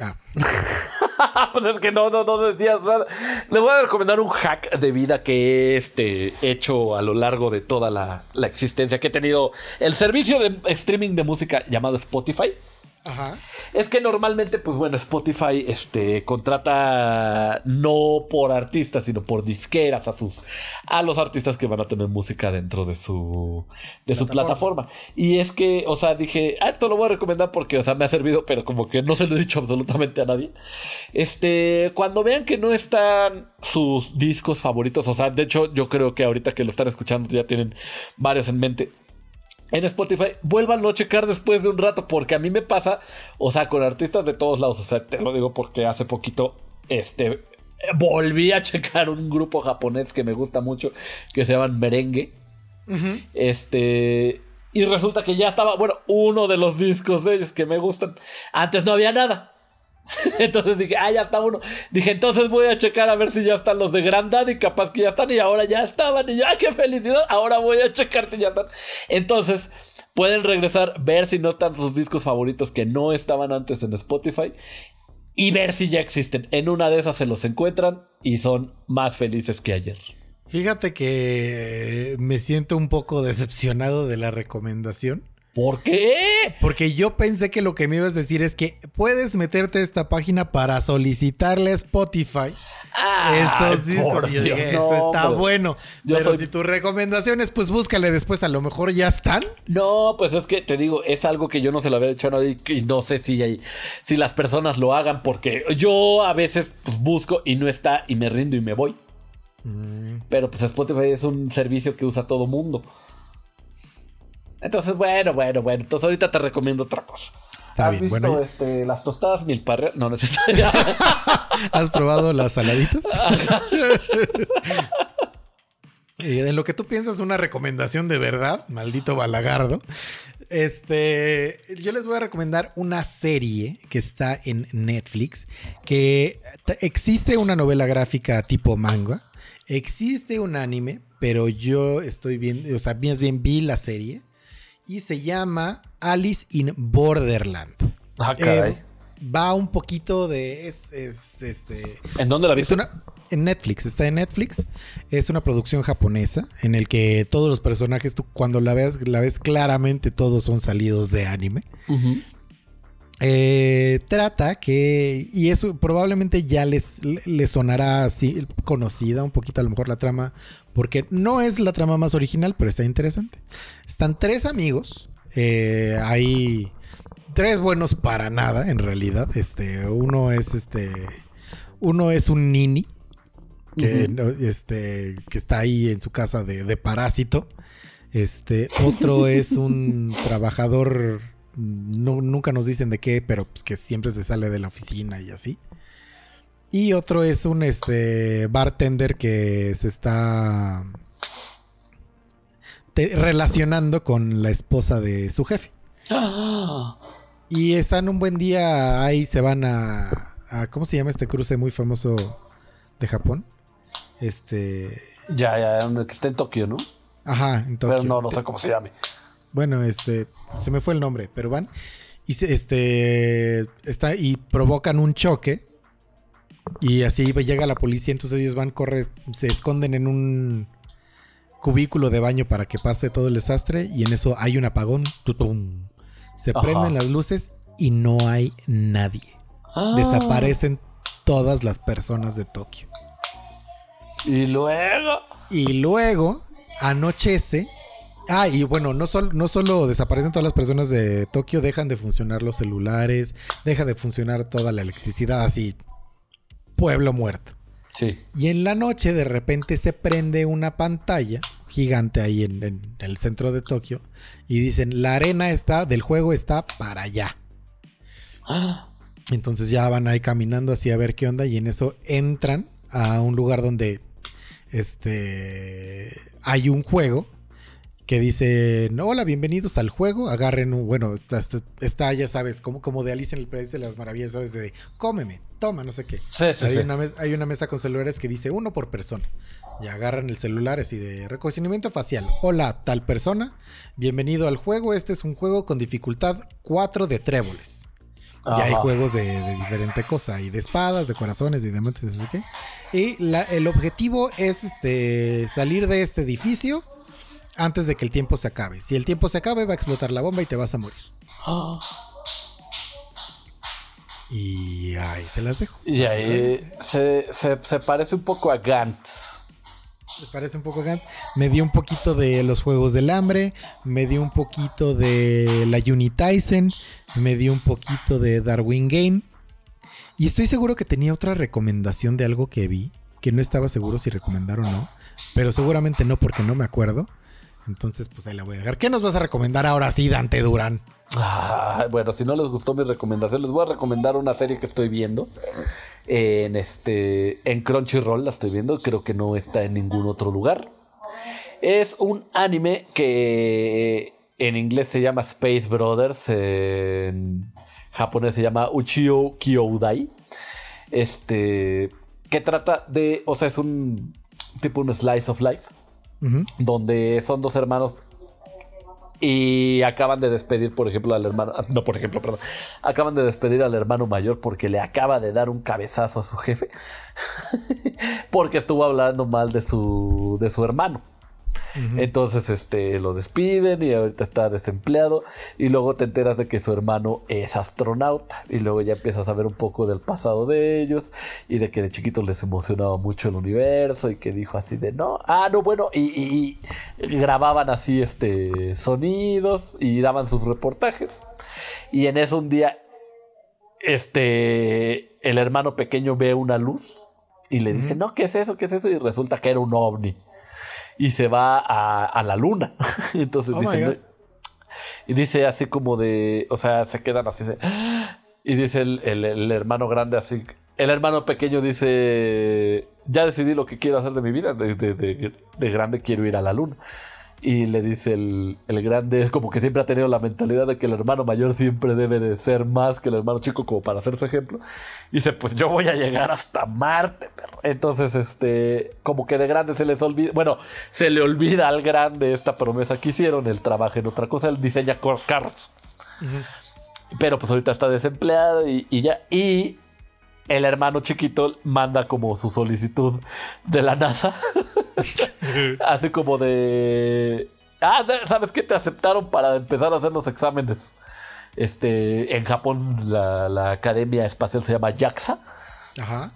ah, pues es que no, no, no decías nada. Les voy a recomendar un hack de vida que he este, hecho a lo largo de toda la, la existencia que he tenido el servicio de streaming de música llamado Spotify. Ajá. Es que normalmente, pues bueno, Spotify este, contrata no por artistas, sino por disqueras a sus a los artistas que van a tener música dentro de su de su Plataforma. plataforma. Y es que, o sea, dije, ah, esto lo voy a recomendar porque, o sea, me ha servido, pero como que no se lo he dicho absolutamente a nadie. Este, cuando vean que no están sus discos favoritos, o sea, de hecho, yo creo que ahorita que lo están escuchando ya tienen varios en mente en Spotify, vuélvanlo a checar después de un rato, porque a mí me pasa, o sea, con artistas de todos lados, o sea, te lo digo porque hace poquito, este, volví a checar un grupo japonés que me gusta mucho, que se llaman Merengue, este, y resulta que ya estaba, bueno, uno de los discos de ellos que me gustan, antes no había nada. Entonces dije, ah, ya está uno. Dije, entonces voy a checar a ver si ya están los de Grandad y capaz que ya están y ahora ya estaban. Y yo, ah, qué felicidad. Ahora voy a checar si ya están. Entonces, pueden regresar, ver si no están sus discos favoritos que no estaban antes en Spotify y ver si ya existen. En una de esas se los encuentran y son más felices que ayer. Fíjate que me siento un poco decepcionado de la recomendación. ¿Por qué? Porque yo pensé que lo que me ibas a decir es que puedes meterte a esta página para solicitarle a Spotify estos discos. Y yo Dios, dije, no, eso está hombre. bueno. Pero soy- si tus recomendaciones, pues búscale después, a lo mejor ya están. No, pues es que te digo, es algo que yo no se lo había dicho a nadie y no sé si, hay- si las personas lo hagan porque yo a veces pues, busco y no está y me rindo y me voy. Pero pues Spotify es un servicio que usa todo mundo. Entonces, bueno, bueno, bueno. Entonces ahorita te recomiendo otra cosa. Está ¿Has bien, visto bueno, este, las tostadas milparre? No, no es esta. ya. ¿Has probado las saladitas? Eh, en lo que tú piensas una recomendación de verdad, maldito balagardo. Este, yo les voy a recomendar una serie que está en Netflix, que existe una novela gráfica tipo manga, existe un anime, pero yo estoy viendo, o sea, más bien vi la serie y se llama Alice in Borderland. Ah, caray. Eh, va un poquito de es, es, este ¿En dónde la es viste? una en Netflix, está en Netflix. Es una producción japonesa en el que todos los personajes, tú cuando la ves, la ves claramente, todos son salidos de anime. Eh, trata que, y eso probablemente ya les, les sonará así conocida un poquito a lo mejor la trama, porque no es la trama más original, pero está interesante. Están tres amigos, eh, hay tres buenos para nada en realidad. Este, uno es este, uno es un nini. Que, este, que está ahí en su casa de, de parásito. Este, otro es un trabajador, no, nunca nos dicen de qué, pero pues que siempre se sale de la oficina y así. Y otro es un este, bartender que se está te- relacionando con la esposa de su jefe. Ah, Y están un buen día, ahí se van a, a- ¿Cómo se llama este cruce muy famoso de Japón? Este... ya, ya, donde- que está en Tokio, ¿no? Ajá, en Tokio. Pero no, no sé cómo se llame. Bueno, este, se me fue el nombre, pero van y se- este está y provocan un choque y así llega la policía, entonces ellos van corre, se esconden en un cubículo de baño para que pase todo el desastre y en eso hay un apagón, tutum. se Ajá. prenden las luces y no hay nadie. Ah. Desaparecen todas las personas de Tokio. Y luego. Y luego anochece. Ah, y bueno, no, sol- no solo desaparecen todas las personas de Tokio, dejan de funcionar los celulares, deja de funcionar toda la electricidad, así. Pueblo muerto. Sí. Y en la noche de repente se prende una pantalla gigante ahí en, en el centro de Tokio y dicen, la arena está, del juego está para allá. Entonces ya van ahí caminando así a ver qué onda y en eso entran a un lugar donde este hay un juego que dice, hola, bienvenidos al juego, agarren un, bueno, está, está- ya sabes, como, como de Alicia en el País de las Maravillas, sabes, de cómeme, toma, no sé qué. Sí, sí, hay, sí. Una hay una mesa con celulares que dice uno por persona. Y agarran el celular así de reconocimiento facial. Hola, tal persona, bienvenido al juego. Este es un juego con dificultad 4 de tréboles. Y hay Ajá. juegos de, de diferente cosa, y de espadas, de corazones, de diamantes, no sé qué. Y la- el objetivo es este, salir de este edificio antes de que el tiempo se acabe. Si el tiempo se acabe, va a explotar la bomba y te vas a morir. Ah. Y ahí se las dejo. Y ahí se, se, se parece un poco a Gantz. Me parece un poco Gantz. Me dio un poquito de los Juegos del Hambre, me dio un poquito de la Unitizen, me dio un poquito de Darwin Game. Y estoy seguro que tenía otra recomendación de algo que vi, que no estaba seguro si recomendar o no, pero seguramente no porque no me acuerdo. Entonces, pues ahí la voy a dejar. ¿Qué nos vas a recomendar ahora sí, Dante Durán? Ah, bueno, si no les gustó mi recomendación, les voy a recomendar una serie que estoy viendo. En este. En Crunchyroll la estoy viendo. Creo que no está en ningún otro lugar. Es un anime que en inglés se llama Space Brothers. En japonés se llama Uchiyo Kyoudai. Este. Que trata de. O sea, es un. Tipo un slice of life. Donde son dos hermanos Y acaban de despedir, por ejemplo, al hermano. No, por ejemplo. Acaban de despedir al hermano mayor porque le acaba de dar un cabezazo a su jefe. porque estuvo hablando mal de su, de su hermano. Entonces, este, lo despiden y ahorita está desempleado. Y luego te enteras de que su hermano es astronauta. Y luego ya empiezas a ver un poco del pasado de ellos. Y de que de chiquitos les emocionaba mucho el universo. Y que dijo así de no. Ah, no, bueno. Y, y grababan así, este, sonidos. Y daban sus reportajes. Y en eso un día, este, el hermano pequeño ve una luz. Y le dice, no, ¿qué es eso? ¿Qué es eso? Y resulta que era un ovni y se va a, a la luna. Entonces Oh dice, y dice así como de, o sea, se quedan así de, y dice el, el- el hermano grande así, el hermano pequeño dice, ya decidí lo que quiero hacer de mi vida, de, de- de- de grande quiero ir a la luna. Y le dice el, el grande, es como que siempre ha tenido la mentalidad de que el hermano mayor siempre debe de ser más que el hermano chico como para hacerse ejemplo. Y dice, pues yo voy a llegar hasta Marte, perro. Entonces, este, como que de grande se les olvida, bueno, se le olvida al grande esta promesa que hicieron, él trabaja en otra cosa, él diseña carros. Pero pues ahorita está desempleado y, y ya. Y el hermano chiquito manda como su solicitud de la NASA. Así como de. Ah, ¿sabes qué? Te aceptaron para empezar a hacer los exámenes. Este, en Japón la, la academia espacial se llama JAXA. Ajá.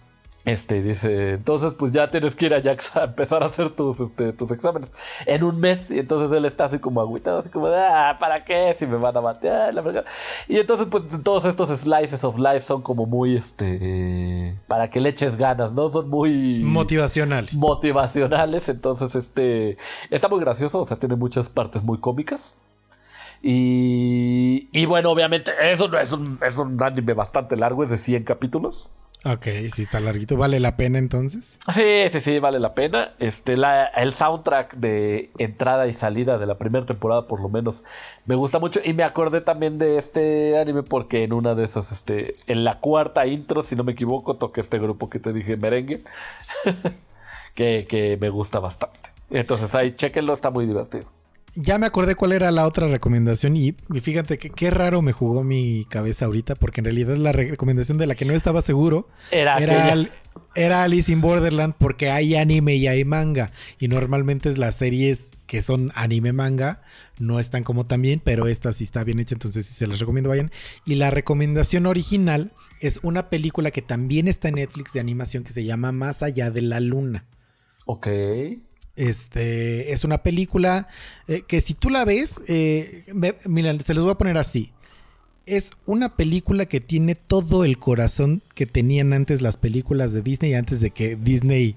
Este dice, entonces pues ya tienes que ir a JAXA a empezar a hacer tus, este, tus exámenes en un mes. Y entonces él está así como agüitado, así como de, ah, ¿para qué? Si me van a batear, la verdad. Y entonces pues todos estos slices of life son como muy, este, para que le eches ganas, ¿no? Son muy... Motivacionales. motivacionales. Entonces, este, está muy gracioso, o sea, tiene muchas partes muy cómicas. Y, y bueno, obviamente, eso no es un, es un anime bastante largo, es de 100 capítulos. Ok, sí está larguito. ¿Vale la pena entonces? Sí, sí, sí, vale la pena. Este, la, el soundtrack de entrada y salida de la primera temporada, por lo menos, me gusta mucho. Y me acordé también de este anime porque en una de esas, este, en la cuarta intro, si no me equivoco, toqué este grupo que te dije, merengue, que, que me gusta bastante. Entonces ahí, chequenlo, está muy divertido. Ya me acordé cuál era la otra recomendación y, y fíjate que qué raro me jugó mi cabeza ahorita porque en realidad la re- recomendación de la que no estaba seguro Era era, aquella. al- era Alice in Borderland porque hay anime y hay manga y normalmente las series que son anime manga no están como tan bien, pero esta sí está bien hecha, entonces sí se las recomiendo vayan. Y la recomendación original es una película que también está en Netflix de animación que se llama Más allá de la luna. Ok. Este es una película eh, que si tú la ves, eh, mira, se los voy a poner así. Es una película que tiene todo el corazón que tenían antes las películas de Disney, antes de que Disney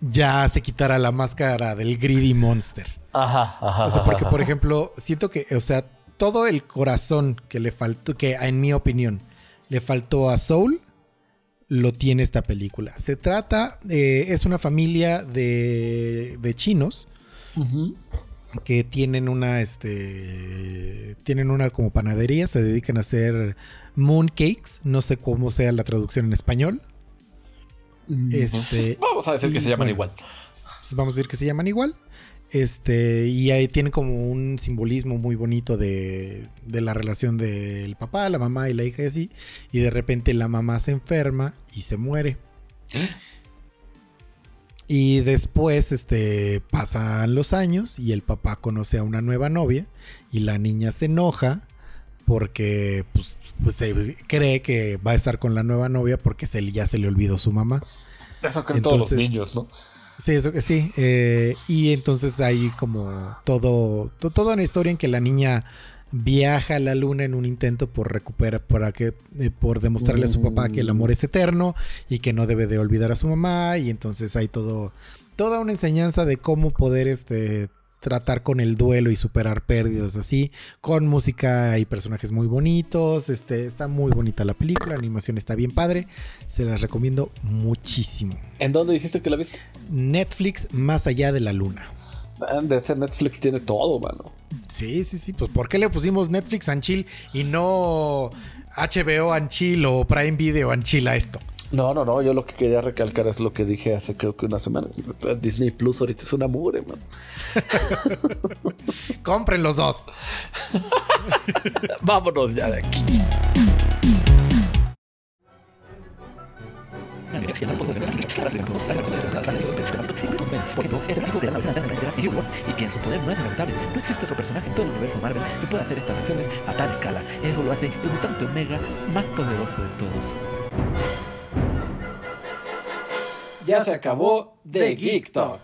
ya se quitara la máscara del greedy monster. Ajá, ajá. O sea, porque por ejemplo, siento que, o sea, todo el corazón que le faltó, que en mi opinión le faltó a Soul, lo tiene esta película. Se trata, eh, es una familia de, de chinos que tienen una, este, tienen una como panadería, se dedican a hacer mooncakes, no sé cómo sea la traducción en español. Este, Vamos a decir que y, se llaman bueno, igual. vamos a decir que se llaman igual. Este, y ahí tiene como un simbolismo muy bonito de, de la relación del papá, la mamá y la hija y así. Y de repente la mamá se enferma y se muere. Y después, este, pasan los años y el papá conoce a una nueva novia y la niña se enoja porque, pues, pues se cree que va a estar con la nueva novia porque se, le- ya se le olvidó su mamá. Eso creen todos los niños, ¿no? Sí, eso que sí. eh, y entonces hay como todo, to- toda una historia en que la niña viaja a la luna en un intento por recuperar, para que, eh, por demostrarle a su papá que el amor es eterno y que no debe de olvidar a su mamá. Y entonces hay todo, toda una enseñanza de cómo poder este tratar con el duelo y superar pérdidas así, con música y personajes muy bonitos, este está muy bonita la película, la animación está bien padre, se las recomiendo muchísimo. ¿En dónde dijiste que la viste? Netflix más allá de la luna. Ah, De ese Netflix tiene todo, mano. Sí, sí, sí. Pues ¿por qué le pusimos Netflix and Chill y no HBO and Chill o Prime Video and Chill a esto? No, no, no, yo lo que quería recalcar es lo que dije hace creo que una semana. Disney Plus ahorita es una mugre, man. Compren los dos. Vámonos ya de aquí. Que y en su poder no es lamentable. No existe otro personaje en todo el universo Marvel que pueda hacer estas acciones a tal escala. Eso lo hace el mutante Omega más poderoso de todos. ya se acabó de Geek Talk.